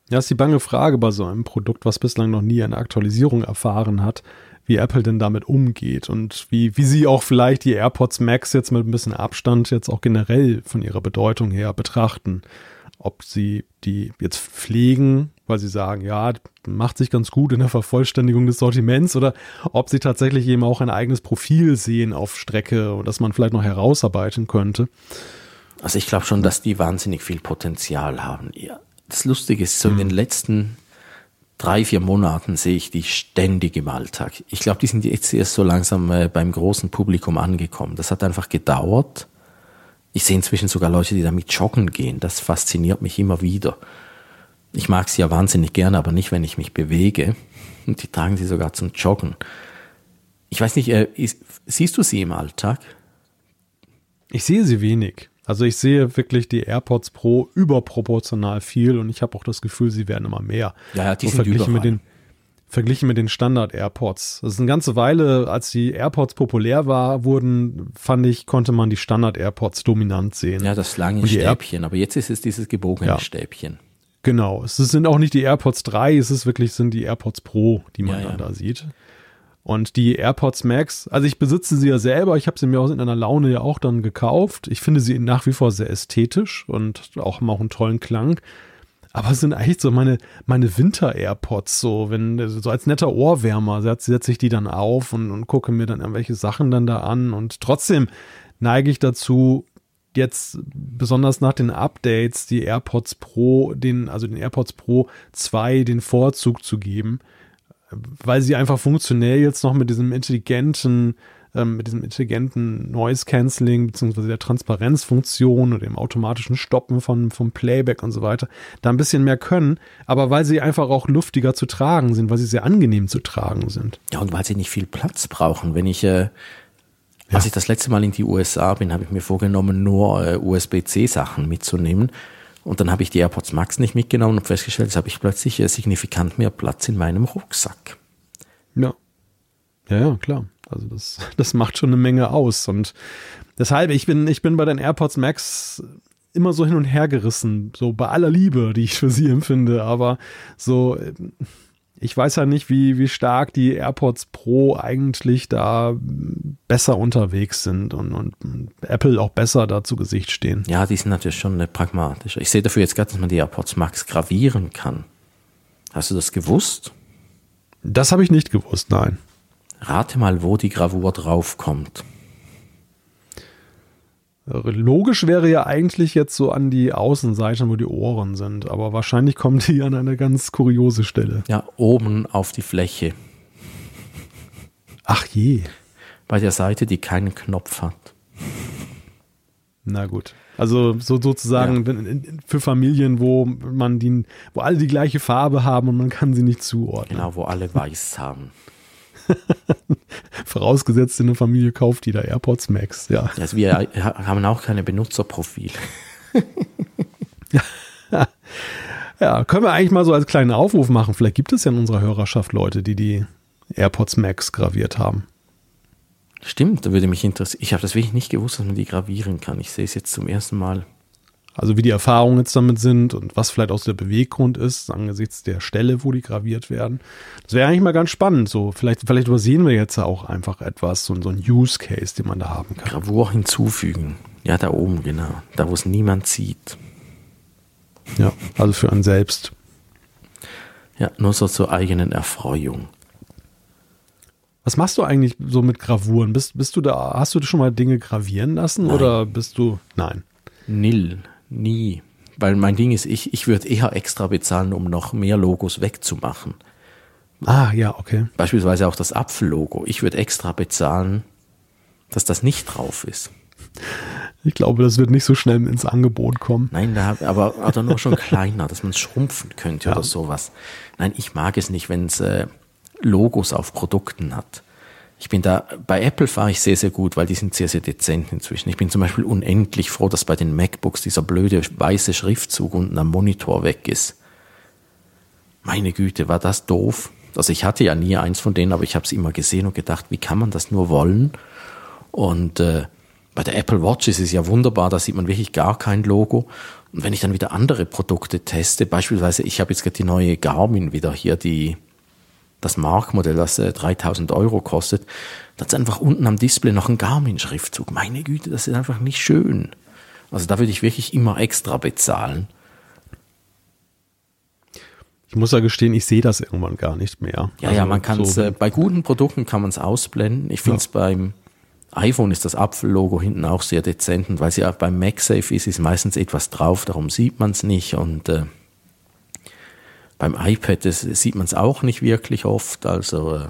Ja, ist die bange Frage bei so einem Produkt, was bislang noch nie eine Aktualisierung erfahren hat wie Apple denn damit umgeht und wie, wie sie auch vielleicht die AirPods Max jetzt mit ein bisschen Abstand jetzt auch generell von ihrer Bedeutung her betrachten. Ob sie die jetzt pflegen, weil sie sagen, ja, macht sich ganz gut in der Vervollständigung des Sortiments oder ob sie tatsächlich eben auch ein eigenes Profil sehen auf Strecke und das man vielleicht noch herausarbeiten könnte. Also ich glaube schon, dass die wahnsinnig viel Potenzial haben. Ja, das Lustige ist, so in den letzten drei, vier Monaten sehe ich die ständig im Alltag. Ich glaube, die sind jetzt erst so langsam äh, beim großen Publikum angekommen. Das hat einfach gedauert. Ich sehe inzwischen sogar Leute, die damit joggen gehen. Das fasziniert mich immer wieder. Ich mag sie ja wahnsinnig gerne, aber nicht, wenn ich mich bewege. Und die tragen sie sogar zum Joggen. Ich weiß nicht, äh, ist, siehst du sie im Alltag? Ich sehe sie wenig. Also ich sehe wirklich die AirPods Pro überproportional viel und ich habe auch das Gefühl, sie werden immer mehr. Ja, ja die so sind verglichen überall. mit den verglichen mit den Standard AirPods. Das ist eine ganze Weile, als die AirPods populär war, wurden, fand ich, konnte man die Standard AirPods dominant sehen. Ja, das lange Und Stäbchen, aber jetzt ist es dieses gebogene Ja. Stäbchen. Genau. Es sind auch nicht die AirPods 3, es ist wirklich sind die AirPods Pro, die man Ja, dann ja. da sieht. Und die AirPods Max, also ich besitze sie ja selber, ich habe sie mir auch in einer Laune ja auch dann gekauft. Ich finde sie nach wie vor sehr ästhetisch und auch haben auch einen tollen Klang. Aber es sind eigentlich so meine, meine Winter-AirPods, so, wenn, so als netter Ohrwärmer setze setz ich die dann auf und, und gucke mir dann irgendwelche Sachen dann da an. Und trotzdem neige ich dazu, jetzt besonders nach den Updates die AirPods Pro, den, also den AirPods Pro 2 den Vorzug zu geben, weil sie einfach funktionell jetzt noch mit diesem intelligenten, ähm, mit diesem intelligenten Noise Cancelling beziehungsweise der Transparenzfunktion oder dem automatischen Stoppen von, vom Playback und so weiter, da ein bisschen mehr können, aber weil sie einfach auch luftiger zu tragen sind, weil sie sehr angenehm zu tragen sind. Ja, und weil sie nicht viel Platz brauchen. Wenn ich, äh, als ich das letzte Mal in die USA bin, habe ich mir vorgenommen, nur äh, USB-C-Sachen mitzunehmen. Und dann habe ich die AirPods Max nicht mitgenommen und festgestellt, jetzt habe ich plötzlich äh, signifikant mehr Platz in meinem Rucksack. Ja. Ja, ja, klar. Also das, [LAUGHS] das macht schon eine Menge aus. Und deshalb, ich bin, ich bin bei den AirPods Max immer so hin und her gerissen, so bei aller Liebe, die ich für sie empfinde, aber so, ich weiß ja nicht, wie, wie stark die AirPods Pro eigentlich da besser unterwegs sind und, und Apple auch besser da zu Gesicht stehen. Ja, die sind natürlich schon äh, pragmatischer. Ich sehe dafür jetzt gerade, dass man die AirPods Max gravieren kann. Hast du das gewusst? Das habe ich nicht gewusst, nein. Rate mal, wo die Gravur draufkommt. Logisch wäre ja eigentlich jetzt so an die Außenseite, wo die Ohren sind, aber wahrscheinlich kommen die an eine ganz kuriose Stelle. Ja, oben auf die Fläche. Ach je. Bei der Seite, die keinen Knopf hat. Na gut. Also so sozusagen in- für Familien, wo man die, wo alle die gleiche Farbe haben und man kann sie nicht zuordnen. Genau, wo alle weiß haben. [LAUGHS] Vorausgesetzt, eine Familie kauft die da AirPods Max, ja. Also wir haben auch keine Benutzerprofile. [LAUGHS] Ja, können wir eigentlich mal so als kleinen Aufruf machen. Vielleicht gibt es ja in unserer Hörerschaft Leute, die die AirPods Max graviert haben. Stimmt, da würde mich interessieren. Ich habe das wirklich nicht gewusst, dass man die gravieren kann. Ich sehe es jetzt zum ersten Mal. Also wie die Erfahrungen jetzt damit sind und was vielleicht auch der Beweggrund ist, angesichts der Stelle, wo die graviert werden. Das wäre eigentlich mal ganz spannend. So, vielleicht, vielleicht übersehen wir jetzt auch einfach etwas, so, so ein Use Case, den man da haben kann. Gravur hinzufügen. Ja, da oben, genau. Da, wo es niemand sieht. Ja, also für einen selbst. Ja, nur so zur eigenen Erfreuung. Was machst du eigentlich so mit Gravuren? Bist, bist du da, hast du schon mal Dinge gravieren lassen Nein. oder bist du, nein. Nil, nie. Weil mein Ding ist, ich, ich würde eher extra bezahlen, um noch mehr Logos wegzumachen. Ah, ja, okay. Beispielsweise auch das Apfellogo. Ich würde extra bezahlen, dass das nicht drauf ist. Ich glaube, das wird nicht so schnell ins Angebot kommen. Nein, da, aber, aber nur schon [LAUGHS] kleiner, dass man es schrumpfen könnte oder sowas. Nein, ich mag es nicht, wenn es äh, Logos auf Produkten hat. Ich bin da, bei Apple fahre ich sehr, sehr gut, weil die sind sehr, sehr dezent inzwischen. Ich bin zum Beispiel unendlich froh, dass bei den MacBooks dieser blöde weiße Schriftzug unten am Monitor weg ist. Meine Güte, war das doof. Also ich hatte ja nie eins von denen, aber ich habe es immer gesehen und gedacht, wie kann man das nur wollen? Und äh, bei der Apple Watch ist es ja wunderbar, da sieht man wirklich gar kein Logo. Und wenn ich dann wieder andere Produkte teste, beispielsweise, ich habe jetzt gerade die neue Garmin wieder hier, die das Markmodell, das äh, 3000 Euro kostet, da ist einfach unten am Display noch ein Garmin-Schriftzug. Meine Güte, das ist einfach nicht schön. Also da würde ich wirklich immer extra bezahlen. Ich muss ja gestehen, ich sehe das irgendwann gar nicht mehr. Ja, Also ja, man kann es, so, äh, bei guten Produkten kann man es ausblenden. Ich finde es beim iPhone ist das Apfellogo hinten auch sehr dezent und weil sie auch beim MagSafe ist, ist meistens etwas drauf, darum sieht man es nicht und äh, Beim iPad das, sieht man es auch nicht wirklich oft. Also äh,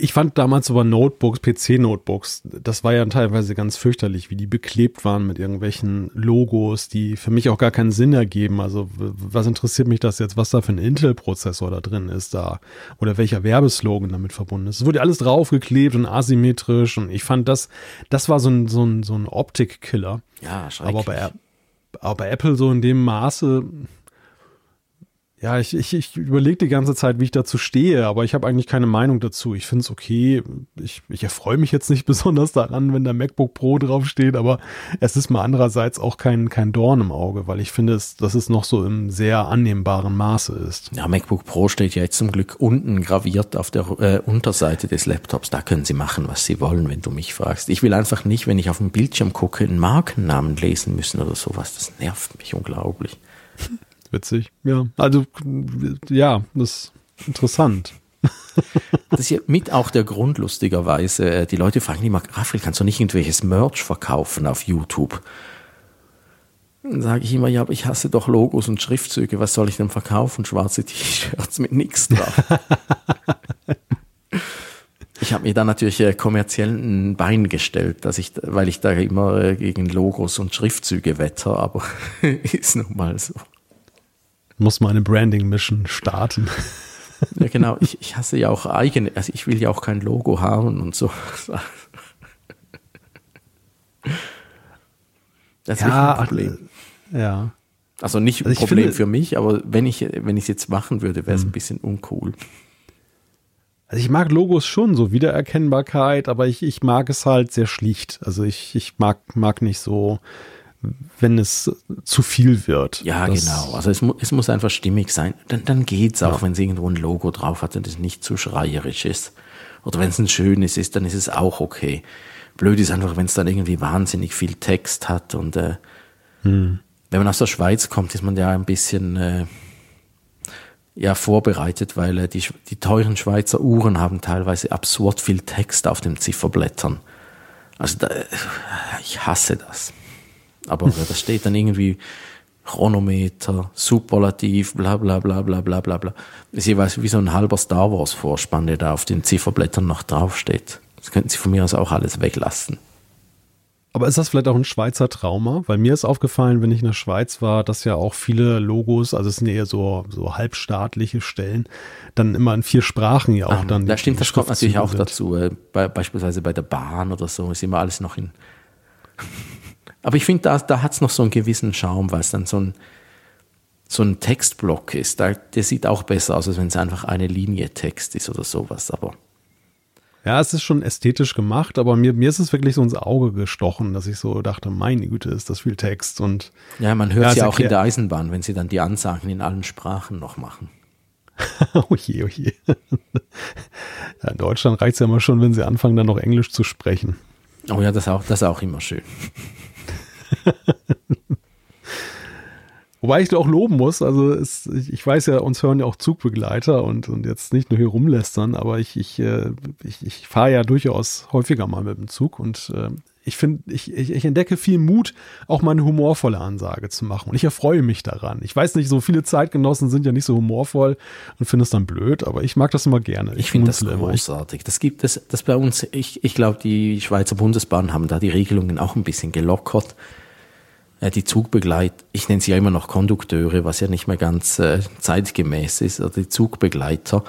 ich fand damals aber Notebooks, PC-Notebooks, das war ja teilweise ganz fürchterlich, wie die beklebt waren mit irgendwelchen Logos, die für mich auch gar keinen Sinn ergeben. Also was interessiert mich das jetzt, was da für ein Intel-Prozessor da drin ist da oder welcher Werbeslogan damit verbunden ist. Es wurde alles draufgeklebt und asymmetrisch und ich fand das, das war so ein, so ein, so ein Optik-Killer. Ja, schrecklich. Aber bei, aber bei Apple so in dem Maße, ja, ich, ich, ich überlege die ganze Zeit, wie ich dazu stehe, aber ich habe eigentlich keine Meinung dazu. Ich finde es okay. Ich, ich erfreue mich jetzt nicht [LAUGHS] besonders daran, wenn der MacBook Pro draufsteht, aber es ist mal andererseits auch kein, kein Dorn im Auge, weil ich finde, es, dass es noch so im sehr annehmbaren Maße ist. Ja, MacBook Pro steht ja jetzt zum Glück unten graviert auf der äh, Unterseite des Laptops. Da können Sie machen, was Sie wollen, wenn du mich fragst. Ich will einfach nicht, wenn ich auf dem Bildschirm gucke, einen Markennamen lesen müssen oder sowas. Das nervt mich unglaublich. [LAUGHS] Witzig, ja. Also, ja, das ist interessant. Das ist ja mit auch der Grund, lustigerweise. Äh, die Leute fragen immer, Raphael, kannst du nicht irgendwelches Merch verkaufen auf YouTube? Dann sage ich immer, ja, aber ich hasse doch Logos und Schriftzüge. Was soll ich denn verkaufen? Schwarze T-Shirts mit nichts drauf. ich habe mir da natürlich äh, kommerziell ein Bein gestellt, dass ich, weil ich da immer äh, gegen Logos und Schriftzüge wetter, aber [LAUGHS] ist nun mal so muss mal eine Branding-Mission starten. Ja, genau. Ich, ich hasse ja auch eigene, also ich will ja auch kein Logo haben und so. Das ist ja, ein Problem. Ja. Also nicht ein also Problem finde, für mich, aber wenn ich es jetzt machen würde, wäre es ein hm. bisschen uncool. Also ich mag Logos schon, so Wiedererkennbarkeit, aber ich, ich mag es halt sehr schlicht. Also ich, ich mag, mag nicht so wenn es zu viel wird. Ja, das genau. Also es, mu es muss einfach stimmig sein. Dann, dann geht's auch, ja. wenn es irgendwo ein Logo drauf hat und es nicht zu schreierisch ist. Oder wenn es ein schönes ist, dann ist es auch okay. Blöd ist einfach, wenn es dann irgendwie wahnsinnig viel Text hat und äh, hm. wenn man aus der Schweiz kommt, ist man ja ein bisschen äh, ja vorbereitet, weil äh, die, die teuren Schweizer Uhren haben teilweise absurd viel Text auf den Zifferblättern. Also da, ich hasse das. Aber da steht dann irgendwie Chronometer, Superlativ, bla bla bla bla bla bla bla. Das ist jeweils wie so ein halber Star Wars Vorspann, der da auf den Zifferblättern noch draufsteht. Das könnten Sie von mir aus auch alles weglassen. Aber ist das vielleicht auch ein Schweizer Trauma? Weil mir ist aufgefallen, wenn ich in der Schweiz war, dass ja auch viele Logos, also es sind eher so, so halbstaatliche Stellen, dann immer in vier Sprachen ja auch ah, dann. Da stimmt, das kommt natürlich auch sind. dazu. Äh, bei, beispielsweise bei der Bahn oder so ist immer alles noch in aber ich finde, da, da hat es noch so einen gewissen Charme, weil es dann so ein, so ein Textblock ist. Da, der sieht auch besser aus, als wenn es einfach eine Linie Text ist oder sowas. Aber ja, es ist schon ästhetisch gemacht, aber mir, mir ist es wirklich so ins Auge gestochen, dass ich so dachte, meine Güte, ist das viel Text und. Ja, man hört ja, ja auch in der Eisenbahn, wenn sie dann die Ansagen in allen Sprachen noch machen. [LAUGHS] oh je, oh je. [LAUGHS] Ja, in Deutschland reicht es ja immer schon, wenn sie anfangen, dann noch Englisch zu sprechen. Oh ja, das auch, das ist auch immer schön. [LAUGHS] Wobei ich auch loben muss, also es, ich weiß ja, uns hören ja auch Zugbegleiter und, und jetzt nicht nur hier rumlästern, aber ich, ich, äh, ich, ich fahre ja durchaus häufiger mal mit dem Zug und äh, ich finde, ich, ich, ich entdecke viel Mut, auch mal eine humorvolle Ansage zu machen. Und ich erfreue mich daran. Ich weiß nicht, so viele Zeitgenossen sind ja nicht so humorvoll und finde es dann blöd, aber ich mag das immer gerne. Ich, ich finde das großartig. Das gibt es, das bei uns, ich, ich glaube, die Schweizer Bundesbahn haben da die Regelungen auch ein bisschen gelockert. Äh, die Zugbegleiter, ich nenne sie ja immer noch Kondukteure, was ja nicht mehr ganz äh, zeitgemäß ist, oder die Zugbegleiter,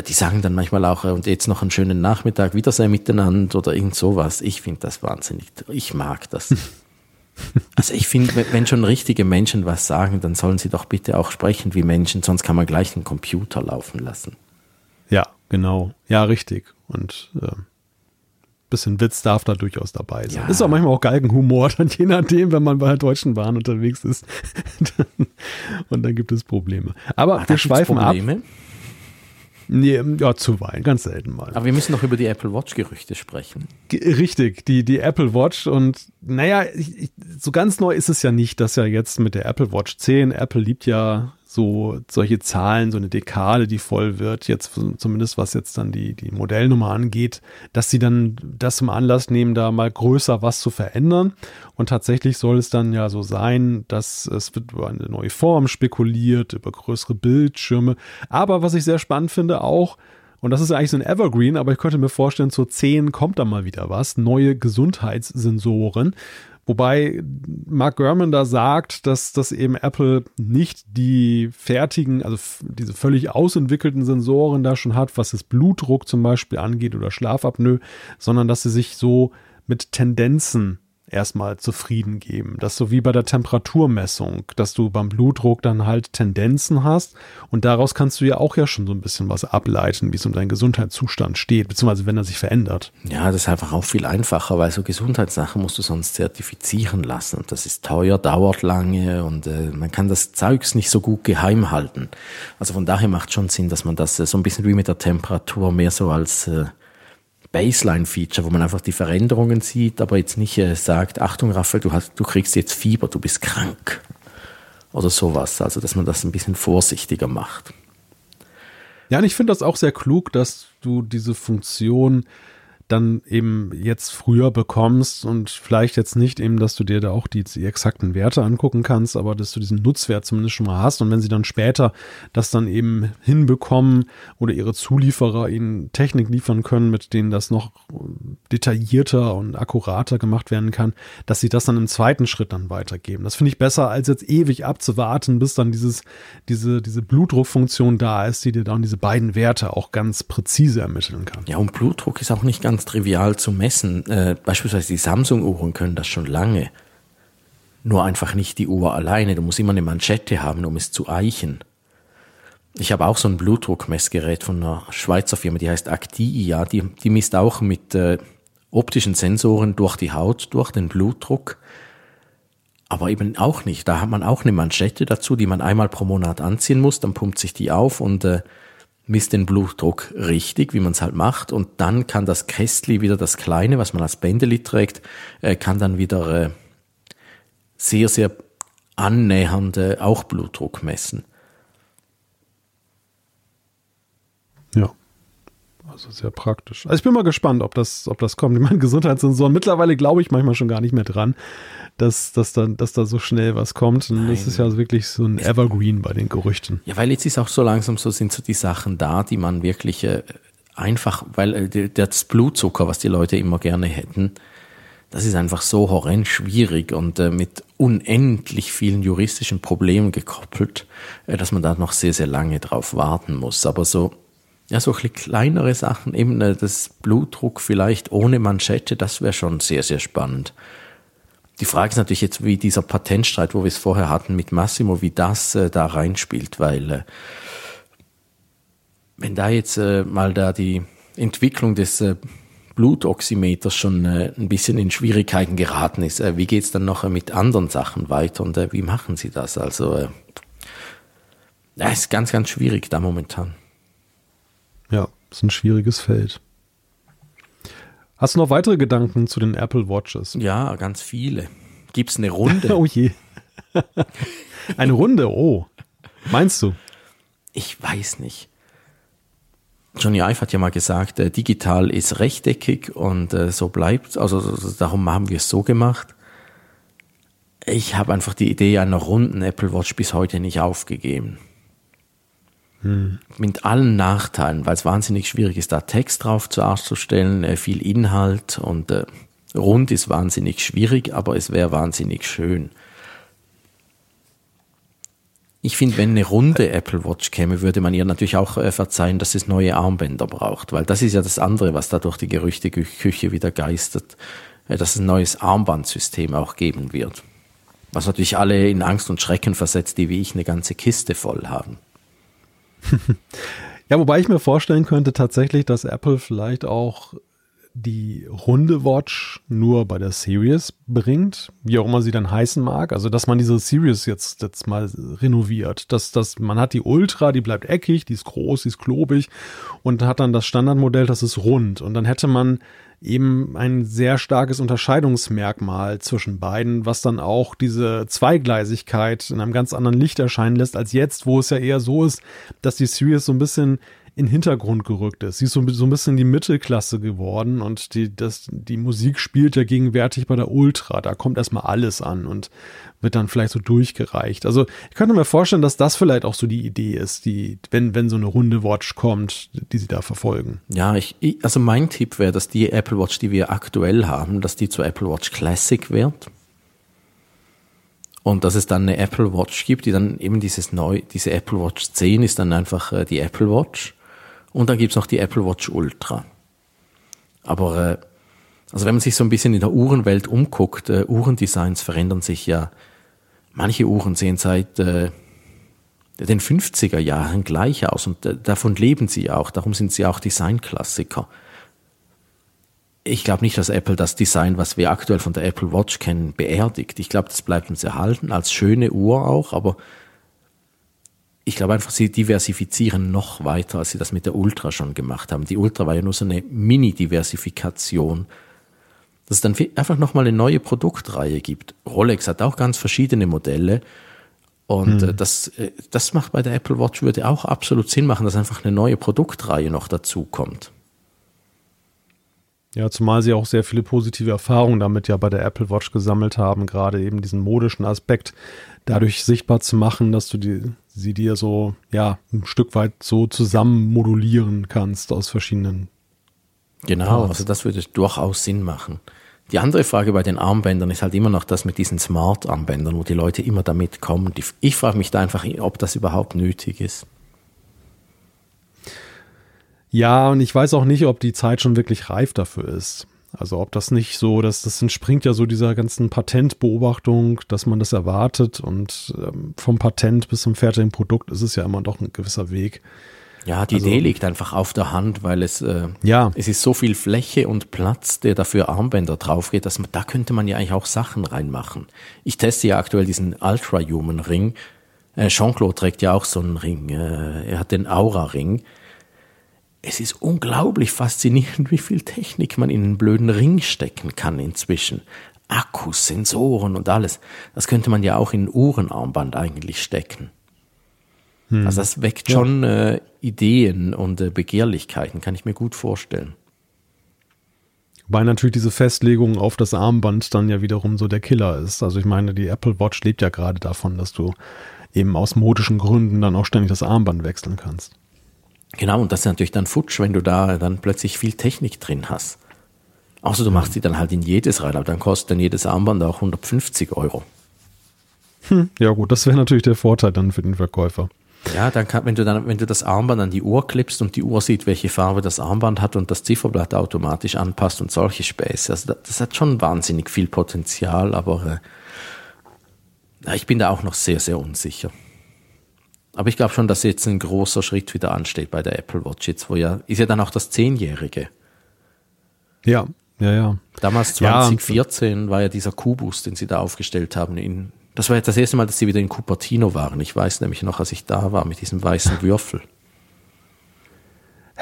die sagen dann manchmal auch, äh, und jetzt noch einen schönen Nachmittag, Wiedersehen miteinander oder irgend sowas. Ich finde das wahnsinnig, ich mag das. [LAUGHS] Also ich finde, wenn schon richtige Menschen was sagen, dann sollen sie doch bitte auch sprechen wie Menschen, sonst kann man gleich den Computer laufen lassen. Ja, genau. Ja, richtig. Und äh, bisschen Witz darf da durchaus dabei sein. Ja. Ist auch manchmal auch Galgenhumor, [LAUGHS] dann je nachdem, wenn man bei der Deutschen Bahn unterwegs ist. [LAUGHS] und dann gibt es Probleme. Aber Ach, wir schweifen Probleme? ab. Nee, ja, zuweilen, ganz selten mal. Aber wir müssen noch über die Apple Watch-Gerüchte sprechen. Richtig, die, die Apple Watch und naja, ich, ich, so ganz neu ist es ja nicht, dass ja jetzt mit der Apple Watch 10, Apple liebt ja so solche Zahlen, so eine Dekade, die voll wird, jetzt zumindest was jetzt dann die, die Modellnummer angeht, dass sie dann das zum Anlass nehmen, da mal größer was zu verändern. Und tatsächlich soll es dann ja so sein, dass es wird über eine neue Form spekuliert, über größere Bildschirme. Aber was ich sehr spannend finde auch, und das ist eigentlich so ein Evergreen, aber ich könnte mir vorstellen, zur 10 kommt da mal wieder was. Neue Gesundheitssensoren. Wobei Mark Gurman da sagt, dass das eben Apple nicht die fertigen, also diese völlig ausentwickelten Sensoren da schon hat, was das Blutdruck zum Beispiel angeht oder Schlafapnoe, sondern dass sie sich so mit Tendenzen erstmal zufrieden geben. Das ist so wie bei der Temperaturmessung, dass du beim Blutdruck dann halt Tendenzen hast und daraus kannst du ja auch ja schon so ein bisschen was ableiten, wie es um deinen Gesundheitszustand steht, beziehungsweise wenn er sich verändert. Ja, das ist einfach auch viel einfacher, weil so Gesundheitssachen musst du sonst zertifizieren lassen und das ist teuer, dauert lange und äh, man kann das Zeugs nicht so gut geheim halten. Also von daher macht schon Sinn, dass man das äh, so ein bisschen wie mit der Temperatur mehr so als äh, Baseline-Feature, wo man einfach die Veränderungen sieht, aber jetzt nicht äh, sagt, Achtung Raphael, du, hast, du kriegst jetzt Fieber, du bist krank oder sowas. Also, dass man das ein bisschen vorsichtiger macht. Ja, und ich finde das auch sehr klug, dass du diese Funktion dann eben jetzt früher bekommst und vielleicht jetzt nicht eben, dass du dir da auch die, die, exakten Werte angucken kannst, aber dass du diesen Nutzwert zumindest schon mal hast und wenn sie dann später das dann eben hinbekommen oder ihre Zulieferer ihnen Technik liefern können, mit denen das noch detaillierter und akkurater gemacht werden kann, dass sie das dann im zweiten Schritt dann weitergeben. Das finde ich besser, als jetzt ewig abzuwarten, bis dann dieses, diese, diese Blutdruckfunktion da ist, die dir dann diese beiden Werte auch ganz präzise ermitteln kann. Ja, und Blutdruck ist auch nicht ganz ganz trivial zu messen. Äh, beispielsweise die Samsung-Uhren können das schon lange. Nur einfach nicht die Uhr alleine. Du musst immer eine Manschette haben, um es zu eichen. Ich habe auch so ein Blutdruckmessgerät von einer Schweizer Firma, die heißt Actia. Die, die misst auch mit äh, optischen Sensoren durch die Haut, durch den Blutdruck. Aber eben auch nicht. Da hat man auch eine Manschette dazu, die man einmal pro Monat anziehen muss. Dann pumpt sich die auf und äh, misst den Blutdruck richtig, wie man es halt macht, und dann kann das Kästli wieder das kleine, was man als Bändeli trägt, äh, kann dann wieder äh, sehr, sehr annähernde auch Blutdruck messen. Ja. Also sehr praktisch. Also ich bin mal gespannt, ob das, ob das kommt. Ich meine, Gesundheitssensoren, mittlerweile glaube ich manchmal schon gar nicht mehr dran dass, dass, da, dass da so schnell was kommt. Und Nein. das ist ja wirklich so ein Evergreen bei den Gerüchten. Ja, weil jetzt ist auch so langsam so, sind so die Sachen da, die man wirklich äh, einfach, weil äh, das Blutzucker, was die Leute immer gerne hätten, das ist einfach so horrend schwierig und äh, mit unendlich vielen juristischen Problemen gekoppelt, äh, dass man da noch sehr, sehr lange drauf warten muss. Aber so, ja, so kleinere Sachen, eben äh, das Blutdruck vielleicht ohne Manschette, das wäre schon sehr, sehr spannend. Die Frage ist natürlich jetzt, wie dieser Patentstreit, wo wir es vorher hatten mit Massimo, wie das äh, da reinspielt, weil äh, wenn da jetzt äh, mal da die Entwicklung des äh, Blutoximeters schon äh, ein bisschen in Schwierigkeiten geraten ist, wie geht's dann noch mit anderen Sachen weiter und wie machen Sie das? Also äh, ist ganz, ganz schwierig da momentan. Ja, ist ein schwieriges Feld. Hast du noch weitere Gedanken zu den Apple Watches? Ja, ganz viele. Gibt's eine Runde? [LAUGHS] oh je. eine Runde, oh. Meinst du? Ich weiß nicht. Johnny Ive hat ja mal gesagt, äh, digital ist rechteckig und äh, so bleibt. Also, also darum haben wir es so gemacht. Ich habe einfach die Idee einer runden Apple Watch bis heute nicht aufgegeben. Mit allen Nachteilen, weil es wahnsinnig schwierig ist, da Text drauf zu darzustellen, äh, viel Inhalt und äh, rund ist wahnsinnig schwierig, aber es wäre wahnsinnig schön. Ich finde, wenn eine runde Apple Watch käme, würde man ihr natürlich auch äh, verzeihen, dass es neue Armbänder braucht, weil das ist ja das andere, was da durch die Gerüchteküche wieder geistert, äh, dass es ein neues Armbandsystem auch geben wird. Was natürlich alle in Angst und Schrecken versetzt, die wie ich eine ganze Kiste voll haben. [LAUGHS] ja, wobei ich mir vorstellen könnte tatsächlich, dass Apple vielleicht auch die runde Watch nur bei der Series bringt, wie auch immer sie dann heißen mag. Also, dass man diese Series jetzt, jetzt mal renoviert. Dass, dass man hat die Ultra, die bleibt eckig, die ist groß, die ist klobig und hat dann das Standardmodell, das ist rund. Und dann hätte man eben ein sehr starkes Unterscheidungsmerkmal zwischen beiden, was dann auch diese Zweigleisigkeit in einem ganz anderen Licht erscheinen lässt als jetzt, wo es ja eher so ist, dass die Series so ein bisschen in Hintergrund gerückt ist. Sie ist so, so ein bisschen die Mittelklasse geworden und die, das, die Musik spielt ja gegenwärtig bei der Ultra. Da kommt erstmal alles an und wird dann vielleicht so durchgereicht. Also ich könnte mir vorstellen, dass das vielleicht auch so die Idee ist, die, wenn, wenn so eine runde Watch kommt, die sie da verfolgen. Ja, ich, also mein Tipp wäre, dass die Apple Watch, die wir aktuell haben, dass die zur Apple Watch Classic wird. Und dass es dann eine Apple Watch gibt, die dann eben dieses neu, diese Apple Watch 10 ist dann einfach äh, die Apple Watch. Und dann gibt's noch die Apple Watch Ultra. Aber äh, also wenn man sich so ein bisschen in der Uhrenwelt umguckt, äh, Uhrendesigns verändern sich ja. Manche Uhren sehen seit äh, den 50er Jahren gleich aus und äh, davon leben sie auch. Darum sind sie auch Designklassiker. Ich glaube nicht, dass Apple das Design, was wir aktuell von der Apple Watch kennen, beerdigt. Ich glaube, das bleibt uns erhalten als schöne Uhr auch, aber ich glaube einfach, sie diversifizieren noch weiter, als sie das mit der Ultra schon gemacht haben. Die Ultra war ja nur so eine Mini-Diversifikation, dass es dann einfach nochmal eine neue Produktreihe gibt. Rolex hat auch ganz verschiedene Modelle und hm. das, äh, das macht bei der Apple Watch würde auch absolut Sinn machen, dass einfach eine neue Produktreihe noch dazu kommt. Ja, zumal sie auch sehr viele positive Erfahrungen damit ja bei der Apple Watch gesammelt haben, gerade eben diesen modischen Aspekt dadurch sichtbar zu machen, dass du die, sie dir so, ja, ein Stück weit so zusammen modulieren kannst aus verschiedenen. Genau, Parts. also das würde durchaus Sinn machen. Die andere Frage bei den Armbändern ist halt immer noch das mit diesen Smart-Armbändern, wo die Leute immer damit kommen. Ich frage mich da einfach, ob das überhaupt nötig ist. Ja, und ich weiß auch nicht, ob die Zeit schon wirklich reif dafür ist. Also ob das nicht so, dass das entspringt ja so dieser ganzen Patentbeobachtung, dass man das erwartet und ähm, vom Patent bis zum fertigen Produkt ist es ja immer doch ein gewisser Weg. Ja, die also, Idee liegt einfach auf der Hand, weil es äh, ja. es ist so viel Fläche und Platz, der dafür Armbänder drauf geht, dass man da könnte man ja eigentlich auch Sachen reinmachen. Ich teste ja aktuell diesen Ultra Human Ring. Äh, Jean-Claude trägt ja auch so einen Ring. Äh, er hat den Aura Ring es ist unglaublich faszinierend, [LAUGHS] wie viel Technik man in einen blöden Ring stecken kann inzwischen. Akkus, Sensoren und alles. Das könnte man ja auch in ein Uhrenarmband eigentlich stecken. Hm. Also das weckt ja. schon äh, Ideen und äh, Begehrlichkeiten, kann ich mir gut vorstellen. Weil natürlich diese Festlegung auf das Armband dann ja wiederum so der Killer ist. Also ich meine, die Apple Watch lebt ja gerade davon, dass du eben aus modischen Gründen dann auch ständig das Armband wechseln kannst. Genau, und das ist natürlich dann futsch, wenn du da dann plötzlich viel Technik drin hast. Außer du machst sie dann halt in jedes rein, aber dann kostet dann jedes Armband auch 150 Euro. Hm, ja gut, das wäre natürlich der Vorteil dann für den Verkäufer. Ja, dann kann, wenn du dann, wenn du das Armband an die Uhr klippst und die Uhr sieht, welche Farbe das Armband hat und das Zifferblatt automatisch anpasst und solche Späße. Also das, das hat schon wahnsinnig viel Potenzial, aber äh, ich bin da auch noch sehr, sehr unsicher. Aber ich glaube schon, dass jetzt ein großer Schritt wieder ansteht bei der Apple Watch. Jetzt, wo ja, ist ja dann auch das Zehnjährige. Ja, ja, ja. Damals 2014 ja. war ja dieser Kubus, den sie da aufgestellt haben. In, das war ja das erste Mal, dass sie wieder in Cupertino waren. Ich weiß nämlich noch, als ich da war mit diesem weißen Würfel.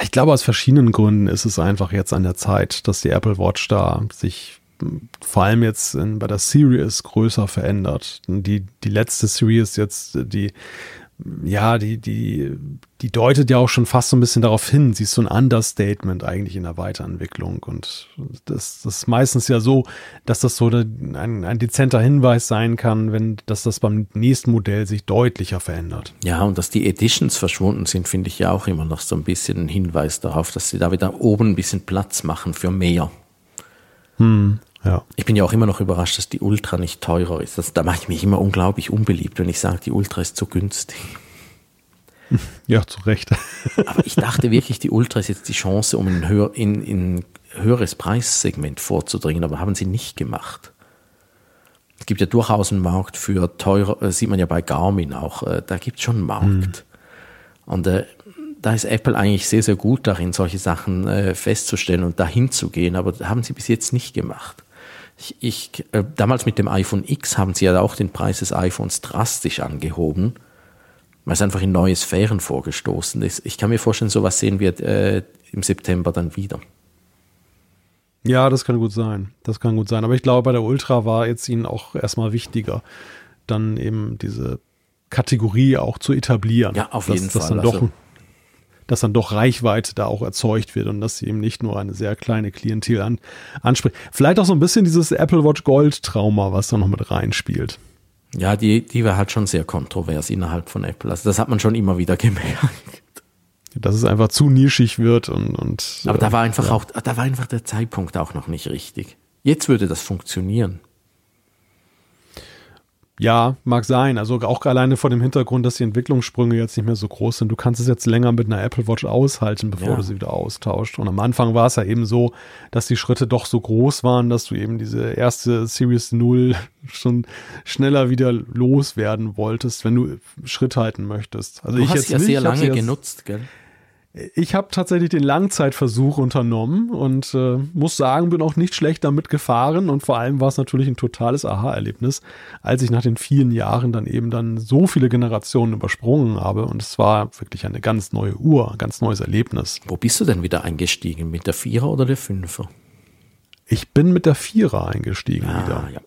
Ich glaube, aus verschiedenen Gründen ist es einfach jetzt an der Zeit, dass die Apple Watch da sich vor allem jetzt bei der Series größer verändert. Die, die letzte Series jetzt, die ja, die, die, die deutet ja auch schon fast so ein bisschen darauf hin. Sie ist so ein Understatement eigentlich in der Weiterentwicklung. Und das, das ist meistens ja so, dass das so ein, ein dezenter Hinweis sein kann, wenn, dass das beim nächsten Modell sich deutlicher verändert. Ja, und dass die Editions verschwunden sind, finde ich ja auch immer noch so ein bisschen ein Hinweis darauf, dass sie da wieder oben ein bisschen Platz machen für mehr. Hm. Ja. Ich bin ja auch immer noch überrascht, dass die Ultra nicht teurer ist. Das, da mache ich mich immer unglaublich unbeliebt, wenn ich sage, die Ultra ist zu günstig. [LAUGHS] Ja, zu Recht. [LAUGHS] Aber ich dachte wirklich, die Ultra ist jetzt die Chance, um in, höher, in, in höheres Preissegment vorzudringen, aber haben sie nicht gemacht. Es gibt ja durchaus einen Markt für teurer, äh, sieht man ja bei Garmin auch, äh, da gibt es schon einen Markt. Hm. Und äh, da ist Apple eigentlich sehr, sehr gut darin, solche Sachen äh, festzustellen und dahin zu gehen, aber haben sie bis jetzt nicht gemacht. Ich, ich, äh, damals mit dem iPhone X haben sie ja auch den Preis des iPhones drastisch angehoben, weil es einfach in neue Sphären vorgestoßen ist. Ich kann mir vorstellen, sowas sehen wir äh, im September dann wieder. Ja, das kann gut sein. Das kann gut sein. Aber ich glaube, bei der Ultra war jetzt ihnen auch erstmal wichtiger, dann eben diese Kategorie auch zu etablieren. Ja, auf dass, jeden dass Fall. Dann doch, Also- dass dann doch Reichweite da auch erzeugt wird und dass sie eben nicht nur eine sehr kleine Klientel an, anspricht. Vielleicht auch so ein bisschen dieses Apple Watch Gold Trauma, was da noch mit reinspielt. Ja, die, die war halt schon sehr kontrovers innerhalb von Apple. Also das hat man schon immer wieder [LAUGHS] gemerkt. Dass es einfach zu nischig wird und, und Aber äh, da war einfach auch, da war einfach der Zeitpunkt auch noch nicht richtig. Jetzt würde das funktionieren. Ja, mag sein. Also auch alleine vor dem Hintergrund, dass die Entwicklungssprünge jetzt nicht mehr so groß sind. Du kannst es jetzt länger mit einer Apple Watch aushalten, bevor Ja. du sie wieder austauscht. Und am Anfang war es ja eben so, dass die Schritte doch so groß waren, dass du eben diese erste Series 0 [LAUGHS] schon schneller wieder loswerden wolltest, wenn du Schritt halten möchtest. Also Du ich hast jetzt ja nicht, sehr lange genutzt, gell? Ich habe tatsächlich den Langzeitversuch unternommen und äh, muss sagen, bin auch nicht schlecht damit gefahren und vor allem war es natürlich ein totales Aha-Erlebnis, als ich nach den vielen Jahren dann eben dann so viele Generationen übersprungen habe und es war wirklich eine ganz neue Uhr, ein ganz neues Erlebnis. Wo bist du denn wieder eingestiegen? Mit der Vierer oder der Fünfer? Ich bin mit der Vierer eingestiegen wieder. Ah, ja.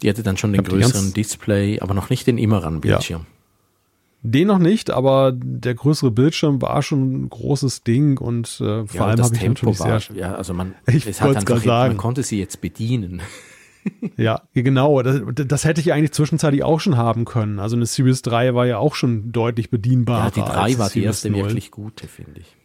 Die hatte dann schon den größeren Display, aber noch nicht den Immeran-Bildschirm. Den noch nicht, aber der größere Bildschirm war schon ein großes Ding und äh, vor Ja, allem habe ich natürlich war, sehr ja, also man, [LAUGHS] Ich es hat einfach, sagen. man konnte sie jetzt bedienen. [LAUGHS] Ja, genau. Das, das hätte ich eigentlich zwischenzeitlich auch schon haben können. Also eine Series 3 war ja auch schon deutlich bedienbarer. Ja, die als 3 war die Series erste 0. wirklich gute, finde ich.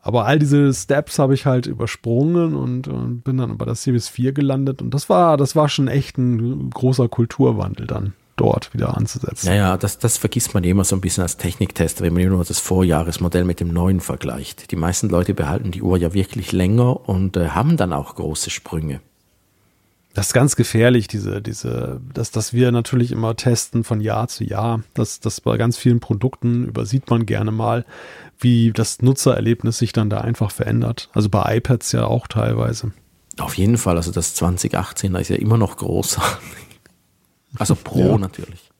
Aber all diese Steps habe ich halt übersprungen und, und bin dann bei der Series 4 gelandet. Und das war, das war schon echt ein großer Kulturwandel dann dort wieder anzusetzen. Naja, das, das vergisst man immer so ein bisschen als Techniktester, wenn man nur das Vorjahresmodell mit dem neuen vergleicht. Die meisten Leute behalten die Uhr ja wirklich länger und äh, haben dann auch große Sprünge. Das ist ganz gefährlich, diese, diese, dass, dass wir natürlich immer testen von Jahr zu Jahr. Das, das bei ganz vielen Produkten übersieht man gerne mal, wie das Nutzererlebnis sich dann da einfach verändert. Also bei iPads ja auch teilweise. Auf jeden Fall, also das 2018 ist ja immer noch großartig. Also Pro Ja. natürlich.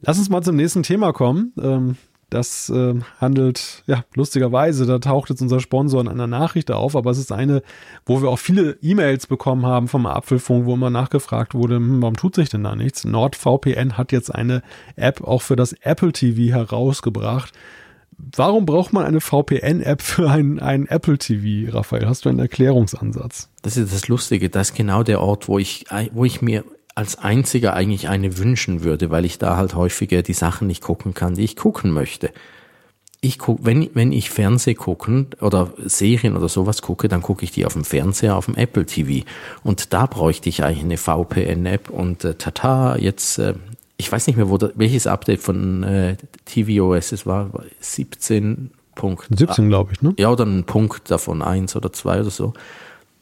Lass uns mal zum nächsten Thema kommen. Ähm, das ähm, handelt, ja, lustigerweise, da taucht jetzt unser Sponsor in einer Nachricht auf, aber es ist eine, wo wir auch viele E-Mails bekommen haben vom Apfelfunk, wo immer nachgefragt wurde, hm, warum tut sich denn da nichts? NordVPN hat jetzt eine App auch für das Apple TV herausgebracht. Warum braucht man eine VPN-App für ein, ein Apple TV, Raphael? Hast du einen Erklärungsansatz? Das ist das Lustige, das ist genau der Ort, wo ich, wo ich mir als einziger eigentlich eine wünschen würde, weil ich da halt häufiger die Sachen nicht gucken kann, die ich gucken möchte. Ich guck, wenn, wenn ich Fernseh gucken oder Serien oder sowas gucke, dann gucke ich die auf dem Fernseher, auf dem Apple TV. Und da bräuchte ich eigentlich eine VPN-App und äh, tata, jetzt, äh, ich weiß nicht mehr, wo da, welches Update von äh, tvOS es war, war 17. Punkt. 17, glaube ich, ne? Ja, oder ein Punkt davon, eins oder zwei oder so,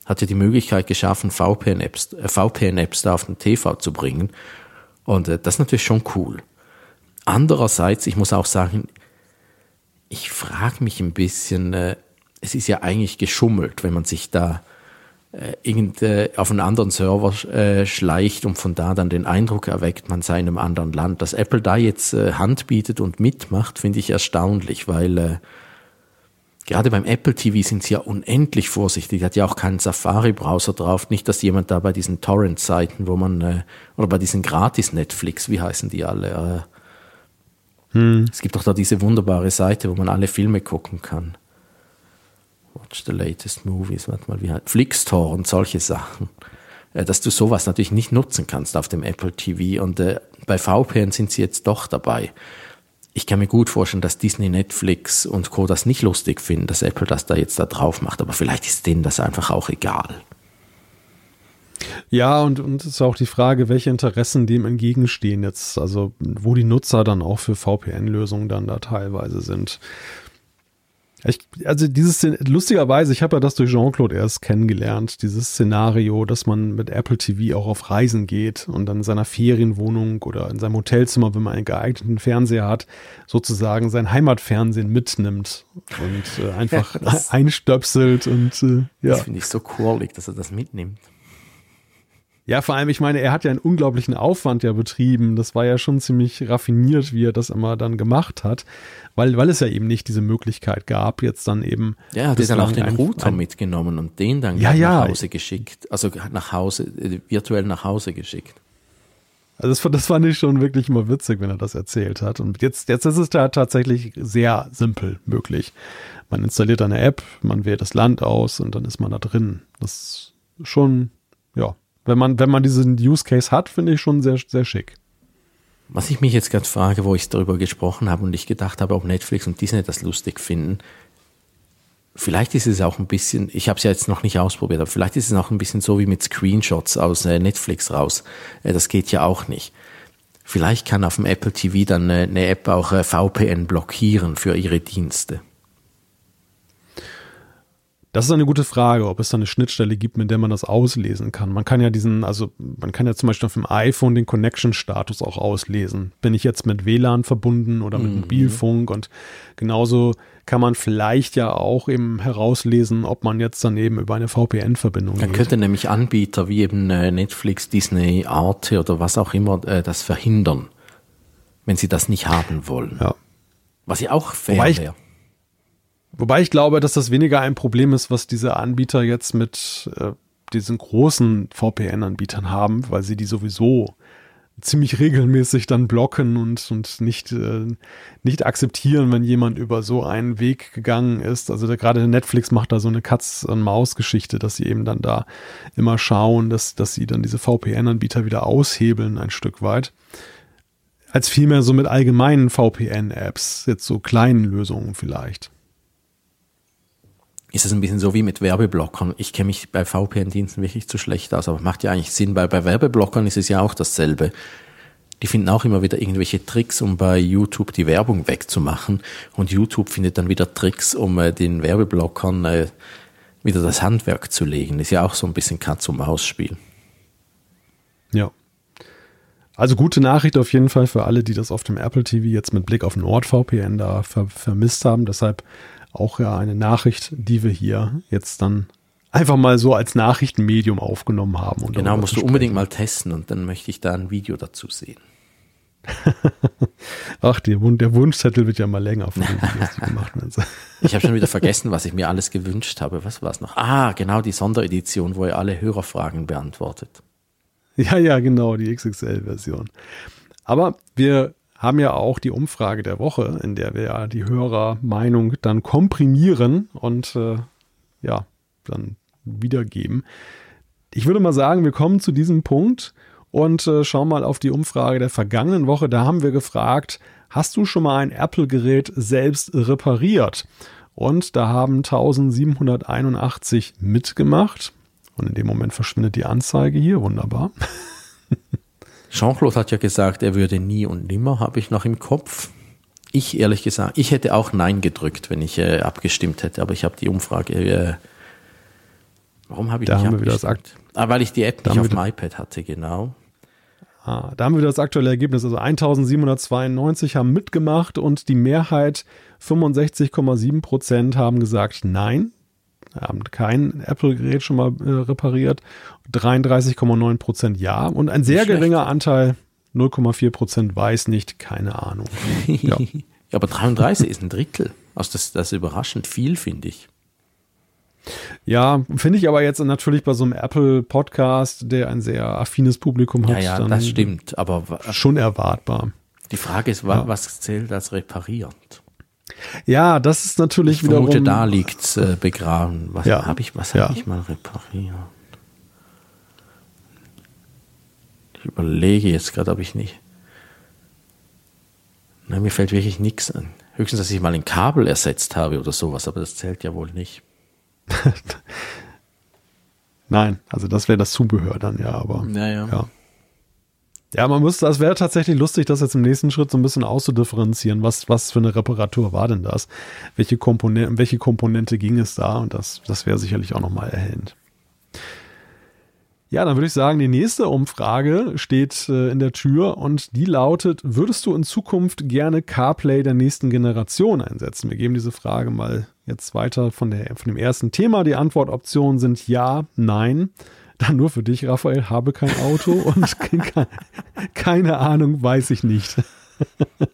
hat ja die Möglichkeit geschaffen, VPN-Apps äh, VPN da auf den TV zu bringen. Und äh, das ist natürlich schon cool. Andererseits, ich muss auch sagen, ich frage mich ein bisschen, äh, es ist ja eigentlich geschummelt, wenn man sich da irgend, äh, auf einen anderen Server äh, schleicht und von da dann den Eindruck erweckt, man sei in einem anderen Land. Dass Apple da jetzt äh, Hand bietet und mitmacht, finde ich erstaunlich, weil äh, gerade beim Apple TV sind sie ja unendlich vorsichtig. Hat ja auch keinen Safari-Browser drauf. Nicht, dass jemand da bei diesen Torrent-Seiten, wo man, äh, oder bei diesen Gratis-Netflix, wie heißen die alle? Äh, Es gibt doch da diese wunderbare Seite, wo man alle Filme gucken kann. Watch the latest movies, warte mal, wie heißt Flixtor und solche Sachen. Äh, dass du sowas natürlich nicht nutzen kannst auf dem Apple TV. Und äh, bei VPN sind sie jetzt doch dabei. Ich kann mir gut vorstellen, dass Disney, Netflix und Co. das nicht lustig finden, dass Apple das da jetzt da drauf macht. Aber vielleicht ist denen das einfach auch egal. Ja, und, und es ist auch die Frage, welche Interessen dem entgegenstehen jetzt, also wo die Nutzer dann auch für VPN-Lösungen dann da teilweise sind. Ich, also dieses lustigerweise, ich habe ja das durch Jean-Claude erst kennengelernt, dieses Szenario, dass man mit Apple TV auch auf Reisen geht und dann in seiner Ferienwohnung oder in seinem Hotelzimmer, wenn man einen geeigneten Fernseher hat, sozusagen sein Heimatfernsehen mitnimmt und äh, einfach [LAUGHS] ja, einstöpselt und äh, ja. Das finde ich so cool, dass er das mitnimmt. Ja, vor allem, ich meine, er hat ja einen unglaublichen Aufwand ja betrieben. Das war ja schon ziemlich raffiniert, wie er das immer dann gemacht hat, weil, weil es ja eben nicht diese Möglichkeit gab, jetzt dann eben. Ja, er hat dann auch den ein, Router ein, mitgenommen und den dann ja, nach Hause geschickt. Also nach Hause, äh, virtuell nach Hause geschickt. Also das, das fand ich schon wirklich immer witzig, wenn er das erzählt hat. Und jetzt, jetzt ist es da tatsächlich sehr simpel möglich. Man installiert eine App, man wählt das Land aus und dann ist man da drin. Das ist schon, ja, wenn man, wenn man diesen Use Case hat, finde ich schon sehr, sehr schick. Was ich mich jetzt gerade frage, wo ich darüber gesprochen habe und ich gedacht habe, ob Netflix und Disney das lustig finden, vielleicht ist es auch ein bisschen, ich habe es ja jetzt noch nicht ausprobiert, aber vielleicht ist es auch ein bisschen so wie mit Screenshots aus äh, Netflix raus. Äh, das geht ja auch nicht. Vielleicht kann auf dem Apple TV dann äh, eine App auch VPN blockieren für ihre Dienste. Das ist eine gute Frage, ob es da eine Schnittstelle gibt, mit der man das auslesen kann. Man kann ja diesen, also man kann ja zum Beispiel auf dem iPhone den Connection-Status auch auslesen. Bin ich jetzt mit WLAN verbunden oder mit mhm. Mobilfunk und genauso kann man vielleicht ja auch eben herauslesen, ob man jetzt daneben über eine VPN-Verbindung Dann könnte nämlich Anbieter wie eben äh, Netflix, Disney, Arte oder was auch immer äh, das verhindern, wenn sie das nicht haben wollen. Ja. Was ja auch fair wäre. Wobei ich glaube, dass das weniger ein Problem ist, was diese Anbieter jetzt mit äh, diesen großen VPN-Anbietern haben, weil sie die sowieso ziemlich regelmäßig dann blocken und, und nicht, äh, nicht akzeptieren, wenn jemand über so einen Weg gegangen ist. Also da, gerade Netflix macht da so eine Katz-und-Maus-Geschichte, dass sie eben dann da immer schauen, dass, dass sie dann diese VPN-Anbieter wieder aushebeln ein Stück weit. Als vielmehr so mit allgemeinen VPN-Apps, jetzt so kleinen Lösungen vielleicht ist es ein bisschen so wie mit Werbeblockern. Ich kenne mich bei VPN-Diensten wirklich zu schlecht aus, aber macht ja eigentlich Sinn, weil bei Werbeblockern ist es ja auch dasselbe. Die finden auch immer wieder irgendwelche Tricks, um bei YouTube die Werbung wegzumachen. Und YouTube findet dann wieder Tricks, um äh, den Werbeblockern äh, wieder das Handwerk zu legen. Ist ja auch so ein bisschen Katz-und-Maus-Spiel. Ja. Also gute Nachricht auf jeden Fall für alle, die das auf dem Apple TV jetzt mit Blick auf NordVPN da ver vermisst haben. Deshalb auch ja eine Nachricht, die wir hier jetzt dann einfach mal so als Nachrichtenmedium aufgenommen haben. Und genau, musst du unbedingt mal testen und dann möchte ich da ein Video dazu sehen. [LAUGHS] Ach, der, der, Wunschzettel wird ja mal länger von den Videos, die gemacht werden. [LAUGHS] Ich habe schon wieder vergessen, was ich mir alles gewünscht habe. Was war es noch? Ah, genau, die Sonderedition, wo ihr alle Hörerfragen beantwortet. Ja, ja, genau, die XXL-Version. Aber wir haben ja auch die Umfrage der Woche, in der wir ja die Hörermeinung dann komprimieren und äh, ja, dann wiedergeben. Ich würde mal sagen, wir kommen zu diesem Punkt und äh, schauen mal auf die Umfrage der vergangenen Woche. Da haben wir gefragt, hast du schon mal ein Apple-Gerät selbst repariert? Und da haben 1781 mitgemacht. Und in dem Moment verschwindet die Anzeige hier. Wunderbar. [LAUGHS] Jean-Claude hat ja gesagt, er würde nie und nimmer, habe ich noch im Kopf. Ich ehrlich gesagt, ich hätte auch Nein gedrückt, wenn ich äh, abgestimmt hätte, aber ich habe die Umfrage. Äh, warum habe ich da nicht haben abgestimmt? ah, weil ich die App nicht auf dem iPad hatte, genau. Ah, da haben wir das aktuelle Ergebnis. Also 1792 haben mitgemacht und die Mehrheit 65,7 Prozent haben gesagt Nein haben kein Apple-Gerät schon mal äh, repariert. 33,9 Prozent ja. Und ein sehr geringer Anteil, 0,4 Prozent weiß nicht, keine Ahnung. [LAUGHS] Ja. ja, aber 33 ist ein Drittel. Also das, das ist überraschend viel, finde ich. Ja, finde ich aber jetzt natürlich bei so einem Apple-Podcast, der ein sehr affines Publikum hat. Ja, ja, das stimmt, aber schon erwartbar. Die Frage ist, ja. was zählt als repariert? Ja, das ist natürlich ich wiederum. Vermute, da liegt's äh, begraben. Was ja. habe ich, was ja. habe ich mal repariert? Ich überlege jetzt gerade, ob ich nicht. Nein, mir fällt wirklich nichts an. Höchstens, dass ich mal ein Kabel ersetzt habe oder sowas, aber das zählt ja wohl nicht. [LAUGHS] Nein, also das wäre das Zubehör dann ja, aber. Naja. Ja. Ja, man muss, das wäre tatsächlich lustig, das jetzt im nächsten Schritt so ein bisschen auszudifferenzieren. Was, was für eine Reparatur war denn das? Welche Komponente, welche Komponente ging es da? Und das, das wäre sicherlich auch nochmal erhellend. Ja, dann würde ich sagen, die nächste Umfrage steht äh, in der Tür und die lautet, würdest du in Zukunft gerne CarPlay der nächsten Generation einsetzen? Wir geben diese Frage mal jetzt weiter von, der, von dem ersten Thema. Die Antwortoptionen sind ja, nein. Dann nur für dich, Raphael, habe kein Auto [LAUGHS] und keine Ahnung, weiß ich nicht.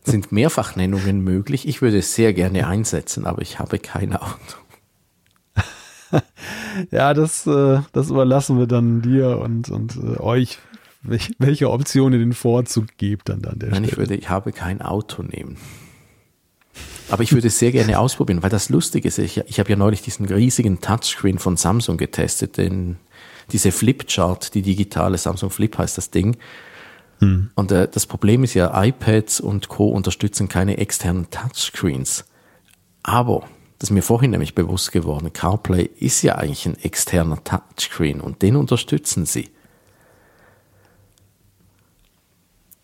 Sind Mehrfachnennungen möglich? Ich würde es sehr gerne einsetzen, aber ich habe kein Auto. [LAUGHS] ja, das, äh, das überlassen wir dann dir und, und äh, euch, welche Option ihr den Vorzug gebt dann an der Nein, Stelle. ich würde, ich habe kein Auto nehmen. Aber ich würde es sehr gerne ausprobieren, weil das lustig ist. Ich, ich habe ja neulich diesen riesigen Touchscreen von Samsung getestet, den, diese Flipchart, die digitale Samsung Flip heißt das Ding. Hm. Und äh, das Problem ist ja, iPads und Co. unterstützen keine externen Touchscreens. Aber das ist mir vorhin nämlich bewusst geworden. CarPlay ist ja eigentlich ein externer Touchscreen und den unterstützen sie.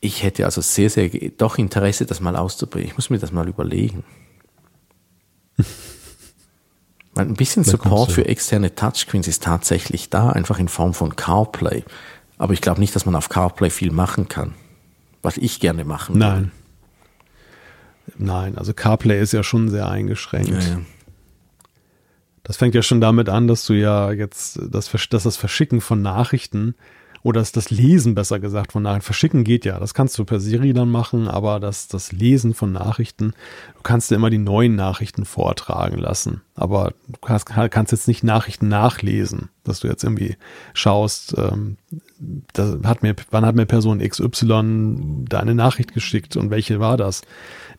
Ich hätte also sehr, sehr doch Interesse, das mal auszuprobieren. Ich muss mir das mal überlegen. [LAUGHS] Ein bisschen Support für externe Touchscreens ist tatsächlich da, einfach in Form von CarPlay. Aber ich glaube nicht, dass man auf CarPlay viel machen kann. Was ich gerne machen würde. Nein. Nein, also CarPlay ist ja schon sehr eingeschränkt. Ja, ja. Das fängt ja schon damit an, dass du ja jetzt das, dass das Verschicken von Nachrichten oder das Lesen besser gesagt von Nachrichten. Verschicken geht ja, das kannst du per Siri dann machen, aber das, das Lesen von Nachrichten, du kannst dir immer die neuen Nachrichten vortragen lassen, aber du kannst, kannst jetzt nicht Nachrichten nachlesen, dass du jetzt irgendwie schaust, ähm, da hat mir, wann hat mir Person XY deine Nachricht geschickt und welche war das?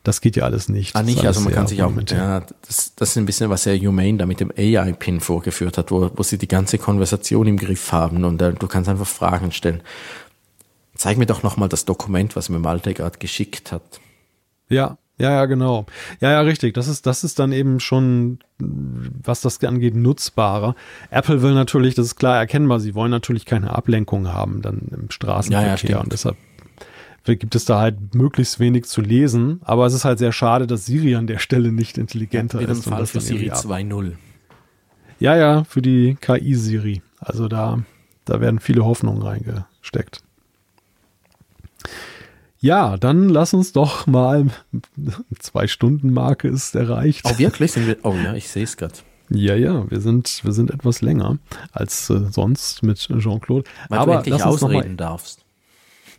Das geht ja alles nicht. Ah, nicht, also man kann sich auch, mit, ja, das, das ist ein bisschen, was Herr Humane da mit dem AI-Pin vorgeführt hat, wo, wo sie die ganze Konversation im Griff haben und äh, du kannst einfach Fragen stellen. Zeig mir doch nochmal das Dokument, was mir Malte gerade geschickt hat. Ja, ja, ja, genau. Ja, ja, richtig. Das ist, das ist dann eben schon, was das angeht, nutzbarer. Apple will natürlich, das ist klar erkennbar, sie wollen natürlich keine Ablenkung haben dann im Straßenverkehr ja, ja, und deshalb gibt es da halt möglichst wenig zu lesen. Aber es ist halt sehr schade, dass Siri an der Stelle nicht intelligenter ja, ist. Fall für Siri 2.0. Ja, ja, für die KI-Siri. Also da, da werden viele Hoffnungen reingesteckt. Ja, dann lass uns doch mal, [LAUGHS] zwei Stunden Marke ist erreicht. Oh, wirklich? Sind wir, oh ja, ich sehe es gerade. Ja, ja, wir sind, wir sind etwas länger als äh, sonst mit Jean-Claude. Weil Aber du endlich ausreden darfst.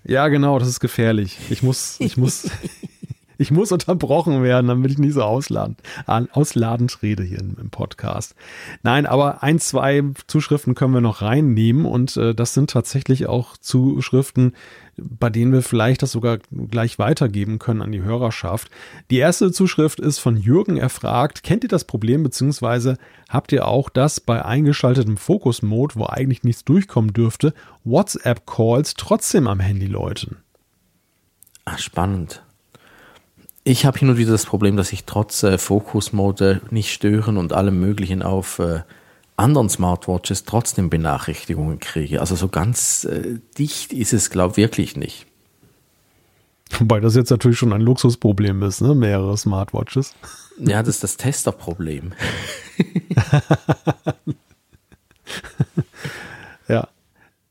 Ja, genau, das ist gefährlich. Ich muss, ich muss, [LAUGHS] ich muss unterbrochen werden, damit ich nicht so ausladend, ausladend rede hier im, im, Podcast. Nein, aber ein, zwei Zuschriften können wir noch reinnehmen und äh, das sind tatsächlich auch Zuschriften, bei denen wir vielleicht das sogar gleich weitergeben können an die Hörerschaft. Die erste Zuschrift ist von Jürgen. Er fragt, kennt ihr das Problem beziehungsweise habt ihr auch das bei eingeschaltetem Fokus-Mode, wo eigentlich nichts durchkommen dürfte, WhatsApp-Calls trotzdem am Handy läuten? Ach, spannend. Ich habe hin und wieder das Problem, dass ich trotz äh, Fokus-Mode nicht stören und allem Möglichen auf äh, anderen Smartwatches trotzdem Benachrichtigungen kriege. Also so ganz äh, dicht ist es, glaube ich, wirklich nicht. Wobei das jetzt natürlich schon ein Luxusproblem ist, ne? Mehrere Smartwatches. Ja, das ist das Testerproblem. [LAUGHS] ja.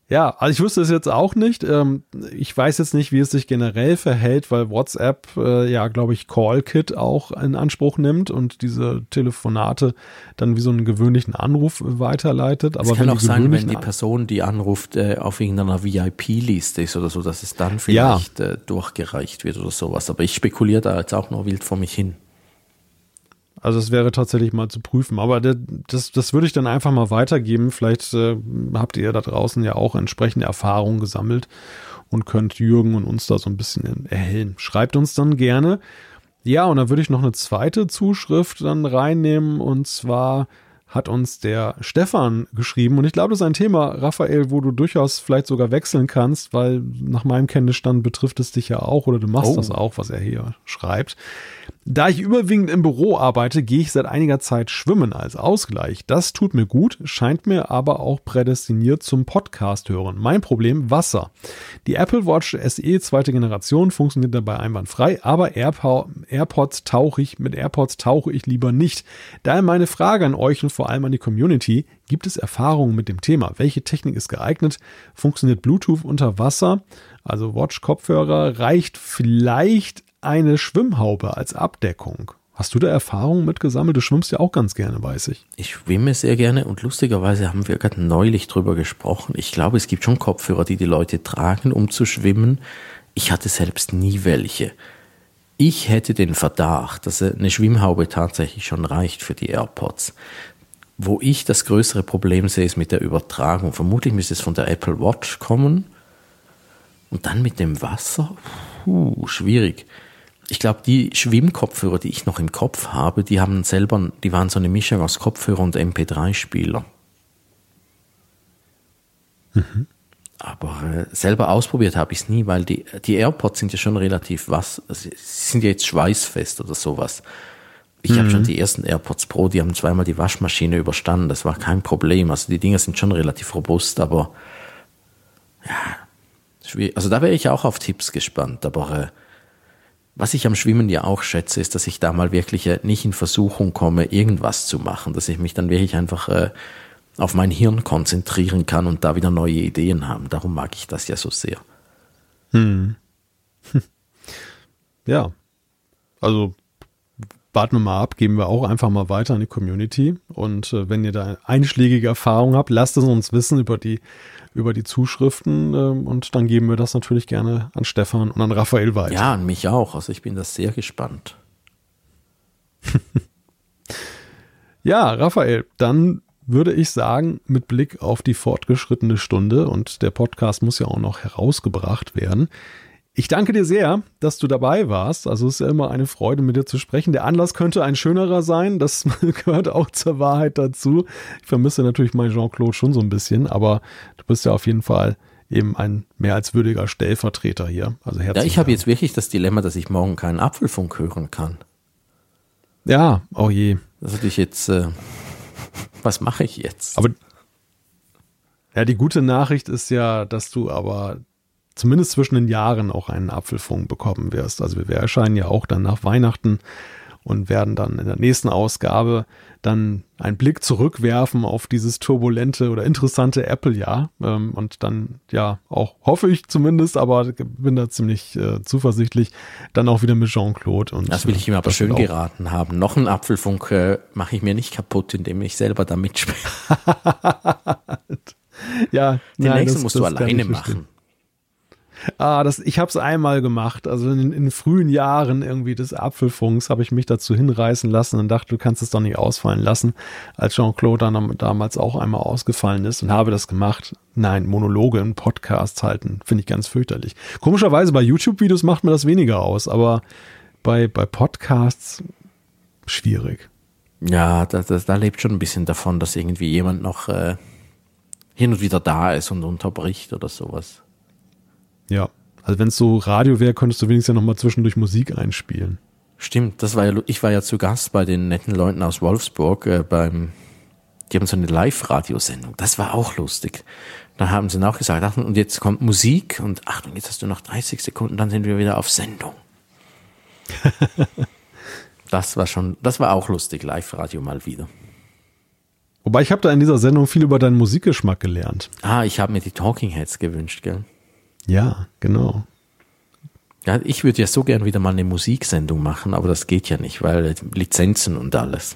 Ja, also ich wüsste es jetzt auch nicht. Ähm, ich weiß jetzt nicht, wie es sich generell verhält, weil WhatsApp äh, ja, glaube ich, CallKit auch in Anspruch nimmt und diese Telefonate dann wie so einen gewöhnlichen Anruf weiterleitet. Aber es kann auch sein, wenn die Person, die anruft, äh, auf irgendeiner VIP-Liste ist oder so, dass es dann vielleicht ja. Äh, durchgereicht wird oder sowas. Aber ich spekuliere da jetzt auch nur wild vor mich hin. Also es wäre tatsächlich mal zu prüfen. Aber das, das würde ich dann einfach mal weitergeben. Vielleicht äh, habt ihr da draußen ja auch entsprechende Erfahrungen gesammelt und könnt Jürgen und uns da so ein bisschen erhellen. Schreibt uns dann gerne. Ja, und dann würde ich noch eine zweite Zuschrift dann reinnehmen. Und zwar hat uns der Stefan geschrieben. Und ich glaube, das ist ein Thema, Raphael, wo du durchaus vielleicht sogar wechseln kannst, weil nach meinem Kenntnisstand betrifft es dich ja auch oder du machst oh. das auch, was er hier schreibt. Da ich überwiegend im Büro arbeite, gehe ich seit einiger Zeit schwimmen als Ausgleich. Das tut mir gut, scheint mir aber auch prädestiniert zum Podcast hören. Mein Problem Wasser. Die Apple Watch SE zweite Generation funktioniert dabei einwandfrei, aber AirPods tauche ich mit AirPods tauche ich lieber nicht. Daher meine Frage an euch und vor allem an die Community: Gibt es Erfahrungen mit dem Thema? Welche Technik ist geeignet? Funktioniert Bluetooth unter Wasser? Also Watch Kopfhörer reicht vielleicht eine Schwimmhaube als Abdeckung. Hast du da Erfahrungen mit gesammelt? Du schwimmst ja auch ganz gerne, weiß ich. Ich schwimme sehr gerne und lustigerweise haben wir gerade neulich drüber gesprochen. Ich glaube, es gibt schon Kopfhörer, die die Leute tragen, um zu schwimmen. Ich hatte selbst nie welche. Ich hätte den Verdacht, dass eine Schwimmhaube tatsächlich schon reicht für die AirPods. Wo ich das größere Problem sehe, ist mit der Übertragung. Vermutlich müsste es von der Apple Watch kommen. Und dann mit dem Wasser? Puh, schwierig ich glaube, die Schwimmkopfhörer, die ich noch im Kopf habe, die haben selber, die waren so eine Mischung aus Kopfhörer und MP3-Spieler. Mhm. Aber äh, selber ausprobiert habe ich es nie, weil die, die AirPods sind ja schon relativ was, sie sind ja jetzt schweißfest oder sowas. Ich mhm. habe schon die ersten AirPods Pro, die haben zweimal die Waschmaschine überstanden, das war kein Problem. Also die Dinger sind schon relativ robust, aber ja, schwierig. Also da wäre ich auch auf Tipps gespannt, aber äh, was ich am Schwimmen ja auch schätze, ist, dass ich da mal wirklich äh, nicht in Versuchung komme, irgendwas zu machen, dass ich mich dann wirklich einfach äh, auf mein Hirn konzentrieren kann und da wieder neue Ideen haben. Darum mag ich das ja so sehr. Hm. [LAUGHS] Ja, also warten wir mal ab, geben wir auch einfach mal weiter an die Community. Und äh, wenn ihr da einschlägige Erfahrungen habt, lasst es uns wissen über die über die Zuschriften ähm, und dann geben wir das natürlich gerne an Stefan und an Raphael weiter. Ja, an mich auch. Also ich bin da sehr gespannt. [LAUGHS] ja, Raphael, dann würde ich sagen, mit Blick auf die fortgeschrittene Stunde und der Podcast muss ja auch noch herausgebracht werden, ich danke dir sehr, dass du dabei warst. Also es ist ja immer eine Freude, mit dir zu sprechen. Der Anlass könnte ein schönerer sein. Das [LAUGHS] gehört auch zur Wahrheit dazu. Ich vermisse natürlich meinen Jean-Claude schon so ein bisschen, aber du bist ja auf jeden Fall eben ein mehr als würdiger Stellvertreter hier. Also herzlich. Ja, ich habe jetzt wirklich das Dilemma, dass ich morgen keinen Apfelfunk hören kann. Ja, oh je. Das hatte ich jetzt. Äh, was mache ich jetzt? Aber ja, die gute Nachricht ist ja, dass du aber zumindest zwischen den Jahren auch einen Apfelfunk bekommen wirst. Also wir erscheinen ja auch dann nach Weihnachten und werden dann in der nächsten Ausgabe dann einen Blick zurückwerfen auf dieses turbulente oder interessante Apple-Jahr ähm, und dann ja auch, hoffe ich zumindest, aber bin da ziemlich äh, zuversichtlich, dann auch wieder mit Jean-Claude. und Das will ich ihm aber schön geraten haben. Noch einen Apfelfunk äh, mache ich mir nicht kaputt, indem ich selber da mitspiele. [LAUGHS] ja, den nein, nächsten das, musst das du alleine machen. Ah, das, ich habe es einmal gemacht. Also in, in frühen Jahren irgendwie des Apfelfunks habe ich mich dazu hinreißen lassen und dachte, du kannst es doch nicht ausfallen lassen, als Jean-Claude damals auch einmal ausgefallen ist und habe das gemacht. Nein, Monologe in Podcasts halten, finde ich ganz fürchterlich. Komischerweise bei YouTube-Videos macht mir das weniger aus, aber bei, bei Podcasts schwierig. Ja, da, da, da lebt schon ein bisschen davon, dass irgendwie jemand noch äh, hin und wieder da ist und unterbricht oder sowas. Ja. Also wenn es so Radio wäre, könntest du wenigstens ja nochmal zwischendurch Musik einspielen. Stimmt, das war ja, ich war ja zu Gast bei den netten Leuten aus Wolfsburg äh, beim, die haben so eine Live-Radiosendung. Das war auch lustig. Da haben sie auch gesagt, ach, und jetzt kommt Musik und Achtung, jetzt hast du noch 30 Sekunden, dann sind wir wieder auf Sendung. [LAUGHS] das war schon, das war auch lustig, Live-Radio mal wieder. Wobei ich habe da in dieser Sendung viel über deinen Musikgeschmack gelernt. Ah, ich habe mir die Talking Heads gewünscht, gell? Ja, genau. Ja, ich würde ja so gern wieder mal eine Musiksendung machen, aber das geht ja nicht, weil Lizenzen und alles.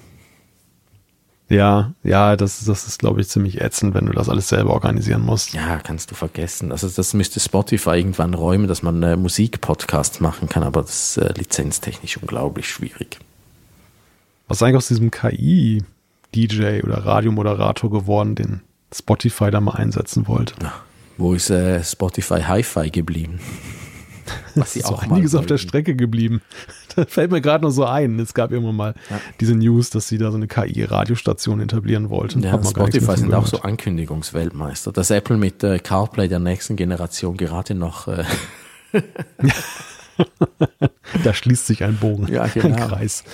Ja, ja, das, das ist, glaube ich, ziemlich ätzend, wenn du das alles selber organisieren musst. Ja, kannst du vergessen. Also das müsste Spotify irgendwann räumen, dass man äh, Musikpodcast machen kann, aber das ist äh, lizenztechnisch unglaublich schwierig. Was ist eigentlich aus diesem KI-DJ oder Radiomoderator geworden, den Spotify da mal einsetzen wollte? Ja. Wo ist äh, Spotify Hi-Fi geblieben? [LAUGHS] Was sie auch einiges auf der Strecke geblieben. [LAUGHS] da fällt mir gerade noch so ein. Es gab irgendwann mal Ja. diese News, dass sie da so eine KI-Radiostation etablieren wollten. Ja, Spotify sind auch gehört. so Ankündigungsweltmeister. Dass Apple mit äh, CarPlay der nächsten Generation gerade noch äh, [LAUGHS] Da schließt sich ein Bogen, Ja, ein genau. Kreis.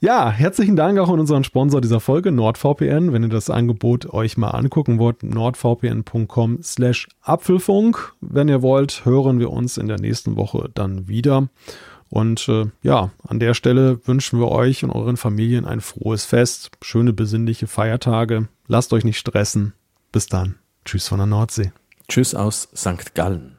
Ja, herzlichen Dank auch an unseren Sponsor dieser Folge, NordVPN. Wenn ihr das Angebot euch mal angucken wollt, nordvpn.com slash Apfelfunk. Wenn ihr wollt, hören wir uns in der nächsten Woche dann wieder. Und äh, ja, an der Stelle wünschen wir euch und euren Familien ein frohes Fest, schöne besinnliche Feiertage. Lasst euch nicht stressen. Bis dann. Tschüss von der Nordsee. Tschüss aus St. Gallen.